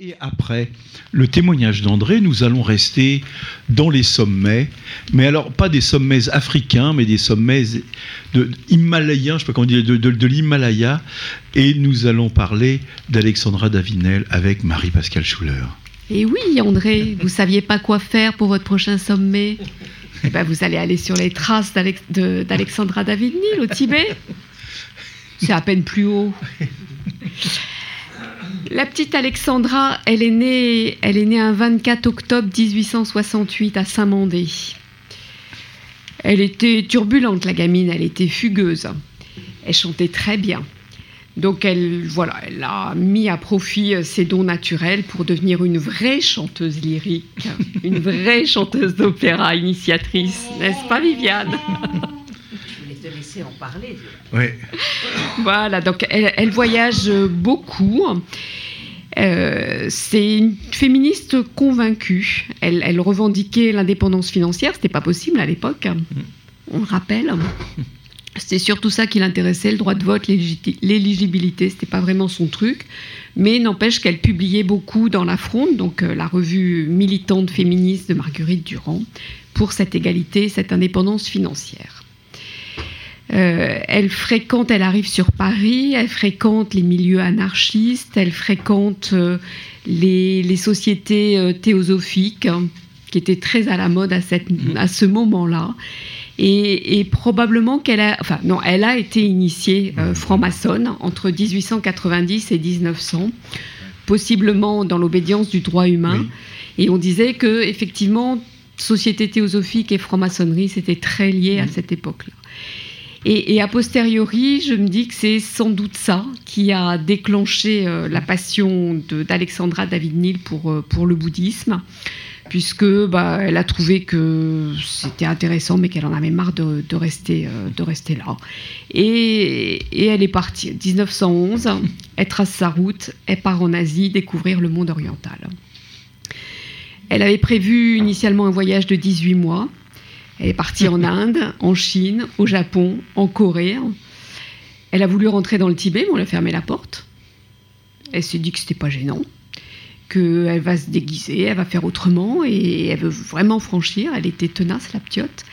Et après le témoignage d'André, nous allons rester dans les sommets, mais alors pas des sommets africains, mais des sommets de, himalayens, je sais pas comment dire, de, l'Himalaya, et nous allons parler d'Alexandra Davinel avec Marie-Pascale Schuller. Et oui, André, vous saviez pas quoi faire pour votre prochain sommet? Eh ben, Vous allez aller sur les traces d'Alexandra David-Nil au Tibet. C'est à peine plus haut. La petite Alexandra, elle est née, elle est née un 24 octobre 1868 à Saint-Mandé. Elle était turbulente, la gamine, elle était fugueuse. Elle chantait très bien. Donc elle, voilà, elle a mis à profit euh, ses dons naturels pour devenir une vraie chanteuse lyrique, une vraie chanteuse d'opéra initiatrice, n'est-ce pas Viviane? Te laisser en parler. Oui. Voilà, donc elle, elle voyage beaucoup. Euh, c'est une féministe convaincue. Elle, elle revendiquait l'indépendance financière, c'était pas possible à l'époque. On le rappelle. C'était surtout ça qui l'intéressait, le droit de vote, l'éligi- l'éligibilité, c'était pas vraiment son truc. Mais n'empêche qu'elle publiait beaucoup dans La Fronde, donc euh, la revue militante féministe de Marguerite Durand, pour cette égalité, cette indépendance financière. Euh, elle fréquente, elle arrive sur Paris, elle fréquente les milieux anarchistes, elle fréquente euh, les, les sociétés euh, théosophiques hein, qui étaient très à la mode à, cette, à ce moment-là. Et, et probablement qu'elle a, enfin non, elle a été initiée euh, franc-maçonne entre 1890 et 1900, possiblement dans l'obédience du droit humain. Et on disait que effectivement, société théosophique et franc-maçonnerie, c'était très lié à cette époque-là. Et, a posteriori, je me dis que c'est sans doute ça qui a déclenché euh, la passion d'Alexandra David-Nil pour, euh, pour le bouddhisme, puisque bah, elle a trouvé que c'était intéressant, mais qu'elle en avait marre de, euh, rester là. Et, et elle est partie. 1911, elle trace sa route, elle part en Asie découvrir le monde oriental. Elle avait prévu initialement un voyage de 18 mois. Elle est partie en Inde, en Chine, au Japon, en Corée. Elle a voulu rentrer dans le Tibet, mais on a fermé la porte. Elle s'est dit que c'était pas gênant, qu'elle va se déguiser, elle va faire autrement et elle veut vraiment franchir. Elle était tenace, la ptiote.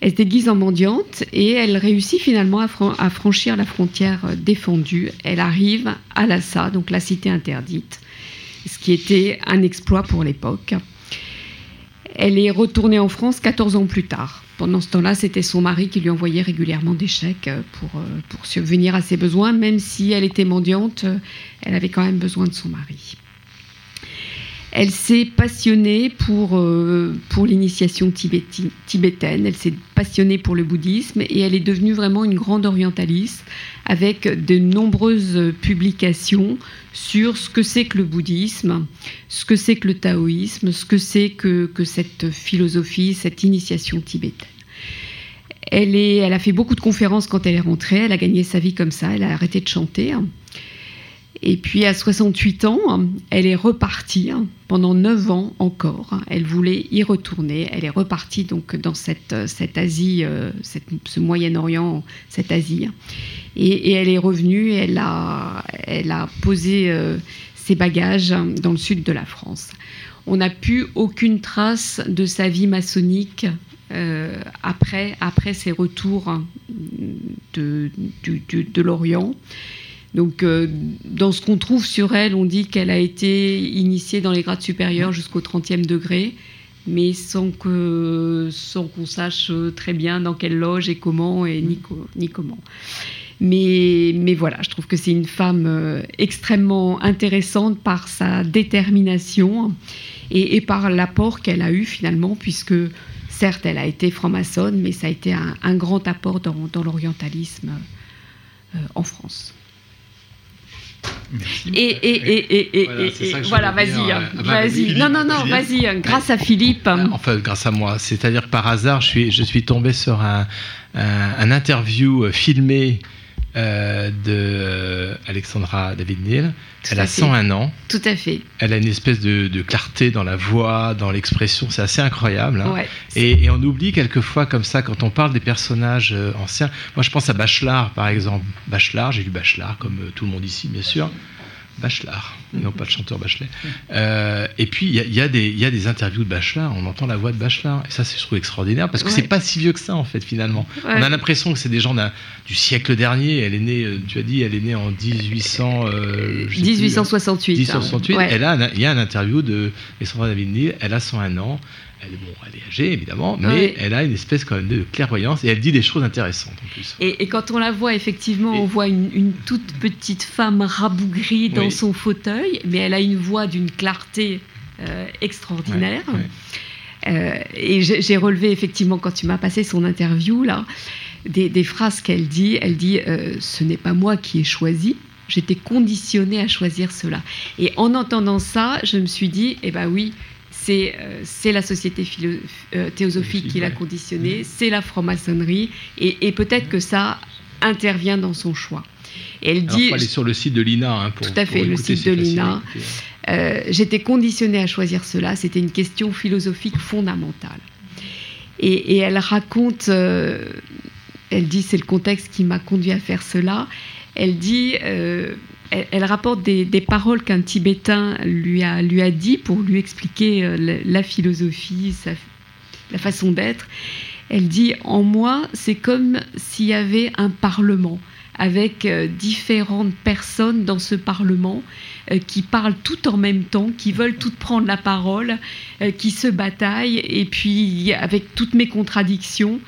Elle se déguise en mendiante et elle réussit finalement à franchir la frontière euh, défendue. Elle arrive à Lhasa, donc la cité interdite, ce qui était un exploit pour l'époque. Elle est retournée en France 14 ans plus tard. Pendant ce temps-là, c'était son mari qui lui envoyait régulièrement des chèques euh, pour, euh, pour subvenir à ses besoins. Même si elle était mendiante, euh, elle avait quand même besoin de son mari. Elle s'est passionnée pour, pour l'initiation tibétaine, elle s'est passionnée pour le bouddhisme et elle est devenue vraiment une grande orientaliste avec de nombreuses publications sur ce que c'est que le bouddhisme, ce que c'est que le taoïsme, ce que c'est que, que cette philosophie, cette initiation tibétaine. Elle, est, elle a fait beaucoup de conférences quand elle est rentrée, elle a gagné sa vie comme ça, elle a arrêté de chanter. Et puis à 68 ans, elle est repartie pendant 9 ans encore. Elle voulait y retourner. Elle est repartie donc dans cette, cette Asie, euh, ce Moyen-Orient, cette Asie. Et, elle est revenue. Elle a, elle a posé euh, ses bagages dans le sud de la France. On n'a plus aucune trace de sa vie maçonnique euh, après, après ses retours de, de l'Orient. Donc, euh, dans ce qu'on trouve sur elle, on dit qu'elle a été initiée dans les grades supérieurs jusqu'au 30e degré, mais sans que sans qu'on sache euh, très bien dans quelle loge et comment et ni, co- ni comment. Mais, mais voilà, je trouve que c'est une femme euh, extrêmement intéressante par sa détermination et, par l'apport qu'elle a eu finalement, puisque certes, elle a été franc-maçonne, mais ça a été un, grand apport dans, l'orientalisme en France. Et, et, et, et, et, Voilà, et- voilà, vas-y, hein, euh, bah, vas-y. Non, non, non, vas-y, hein, grâce à Philippe. Enfin, grâce à moi. C'est-à-dire que par hasard, je suis, je suis tombé sur un, un, un interview euh, filmé euh, de euh, Alexandra David Neal. Tout Elle a fait. 101 ans. Tout à fait. Elle a une espèce de, de clarté dans la voix, dans l'expression, c'est assez incroyable. hein. Ouais. et, et on oublie quelquefois comme ça, quand on parle des personnages euh, anciens. Moi, je pense à Bachelard, par exemple. Bachelard, j'ai lu Bachelard, comme tout le monde ici, bien sûr. Bachelard, non pas le chanteur Bachelet. Euh, et puis, il y a, y des- il y a des interviews de Bachelard, on entend la voix de Bachelard. Et ça, c'est, je trouve extraordinaire, parce que Ouais. c'est pas si vieux que ça, en fait, finalement. Ouais. On a l'impression que c'est des gens du siècle dernier. Elle est née, euh, tu as dit, elle est née en 1800... euh, je sais plus, 1868, hein. 1868. Ouais. Elle a il y a un interview de Alessandra David Neal, elle a 101 ans. Elle est, bon, elle est âgée, évidemment, mais Ouais. elle a une espèce quand même de clairvoyance et elle dit des choses intéressantes en plus. Et, et quand on la voit, effectivement, on voit une, une toute petite femme rabougrie dans Oui. son fauteuil, mais elle a une voix d'une clarté euh, extraordinaire. Euh, et j'ai j'ai relevé, effectivement, quand tu m'as passé son interview, là, des, des phrases qu'elle dit. Elle dit euh, Ce n'est pas moi qui ai choisi. J'étais conditionnée à choisir cela. Et en entendant ça, je me suis dit, eh ben oui, c'est euh, c'est la société philo- euh, théosophique qui l'a conditionnée, c'est la franc-maçonnerie, et, et peut-être que ça intervient dans son choix. Et elle Alors, dit, faut aller sur le site de l'INA hein, pour tout à fait, le site de l'INA. Euh, J'étais conditionnée à choisir cela. C'était une question philosophique fondamentale. Et, et elle raconte, elle dit, c'est le contexte qui m'a conduit à faire cela. Elle dit, elle, rapporte des, paroles qu'un Tibétain lui a, lui a dit pour lui expliquer euh, la, philosophie, la façon d'être. Elle dit, en moi, c'est comme s'il y avait un parlement avec euh, différentes personnes dans ce parlement euh, qui parlent tout en même temps, qui veulent toutes prendre la parole, qui se bataillent, et puis avec toutes mes contradictions.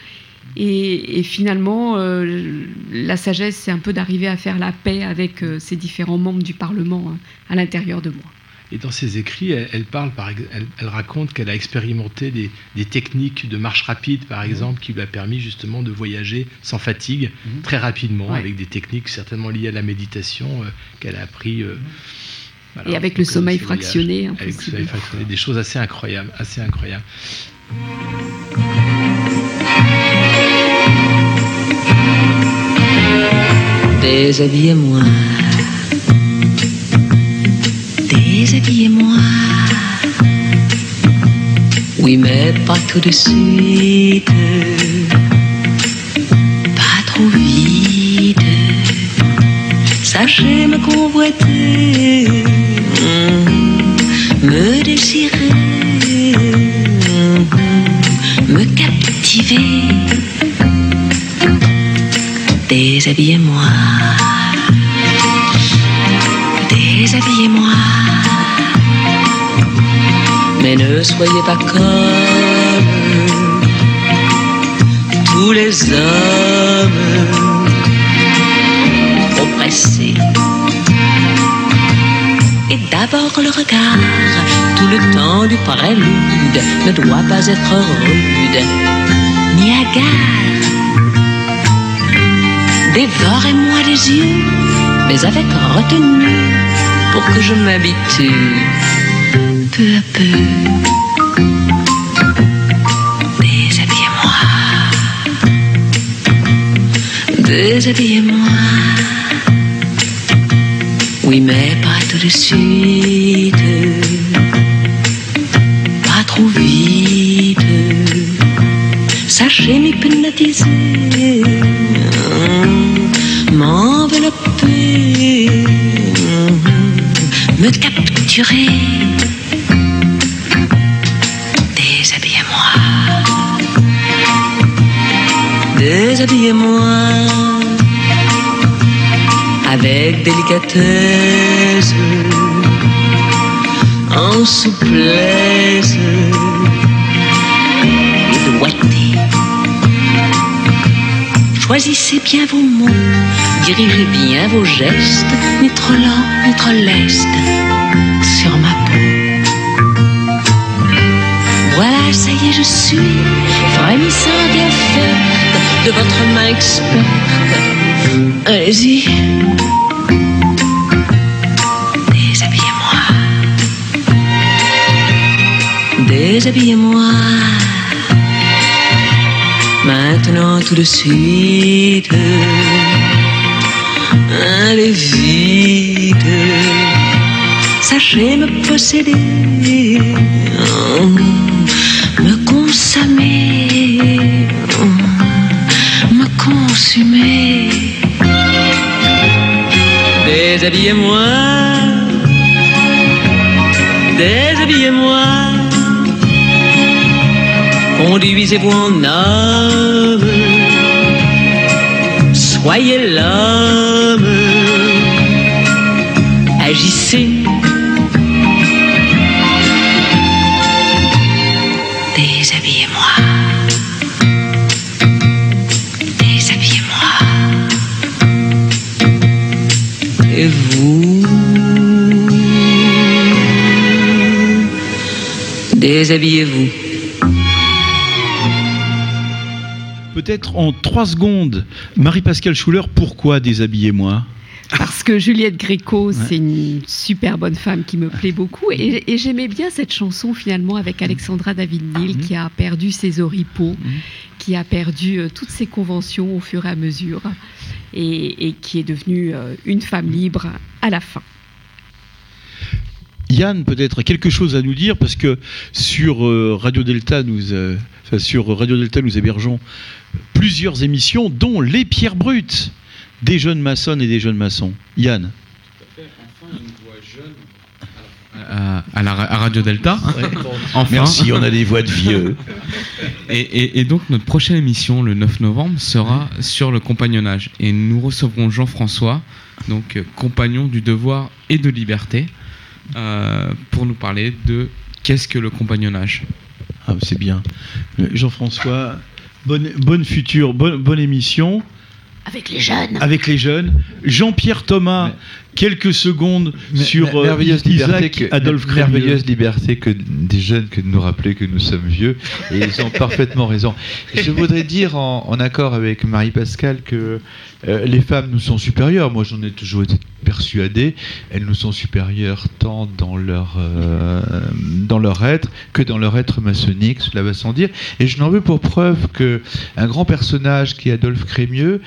Et, et finalement, euh, la sagesse, c'est un peu d'arriver à faire la paix avec euh, ces différents membres du Parlement hein, à l'intérieur de moi. Et dans ses écrits, elle, elle parle, par, elle, elle raconte qu'elle a expérimenté des, des techniques de marche rapide, par Mhm. exemple, qui lui a permis justement de voyager sans fatigue, très rapidement, Ouais. avec des techniques certainement liées à la méditation euh, qu'elle a appris. voilà, Et avec le sommeil fractionné, Avec le sommeil fractionné, des choses assez incroyables, assez incroyables. Déshabillez-moi. Déshabillez-moi. Oui, mais pas tout de suite. Pas trop vite. Sachez me convoiter. Me désirer. Me captiver. Déshabillez-moi. Déshabillez-moi. Mais ne soyez pas comme tous les hommes oppressés. Et d'abord le regard, tout le temps du prélude, ne doit pas être rude, ni hagard. Dévorez-moi les yeux, mais avec retenue, pour que je m'habitue peu à peu. Déshabillez-moi. Déshabillez-moi. Oui, mais pas tout de suite. Pas trop vite. Sachez m'hypnotiser. M'envelopper. Me capturer. Déshabillez-moi. Déshabillez-moi. Avec délicatesse. En souplesse. Choisissez bien vos mots. Dirigez bien vos gestes. Ni trop lent, ni trop leste. Sur ma peau. Voilà, ça y est, je suis frémissante et offerte de votre main experte. Allez-y. Déshabillez-moi. Déshabillez-moi. Maintenant, tout de suite. allez vite, sachez me posséder, me consommer, me consumer. Déshabillez-moi, déshabillez-moi, conduisez-vous en homme, soyez l'homme, agissez. Déshabillez-moi. Déshabillez-moi. Et vous Déshabillez-vous. Peut-être en trois secondes, Marie-Pascale Schuller, pourquoi déshabillez-moi Parce que Juliette Gréco, c'est une super bonne femme qui me plaît beaucoup. Et, et j'aimais bien cette chanson finalement avec Alexandra David-Neal Mhm. qui a perdu ses oripeaux, qui a perdu euh, toutes ses conventions au fur et à mesure et, et qui est devenue euh, une femme libre à la fin. Yann, peut-être quelque chose à nous dire parce que sur euh, Radio Delta, nous, enfin, sur Radio Delta, nous hébergeons plusieurs émissions, dont les Pierres Brutes, des jeunes maçonnes et des jeunes maçons. Yann. à, la, à Radio Delta. Ouais. Merci, on a des voix de vieux. Et, et- et donc notre prochaine émission, le 9 novembre, sera sur le compagnonnage. Et nous recevrons Jean-François, donc euh, compagnon du devoir et de liberté, euh, pour nous parler de qu'est-ce que le compagnonnage? Ah, c'est bien. Euh, Jean-François, bonne, bonne future, bonne, bonne émission. Avec les jeunes. Avec les jeunes. Jean-Pierre Thomas, quelques secondes sur euh, merveilleuse liberté Isaac que, Adolphe Crémieux. merveilleuse liberté que des jeunes que de nous rappeler que nous sommes vieux et ils ont parfaitement raison. Je voudrais dire en, en accord avec Marie-Pascale que euh, les femmes nous sont supérieures. Moi, j'en ai toujours été persuadé. Elles nous sont supérieures tant dans leur euh, dans leur être que dans leur être maçonnique. Cela va sans dire. Et je n'en veux pour preuve que un grand personnage qui est Adolphe Crémieux,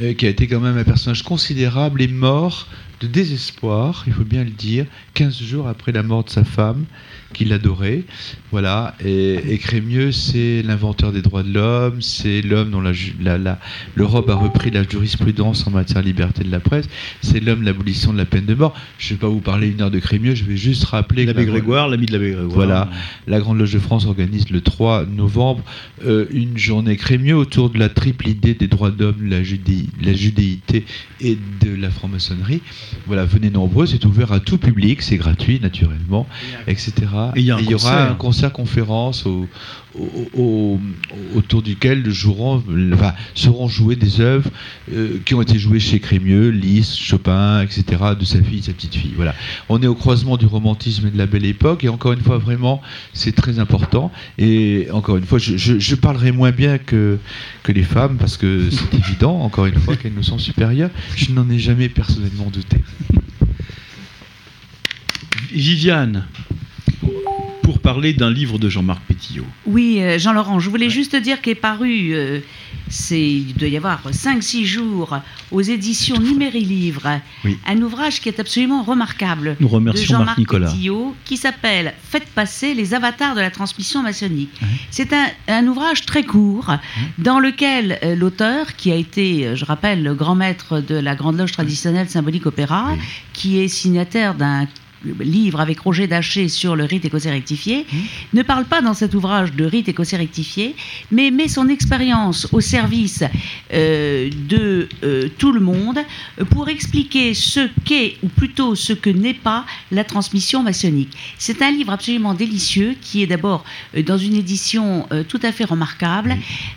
euh, qui a été quand même un personnage considérable, est mort de désespoir, il faut bien le dire, 15 jours après la mort de sa femme, qu'il adorait. Voilà, et, et Crémieux, c'est l'inventeur des droits de l'homme, c'est l'homme dont la, la- la- l'Europe a repris la jurisprudence en matière de liberté de la presse, c'est l'homme de l'abolition de la peine de mort. Je ne vais pas vous parler une heure de Crémieux, je vais juste rappeler... que L'abbé la- Grégoire, l'ami de l'abbé Grégoire. Voilà, la Grande Loge de France organise le 3 novembre euh, une journée Crémieux autour de la triple idée des droits d'homme, la, judé- la judéité et de la franc-maçonnerie. Voilà, venez nombreux, c'est ouvert à tout public, c'est gratuit naturellement, etc. Et il y aura concert. un concert-conférence au- au- au- autour duquel joueront, enfin, seront jouées des œuvres euh, qui ont été jouées chez Crémieux, Liszt, Chopin, etc., de sa fille, sa petite fille. Voilà. On est au croisement du romantisme et de la belle époque, et encore une fois, vraiment, c'est très important. Et encore une fois, je, je- je parlerai moins bien que, que les femmes, parce que c'est évident, encore une fois, qu'elles nous sont supérieures. Je n'en ai jamais personnellement douté. Viviane, pour parler d'un livre de Jean-Marc Pétillot. Oui, euh, Jean-Laurent, je voulais juste dire qu'est paru, euh, c'est, il doit y avoir 5-6 jours, aux éditions Numéri Livre, Oui. un ouvrage qui est absolument remarquable Nous remercions de Jean-Marc. Pétillot, qui s'appelle Faites passer les avatars de la transmission maçonnique. C'est un, un ouvrage très court dans lequel euh, l'auteur, qui a été, je rappelle, le grand maître de la Grande Loge traditionnelle symbolique opéra, qui est signataire d'un livre avec Roger Daché sur le rite écossais rectifié, ne parle pas dans cet ouvrage de rite écossais rectifié, mais met son expérience au service euh, de euh, tout le monde pour expliquer ce qu'est, ou plutôt ce que n'est pas, la transmission maçonnique. C'est un livre absolument délicieux qui est d'abord euh, dans une édition euh, tout à fait remarquable.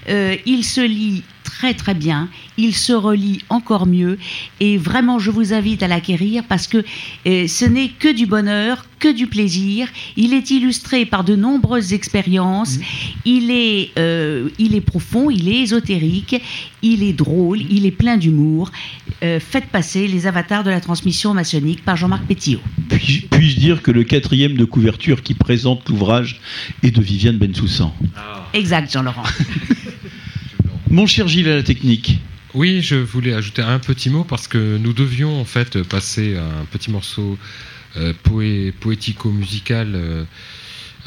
Euh, il se lit très très bien, il se relit encore mieux et vraiment je vous invite à l'acquérir parce que euh, ce n'est que du bonheur, que du plaisir. Il est illustré par de nombreuses expériences. Il est, euh, il est profond, il est ésotérique, il est drôle, il est plein d'humour. Euh, faites passer les avatars de la transmission maçonnique par Jean-Marc Pétillot. Puis- Puis-je dire que le quatrième de couverture qui présente l'ouvrage est de Viviane Bensoussan? Exact, Jean-Laurent. Mon cher Gilles à la technique. Oui, je voulais ajouter un petit mot parce que nous devions en fait passer un petit morceau euh, poé- poético-musical, euh,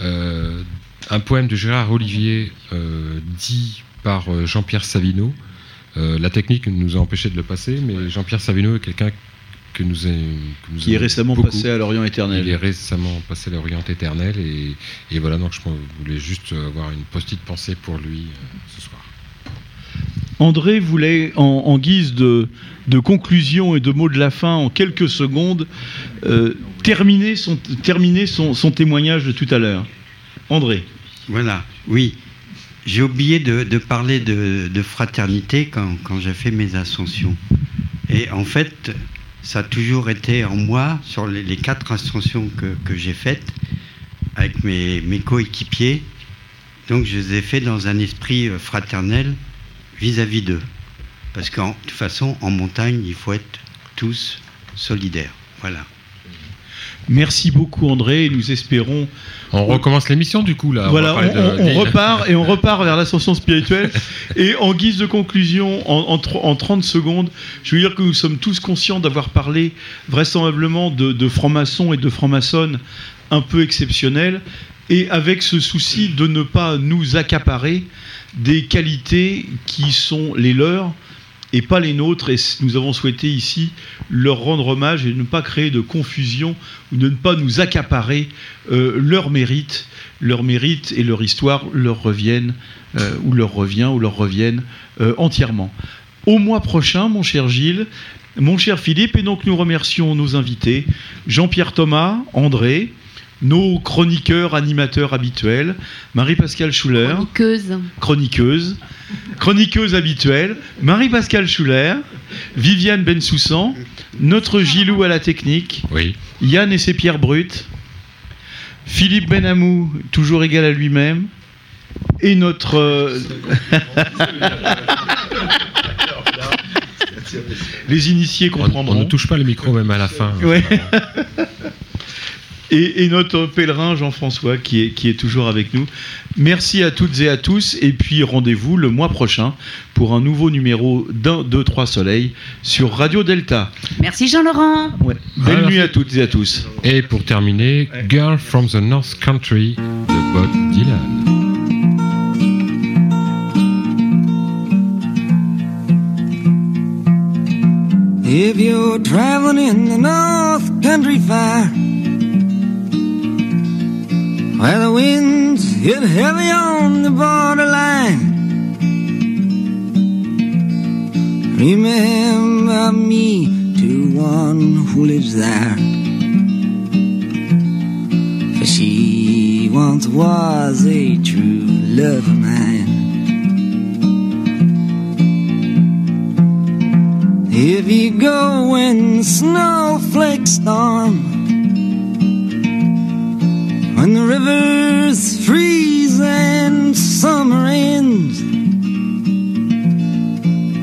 euh, un poème de Gérard Olivier euh, dit par Jean-Pierre Savino. Euh, la technique nous a empêché de le passer, mais Jean-Pierre Savino est quelqu'un que nous, a- que nous Qui est récemment beaucoup. passé à l'Orient éternel. Il est récemment passé à l'Orient éternel et, et voilà, donc je voulais juste avoir une petite pensée pour lui euh, ce soir. André voulait, en, guise de, conclusion et de mot de la fin, en quelques secondes, euh, terminer, son, témoignage de tout à l'heure. André. Voilà, oui. J'ai oublié de, parler de, fraternité quand, j'ai fait mes ascensions. Et en fait, ça a toujours été en moi, sur les, quatre ascensions que, que j'ai faites, avec mes, mes coéquipiers. Donc je les ai fait dans un esprit euh, fraternel vis-à-vis d'eux. Parce qu'en de toute façon, en montagne, il faut être tous solidaires. Voilà. Merci beaucoup André nous espérons. On recommence l'émission du coup là. Voilà, on, de- repart et on repart vers l'ascension spirituelle. Et en guise de conclusion, en, en 30 secondes, je veux dire que nous sommes tous conscients d'avoir parlé vraisemblablement de, de francs-maçons et de francs-maçonnes un peu exceptionnels, et avec ce souci de ne pas nous accaparer des qualités qui sont les leurs et pas les nôtres. Et nous avons souhaité ici leur rendre hommage et ne pas créer de confusion ou de ne pas nous accaparer euh, leur mérite. Leur mérite et leur histoire leur reviennent, euh, ou leur revient, ou leur reviennent euh, entièrement. Au mois prochain, mon cher Gilles, mon cher Philippe, et donc nous remercions nos invités, Jean-Pierre Thomas, André, nos chroniqueurs, animateurs habituels, Marie-Pascale Schuller, Chroniqueuse. chroniqueuse, chroniqueuse habituelle, Marie-Pascale Schuller, Viviane Bensoussan, notre Gilou à la technique, Yann et ses pierres brutes, Philippe Benamou, toujours égal à lui-même, et notre... euh, Les initiés On, comprendront. on ne touche pas le micro même à la fin. Ouais. et, et notre pèlerin Jean-François qui est, qui est toujours avec nous. Merci à toutes et à tous. Et puis rendez-vous le mois prochain pour un nouveau numéro d'un, deux, trois soleils sur Radio Delta. Merci Jean-Laurent. Belle Voilà. nuit à toutes et à tous. Et pour terminer, Girl from the North Country de Bob Dylan. If you're traveling in the North Country Fire, where the winds hit heavy on the borderline, remember me to one who lives there. For she once was a true love of mine. If you go when snowflakes storm, when the rivers freeze and summer ends,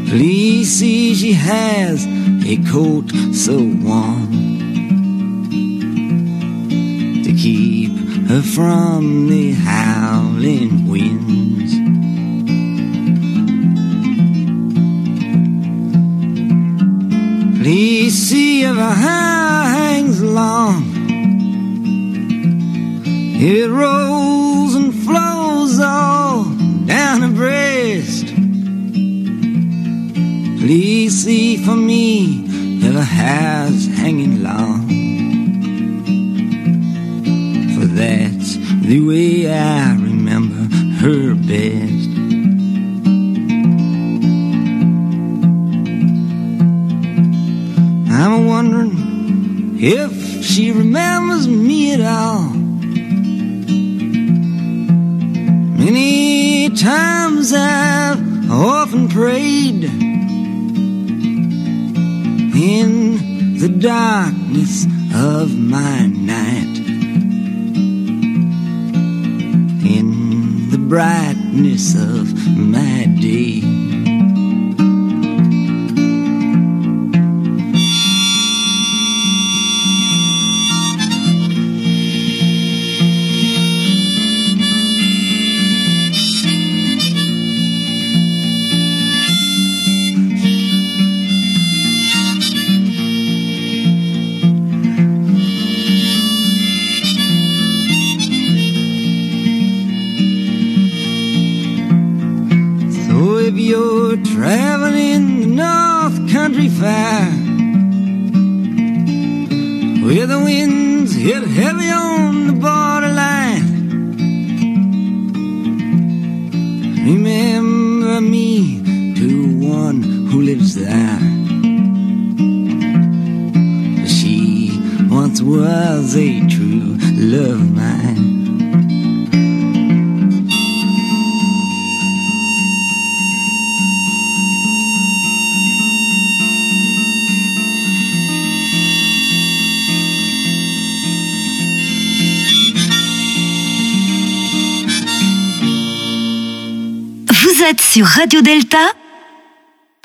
please see she has a coat so warm to keep her from the howling It rolls and flows all down her breast. Please see for me if her hair's hanging long.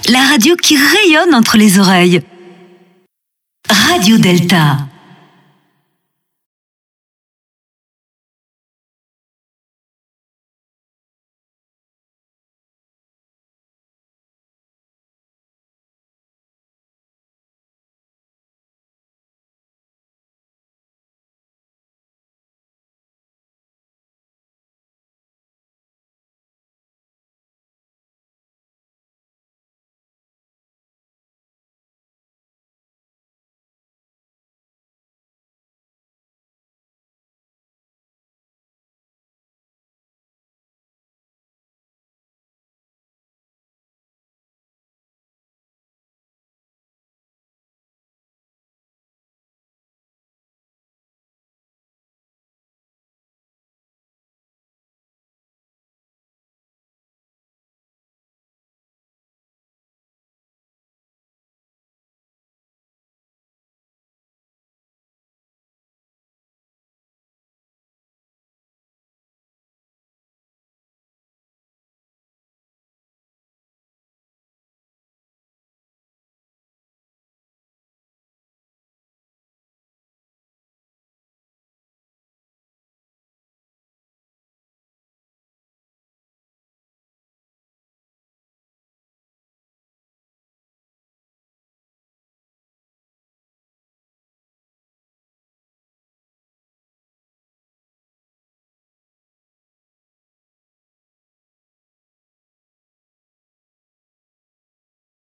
La radio qui rayonne entre les oreilles. Radio Delta.